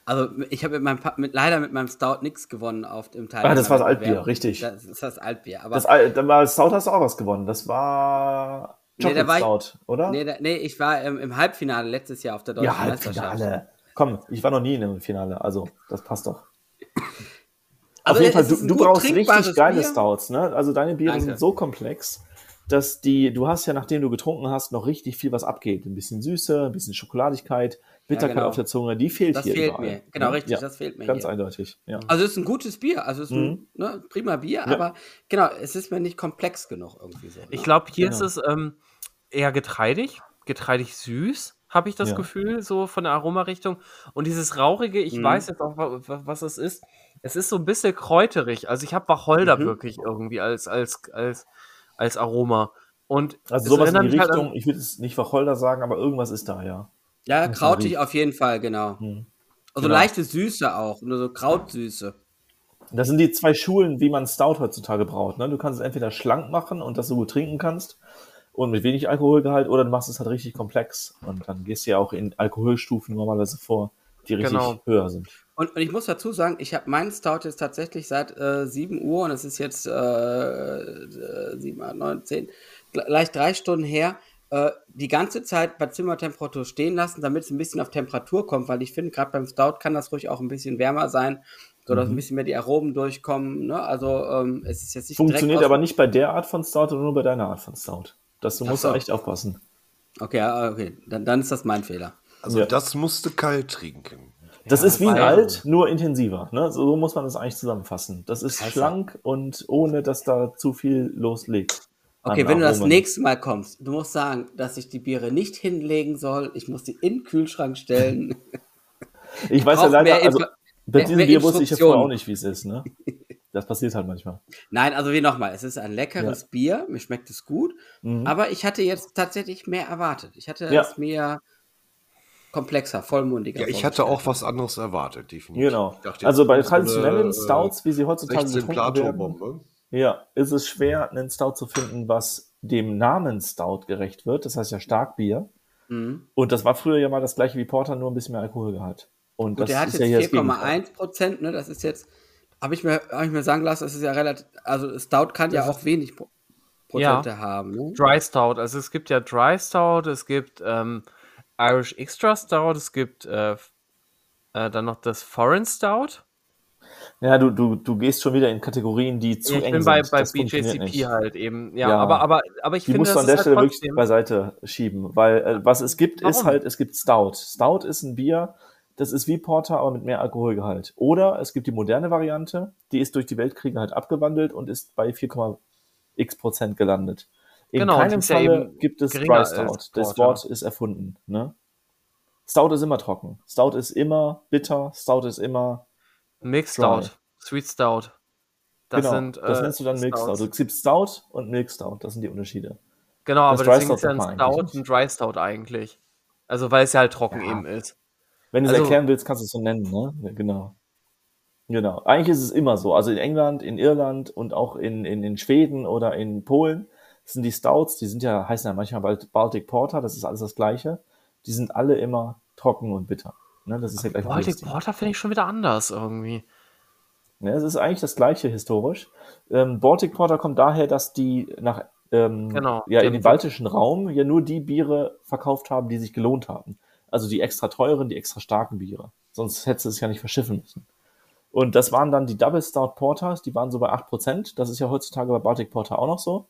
Also ich habe mit meinem mit, leider mit meinem Stout nichts gewonnen auf dem Teil. Ah, das war das Altbier, richtig. Das ist das Altbier. Aber das, das Stout hast du auch was gewonnen. Das war Chocolate nee, Stout, ich, oder? Nee, da, nee, ich war im, im, Halbfinale letztes Jahr auf der deutschen ja, Meisterschaft. Halbfinale. Komm, ich war noch nie in einem Finale, also das passt doch. (laughs) Auf jeden Fall, du, du brauchst richtig geile Bier. Stouts, ne? Also deine Biere Danke. sind so komplex, dass die, du hast ja, nachdem du getrunken hast, noch richtig viel, was abgeht. Ein bisschen Süße, ein bisschen Schokoladigkeit, Bitterkeit ja, genau. auf der Zunge, die fehlt das hier. Das fehlt überall. mir, genau, richtig, ja, das fehlt mir. Ganz hier. eindeutig, ja. Also es ist ein gutes Bier, also es ist ein mhm. ne, prima Bier, aber genau, es ist mir nicht komplex genug irgendwie so. Ne? Ich glaube, hier genau. ist es ähm, eher getreidig, getreidig süß habe ich das ja. Gefühl, so von der Aromarichtung. Und dieses Rauchige, ich mhm. weiß jetzt auch, was es ist. Es ist so ein bisschen kräuterig. Also ich habe Wacholder mhm. wirklich irgendwie als, als, als, als Aroma. Und also sowas in die halt Richtung, halt ich würde es nicht Wacholder sagen, aber irgendwas ist da, ja. Ja, krautig auf jeden Fall, genau. Mhm. Also genau. leichte Süße auch, nur so Krautsüße. Das sind die zwei Schulen, wie man Stout heutzutage braucht. Ne? Du kannst es entweder schlank machen und das so gut trinken kannst und mit wenig Alkoholgehalt oder du machst es halt richtig komplex und dann gehst du ja auch in Alkoholstufen normalerse vor, die richtig genau. höher sind. Und, und, ich muss dazu sagen, ich habe meinen Stout jetzt tatsächlich seit äh, 7 Uhr und es ist jetzt äh, 7, 8, 9, 10, gleich drei Stunden her, äh, die ganze Zeit bei Zimmertemperatur stehen lassen, damit es ein bisschen auf Temperatur kommt, weil ich finde, gerade beim Stout kann das ruhig auch ein bisschen wärmer sein, sodass mhm. ein bisschen mehr die Aromen durchkommen. Ne? Also ähm, es ist jetzt nicht Funktioniert aber nicht bei der Art von Stout oder nur bei deiner Art von Stout. Das, du musst so. da echt aufpassen. Okay, okay, dann, dann ist das mein Fehler. Also ja. das musst du kalt trinken. Das ja, ist wie ein Alt, nur intensiver. Ne? So muss man das eigentlich zusammenfassen. Das ist Scheiße. schlank und ohne, dass da zu viel loslegt. Okay, wenn du das nächste Mal kommst, du musst sagen, dass ich die Biere nicht hinlegen soll. Ich muss die in den Kühlschrank stellen. (laughs) ich weiß ja leider, also bei diesem Bier wusste ich vorher auch nicht, wie es ist. Ne? Das passiert halt manchmal. Nein, also wie nochmal, es ist ein leckeres ja. Bier, mir schmeckt es gut, mhm. aber ich hatte jetzt tatsächlich mehr erwartet. Ich hatte ja. es mir komplexer, vollmundiger. Ja, ich hatte auch was anderes erwartet, definitiv. Genau. Dachte, also bei traditionellen so Stouts, wie sie heutzutage getrunken werden, ja, ist es schwer, einen Stout zu finden, was dem Namen Stout gerecht wird. Das heißt ja Starkbier. Mhm. Und das war früher ja mal das gleiche wie Porter, nur ein bisschen mehr Alkoholgehalt. Und Gut, das der hat ist jetzt ja 4,1 Prozent, ne? Das ist jetzt, habe ich, mir, hab ich mir sagen lassen, das ist ja relativ, also Stout kann das ja auch wenig Prozente ja. haben. Ne? Dry Stout, also es gibt ja Dry Stout, es gibt ähm, Irish Extra Stout, es gibt äh, äh, dann noch das Foreign Stout. Ja, du, du, du gehst schon wieder in Kategorien, die zu ja, ich eng bin bei, sind. bei BJCP halt eben. Ja, ja, aber, aber, aber ich die finde, musst du an der Stelle halt wirklich beiseite schieben, weil äh, was es gibt, Warum? ist halt, es gibt Stout. Stout ist ein Bier, das ist wie Porter, aber mit mehr Alkoholgehalt. Oder es gibt die moderne Variante, die ist durch die Weltkriege halt abgewandelt und ist bei 4,x Prozent gelandet. In Genau, keinem ja Falle eben gibt es Dry Stout. Das. Wort ist erfunden. Ne? Stout ist immer trocken. Stout ist immer bitter. Stout ist immer Milk Dry. Stout, Sweet Stout. Das genau. sind. das äh, nennst du dann Milk Stout. Stouts. Du gibst Stout und Milk Stout. Das sind die Unterschiede. Genau, Das aber Dry deswegen ist ja ein Stout ein Dry Stout eigentlich. Also weil es ja halt trocken Ja. eben ist. Wenn du es Also- erklären willst, kannst du es so nennen, ne? Ja, Genau. Genau. Eigentlich ist es immer so. Also in England, in Irland und auch in, in, in Schweden oder in Polen sind die Stouts, die sind ja, heißen ja manchmal bald Baltic Porter, das ist alles das Gleiche. Die sind alle immer trocken und bitter. Ne? Das ist ja gleich Baltic. Porter finde ich schon wieder anders irgendwie. Ja, es ist eigentlich das Gleiche historisch. Ähm, Baltic Porter kommt daher, dass die nach ähm, Genau, ja, in den baltischen Raum ja nur die Biere verkauft haben, die sich gelohnt haben. Also die extra teuren, die extra starken Biere. Sonst hättest du es ja nicht verschiffen müssen. Und das waren dann die Double Stout Porters, die waren so bei 8%. Das ist ja heutzutage bei Baltic Porter auch noch so.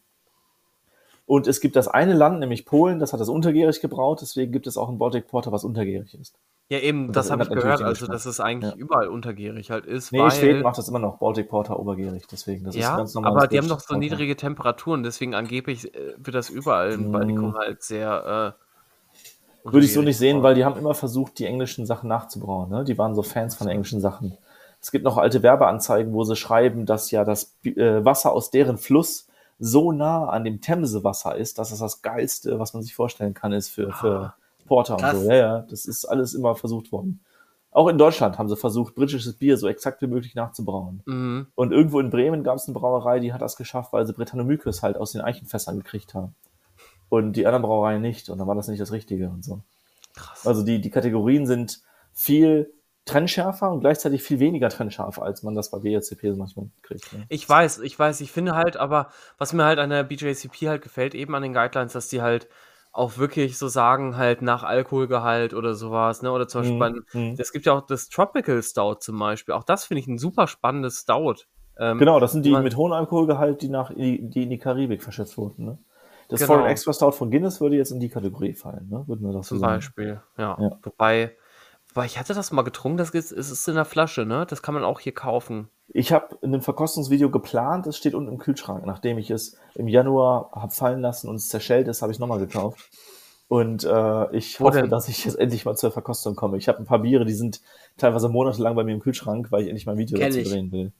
Und es gibt das eine Land, nämlich Polen, das hat das untergärig gebraut, deswegen gibt es auch ein Baltic Porter, was untergärig ist. Ja, eben, Und das das habe ich gehört, also dass es eigentlich Ja. überall untergärig halt ist. Nee, weil, Schweden macht das immer noch Baltic Porter obergärig, deswegen. Das ist ja, ganz normal. aber die haben doch so niedrige Temperaturen, deswegen angeblich äh, wird das überall im Mm. Baltikum halt sehr. Äh, Würde ich so nicht sehen, weil die haben immer versucht, die englischen Sachen nachzubrauen. Ne? Die waren so Fans von englischen Sachen. Es gibt noch alte Werbeanzeigen, wo sie schreiben, dass ja das äh, Wasser aus deren Fluss so nah an dem Themsewasser ist, dass es das Geilste, was man sich vorstellen kann, ist für, für Porter Krass. und so. Ja, ja, das ist alles immer versucht worden. Auch in Deutschland haben sie versucht, britisches Bier so exakt wie möglich nachzubrauen. Mhm. Und irgendwo in Bremen gab es eine Brauerei, die hat das geschafft, weil sie Brettanomyces halt aus den Eichenfässern gekriegt haben. Und die anderen Brauereien nicht. Und dann war das nicht das Richtige und so. Krass. Also die, die Kategorien sind viel trennschärfer und gleichzeitig viel weniger trennscharf, als man das bei BJCP so manchmal kriegt. Ne? Ich weiß, ich weiß, ich finde halt, aber was mir halt an der BJCP halt gefällt, eben an den Guidelines, dass die halt auch wirklich so sagen, halt nach Alkoholgehalt oder sowas, ne? Oder zum Beispiel Mhm, bei, mhm. es gibt ja auch das Tropical Stout zum Beispiel. Auch das finde ich ein super spannendes Stout. Ähm, Genau, das sind die mit hohem Alkoholgehalt, die, nach, die, die in die Karibik verschätzt wurden. Ne? Das Genau. Foreign Extra Stout von Guinness würde jetzt in die Kategorie fallen. Ne? Würden wir das so Zum sagen. Beispiel, ja. Ja. Wobei, wobei, ich hatte das mal getrunken, das ist, es ist in der Flasche, ne? Das kann man auch hier kaufen. Ich habe in einem Verkostungsvideo geplant, es steht unten im Kühlschrank. Nachdem ich es im Januar habe fallen lassen und es zerschellt ist, habe ich es nochmal gekauft. Und äh, ich hoffe, denn? dass ich jetzt endlich mal zur Verkostung komme. Ich habe ein paar Biere, die sind teilweise monatelang bei mir im Kühlschrank, weil ich endlich mal ein Video Kenn dazu ich. drehen will.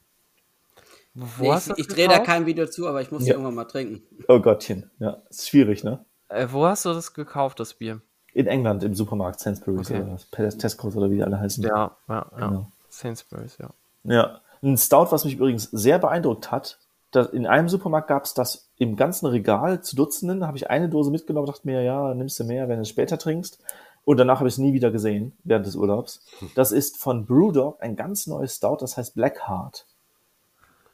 Wo Nee, hast ich ich drehe da kein Video zu, aber ich muss Ja. irgendwann mal trinken. Oh Gottchen, ja, ist schwierig, ne? Äh, wo hast du das gekauft, das Bier? In England im Supermarkt Sainsbury's Okay. oder was, Tesco's oder wie die alle heißen. Ja, ja, ja. Genau. Sainsbury's, ja. Ja, ein Stout, was mich übrigens sehr beeindruckt hat. Das, in einem Supermarkt gab es das im ganzen Regal zu Dutzenden. Da habe ich eine Dose mitgenommen, dachte mir, ja, nimmst du mehr, wenn du es später trinkst. Und danach habe ich es nie wieder gesehen während des Urlaubs. Das ist von Brewdog ein ganz neues Stout, das heißt Blackheart.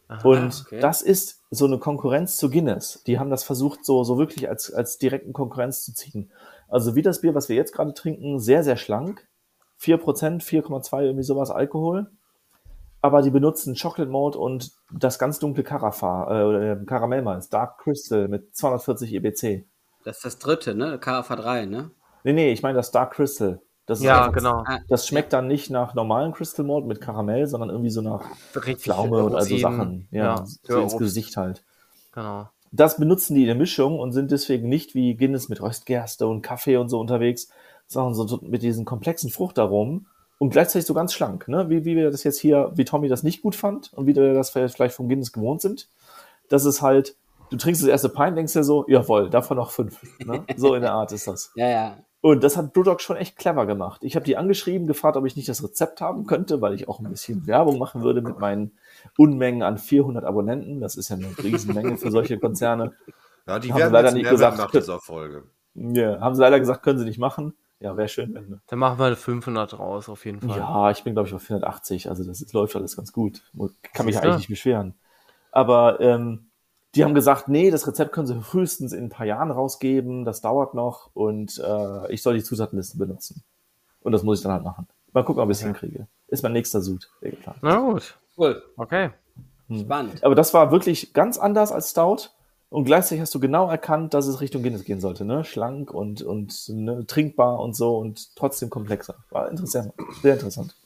Aha. Und okay. das ist so eine Konkurrenz zu Guinness. Die haben das versucht, so, so wirklich als, als direkten Konkurrenz zu ziehen. Also wie das Bier, was wir jetzt gerade trinken, sehr, sehr schlank. 4%, 4,2 irgendwie sowas Alkohol. Aber die benutzen Chocolate Malt und das ganz dunkle Carafa, äh, Karamellmalz, Dark Crystal mit 240 EBC. Das ist das dritte, ne? KFA 3, ne? Nee, nee, ich meine das Dark Crystal. Das Ja, einfach- genau. Ah, Das schmeckt dann nicht nach normalen Crystal Malt mit Karamell, sondern irgendwie so nach Richtig Pflaume und also Sachen. Ja, ja, so ins. Gesicht halt. Genau. Das benutzen die in der Mischung und sind deswegen nicht wie Guinness mit Röstgerste und Kaffee und so unterwegs, sondern so mit diesen komplexen Fruchtaromen und gleichzeitig so ganz schlank, ne? Wie, wie wir das jetzt hier, wie Tommy das nicht gut fand und wie wir das vielleicht vom Guinness gewohnt sind. Das ist halt, du trinkst das erste Pint, denkst dir so, jawohl, davon noch fünf. Ne? So in der Art ist das. Ja, ja. Und das hat Brewdog schon echt clever gemacht. Ich habe die angeschrieben, gefragt, ob ich nicht das Rezept haben könnte, weil ich auch ein bisschen Werbung machen würde mit meinen Unmengen an 400 Abonnenten. Das ist ja eine Riesenmenge für solche Konzerne. Ja, die Haben werden leider nicht gesagt. nach dieser Folge. Ja, haben sie leider gesagt, können sie nicht machen. Ja, wäre schön, wenn. Dann machen wir 500 raus, auf jeden Fall. Ja, ich bin, glaube ich, auf 480. Also das ist, läuft alles ganz gut. Kann mich eigentlich nicht beschweren. Aber ähm, die haben gesagt, nee, das Rezept können sie frühestens in ein paar Jahren rausgeben. Das dauert noch und äh, ich soll die Zutatenliste benutzen. Und das muss ich dann halt machen. Mal gucken, ob ich es hinkriege. Ist mein nächster Sud, der geplant. Na gut, Cool. okay. Spannend. Aber das war wirklich ganz anders als Stout. Und gleichzeitig hast du genau erkannt, dass es Richtung Guinness gehen sollte, ne? Schlank und, und ne, trinkbar und so und trotzdem komplexer. War interessant, sehr interessant.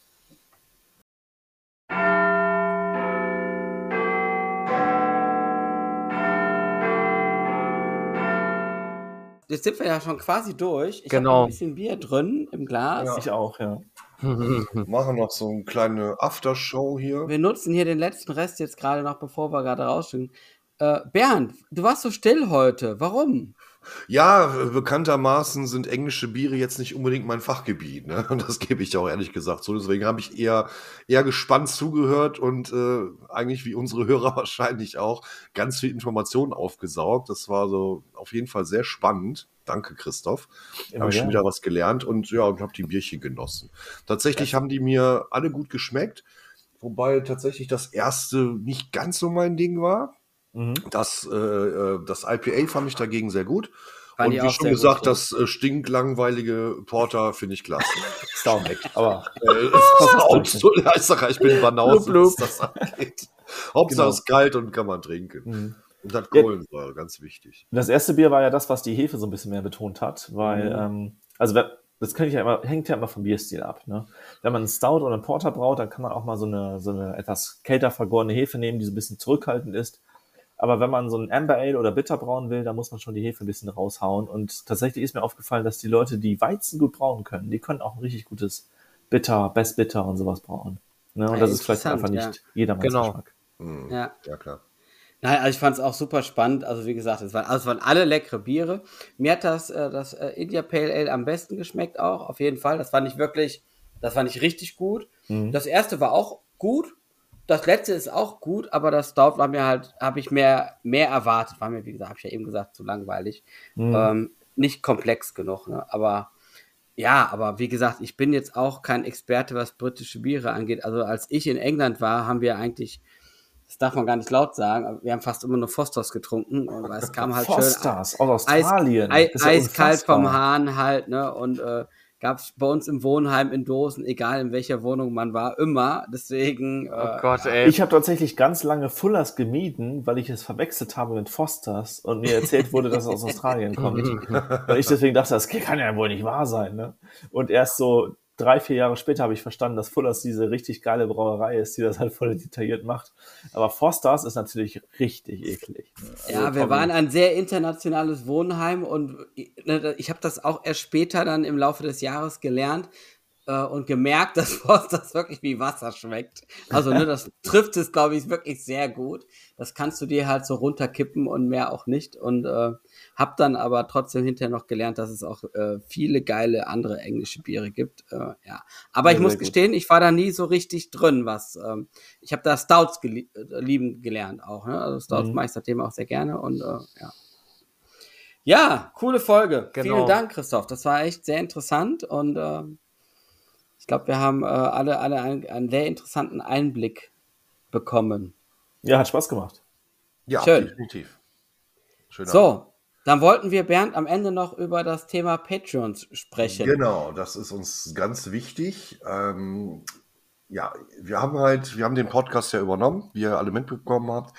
Jetzt sind wir ja schon quasi durch. Ich Genau. habe ein bisschen Bier drin im Glas. Ja. Ich auch, ja. (laughs) Machen noch so eine kleine Aftershow hier. Wir nutzen hier den letzten Rest jetzt gerade noch, bevor wir gerade rausgehen. Äh, Bernd, du warst so still heute. Warum? Ja, bekanntermaßen sind englische Biere jetzt nicht unbedingt mein Fachgebiet. Ne? Und das gebe ich auch ehrlich gesagt so. Deswegen habe ich eher, eher gespannt zugehört und äh, eigentlich wie unsere Hörer (laughs) wahrscheinlich auch ganz viel Informationen aufgesaugt. Das war so auf jeden Fall sehr spannend. Danke, Christoph. Immer Habe ich schon wieder was gelernt und ja, und habe die Bierchen genossen. Tatsächlich haben die mir alle gut geschmeckt. Wobei tatsächlich das erste nicht ganz so mein Ding war. Mhm. Das, äh, äh, das IPA fand ich dagegen sehr gut. Fand und wie auch schon gesagt, gut, ja. das äh, stinklangweilige Porter finde ich klasse. (laughs) Stau aber äh, (laughs) auch so, ja, ich ja, bin blub. was das angeht. Hauptsache Genau. es ist kalt und kann man trinken. Mhm. Und hat Ja. Kohlensäure, ganz wichtig. Das erste Bier war ja das, was die Hefe so ein bisschen mehr betont hat, weil, Mhm. ähm, also das kann ich ja immer, hängt ja immer vom Bierstil ab. Ne? Wenn man einen Stout oder einen Porter braut, dann kann man auch mal so eine, so eine etwas kälter vergorene Hefe nehmen, die so ein bisschen zurückhaltend ist. Aber wenn man so ein Amber Ale oder Bitter brauen will, dann muss man schon die Hefe ein bisschen raushauen. Und tatsächlich ist mir aufgefallen, dass die Leute, die Weizen gut brauen können, die können auch ein richtig gutes Bitter, Best Bitter und sowas brauen. Ne? Und Ja, das ist vielleicht einfach ja. nicht jedermanns Genau. Geschmack. Mhm. Ja. ja, klar. Nein, also ich fand es auch super spannend. Also wie gesagt, es waren, also es waren alle leckere Biere. Mir hat das, äh, das äh, India Pale Ale am besten geschmeckt auch, auf jeden Fall. Das fand ich wirklich, das fand ich richtig gut. Mhm. Das erste war auch gut. Das letzte ist auch gut, aber das Stout war mir halt, habe ich mehr, mehr erwartet. War mir, wie gesagt, habe ich ja eben gesagt, zu langweilig. Mhm. Ähm, nicht komplex genug, ne? Aber ja, aber wie gesagt, ich bin jetzt auch kein Experte, was britische Biere angeht. Also als ich in England war, haben wir eigentlich, das darf man gar nicht laut sagen, aber wir haben fast immer nur Fosters getrunken, weil es kam halt schön Fosters aus Eis, Australien. Ei, Das ist ja eiskalt vom unfassbar. Hahn halt, ne? Und äh, gab es bei uns im Wohnheim in Dosen, egal in welcher Wohnung man war, immer. Deswegen, Oh äh, Gott, ey. Ich habe tatsächlich ganz lange Fullers gemieden, weil ich es verwechselt habe mit Fosters und mir erzählt wurde, dass es aus Australien kommt. (laughs) Weil ich deswegen dachte, das kann ja wohl nicht wahr sein. Ne? Und erst so drei, vier Jahre später habe ich verstanden, dass Fullers diese richtig geile Brauerei ist, die das halt voll detailliert macht. Aber Fosters ist natürlich richtig eklig. Ja, Also, wir Tommy, waren ein sehr internationales Wohnheim und ne, ich habe das auch erst später dann im Laufe des Jahres gelernt äh, und gemerkt, (laughs) dass das wirklich wie Wasser schmeckt. Also ne, das (laughs) trifft es, glaube ich, wirklich sehr gut. Das kannst du dir halt so runterkippen und mehr auch nicht. Und äh, habe dann aber trotzdem hinterher noch gelernt, dass es auch äh, viele geile andere englische Biere gibt. Äh, ja, aber Ja, ich muss gut. gestehen, ich war da nie so richtig drin, was ähm, ich habe da Stouts gelie äh, lieben gelernt auch. Ne? Also Stouts Mhm. mache ich seitdem auch sehr gerne und äh, ja. Ja, coole Folge. Genau. Vielen Dank, Christoph. Das war echt sehr interessant und äh, ich glaube, wir haben äh, alle, alle einen, einen sehr interessanten Einblick bekommen. Ja, hat Spaß gemacht. Ja, Schön. definitiv. Schöner So, dann wollten wir Bernd am Ende noch über das Thema Patreons sprechen. Genau, das ist uns ganz wichtig. Ähm, ja, wir haben halt, wir haben den Podcast ja übernommen, wie ihr alle mitbekommen habt.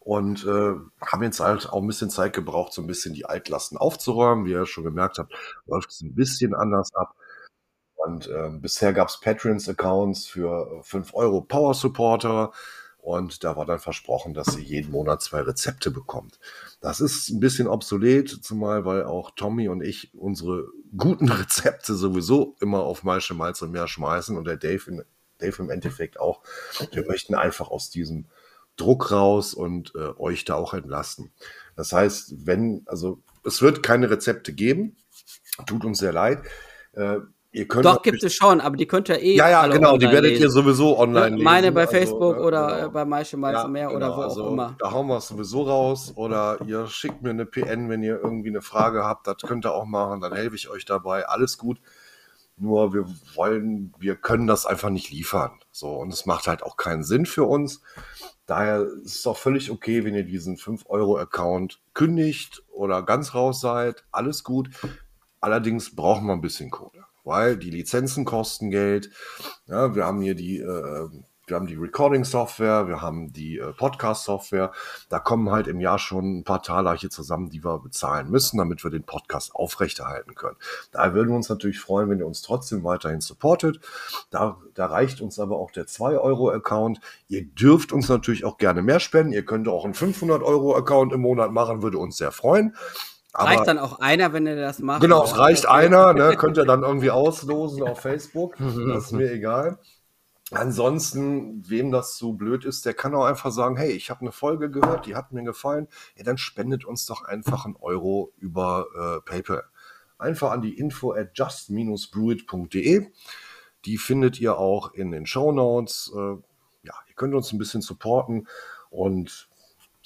Und äh, haben jetzt halt auch ein bisschen Zeit gebraucht, so ein bisschen die Altlasten aufzuräumen. Wie ihr schon gemerkt habt, läuft es ein bisschen anders ab. Und ähm, bisher gab es Patreons-Accounts für 5 Euro Power Supporter. Und da war dann versprochen, dass ihr jeden Monat zwei Rezepte bekommt. Das ist ein bisschen obsolet, zumal weil auch Tommy und ich unsere guten (laughs) Rezepte sowieso immer auf Maische, Malz und Meer schmeißen und der Dave, in, Dave im Endeffekt auch. Wir möchten einfach aus diesem Druck raus und äh, euch da auch entlasten. Das heißt, wenn, also es wird keine Rezepte geben, tut uns sehr leid. Äh, ihr könnt Doch, gibt es schon, aber die könnt ihr eh. ja, ja, genau, die werdet lesen. ihr sowieso online lesen. Meine bei Also, Facebook ne, oder genau. bei Maische Malz und Meer oder genau, wo auch also immer. Da hauen wir es sowieso raus oder ihr schickt mir eine PN, wenn ihr irgendwie eine Frage habt, das könnt ihr auch machen, dann helfe ich euch dabei, alles gut. Nur wir wollen, wir können das einfach nicht liefern. So, und es macht halt auch keinen Sinn für uns. Daher ist es auch völlig okay, wenn ihr diesen 5-Euro-Account kündigt oder ganz raus seid. Alles gut. Allerdings brauchen wir ein bisschen Kohle, weil die Lizenzen kosten Geld. Ja, wir haben hier die äh, wir haben die Recording-Software, wir haben die äh, Podcast-Software. Da kommen halt im Jahr schon ein paar Taler hier zusammen, die wir bezahlen müssen, damit wir den Podcast aufrechterhalten können. Da würden wir uns natürlich freuen, wenn ihr uns trotzdem weiterhin supportet. Da, da reicht uns aber auch der 2-Euro-Account. Ihr dürft uns natürlich auch gerne mehr spenden. Ihr könnt auch einen 500-Euro-Account im Monat machen, würde uns sehr freuen. Aber reicht dann auch einer, wenn ihr das macht? Genau, es reicht einer, ne, könnt ihr dann irgendwie auslosen auf Facebook. (laughs) Das ist mir egal. Ansonsten, wem das so blöd ist, der kann auch einfach sagen, hey, ich habe eine Folge gehört, die hat mir gefallen. Ja, dann spendet uns doch einfach einen Euro über äh, PayPal. Einfach an die info at just-brewit.de. Die findet ihr auch in den Show Notes. Äh, ja, ihr könnt uns ein bisschen supporten und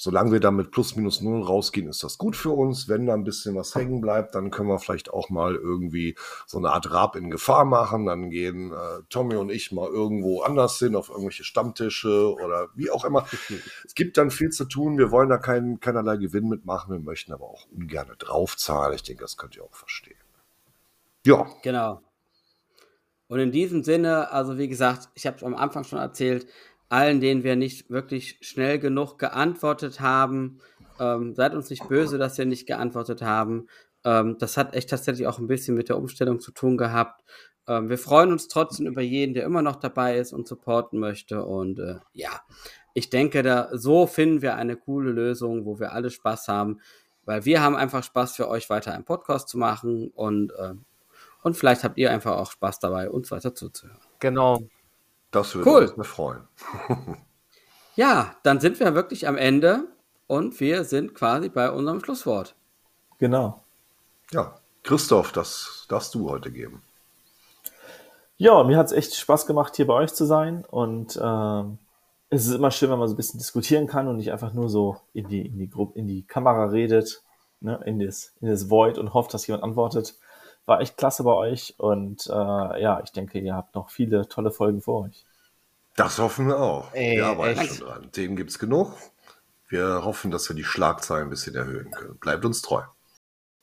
solange wir da mit plus minus null rausgehen, ist das gut für uns. Wenn da ein bisschen was hängen bleibt, dann können wir vielleicht auch mal irgendwie so eine Art Rab in Gefahr machen. Dann gehen äh, Tommy und ich mal irgendwo anders hin, auf irgendwelche Stammtische oder wie auch immer. (laughs) es gibt dann viel zu tun. Wir wollen da kein, keinerlei Gewinn mitmachen. Wir möchten aber auch ungern draufzahlen. Ich denke, das könnt ihr auch verstehen. Ja. Genau. Und in diesem Sinne, also wie gesagt, ich habe es am Anfang schon erzählt, allen, denen wir nicht wirklich schnell genug geantwortet haben. Ähm, seid uns nicht böse, dass wir nicht geantwortet haben. Ähm, das hat echt tatsächlich auch ein bisschen mit der Umstellung zu tun gehabt. Ähm, wir freuen uns trotzdem über jeden, der immer noch dabei ist und supporten möchte. Und äh, ja, ich denke, da so finden wir eine coole Lösung, wo wir alle Spaß haben, weil wir haben einfach Spaß für euch weiter einen Podcast zu machen und äh, und vielleicht habt ihr einfach auch Spaß dabei, uns weiter zuzuhören. Genau. Das würde cool. uns freuen. (laughs) ja, dann sind wir wirklich am Ende und wir sind quasi bei unserem Schlusswort. Genau. Ja, Christoph, das darfst du heute geben. Ja, mir hat es echt Spaß gemacht, hier bei euch zu sein und ähm, es ist immer schön, wenn man so ein bisschen diskutieren kann und nicht einfach nur so in die, in die, Gruppe, in die Kamera redet, ne, in, das, in das Void und hofft, dass jemand antwortet. War echt klasse bei euch und äh, ja, ich denke, ihr habt noch viele tolle Folgen vor euch. Das hoffen wir auch. Ey, wir arbeiten echt? schon dran. Themen gibt es genug. Wir hoffen, dass wir die Schlagzeilen ein bisschen erhöhen können. Bleibt uns treu.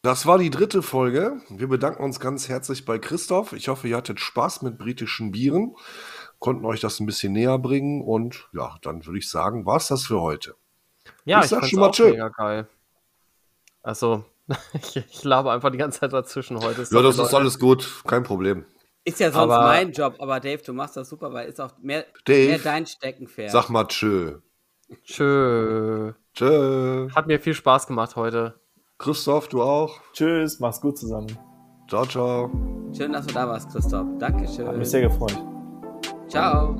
Das war die dritte Folge. Wir bedanken uns ganz herzlich bei Christoph. Ich hoffe, ihr hattet Spaß mit britischen Bieren, konnten euch das ein bisschen näher bringen und ja, dann würde ich sagen, war es das für heute. Ja, ich, ich sag schon mal tschüss. Mega geil. Also, (laughs) ich, ich labe einfach die ganze Zeit dazwischen heute. ja, das ist alles gut, kein Problem. Ist ja sonst aber, mein Job, aber Dave, du machst das super, weil ist auch mehr, Dave, mehr dein Steckenpferd. Sag mal tschö. Tschö. Tschö. Hat mir viel Spaß gemacht heute. Christoph, du auch. Tschüss, mach's gut zusammen. Ciao, ciao. Schön, dass du da warst, Christoph. Dankeschön. Hat mich sehr gefreut. Ciao.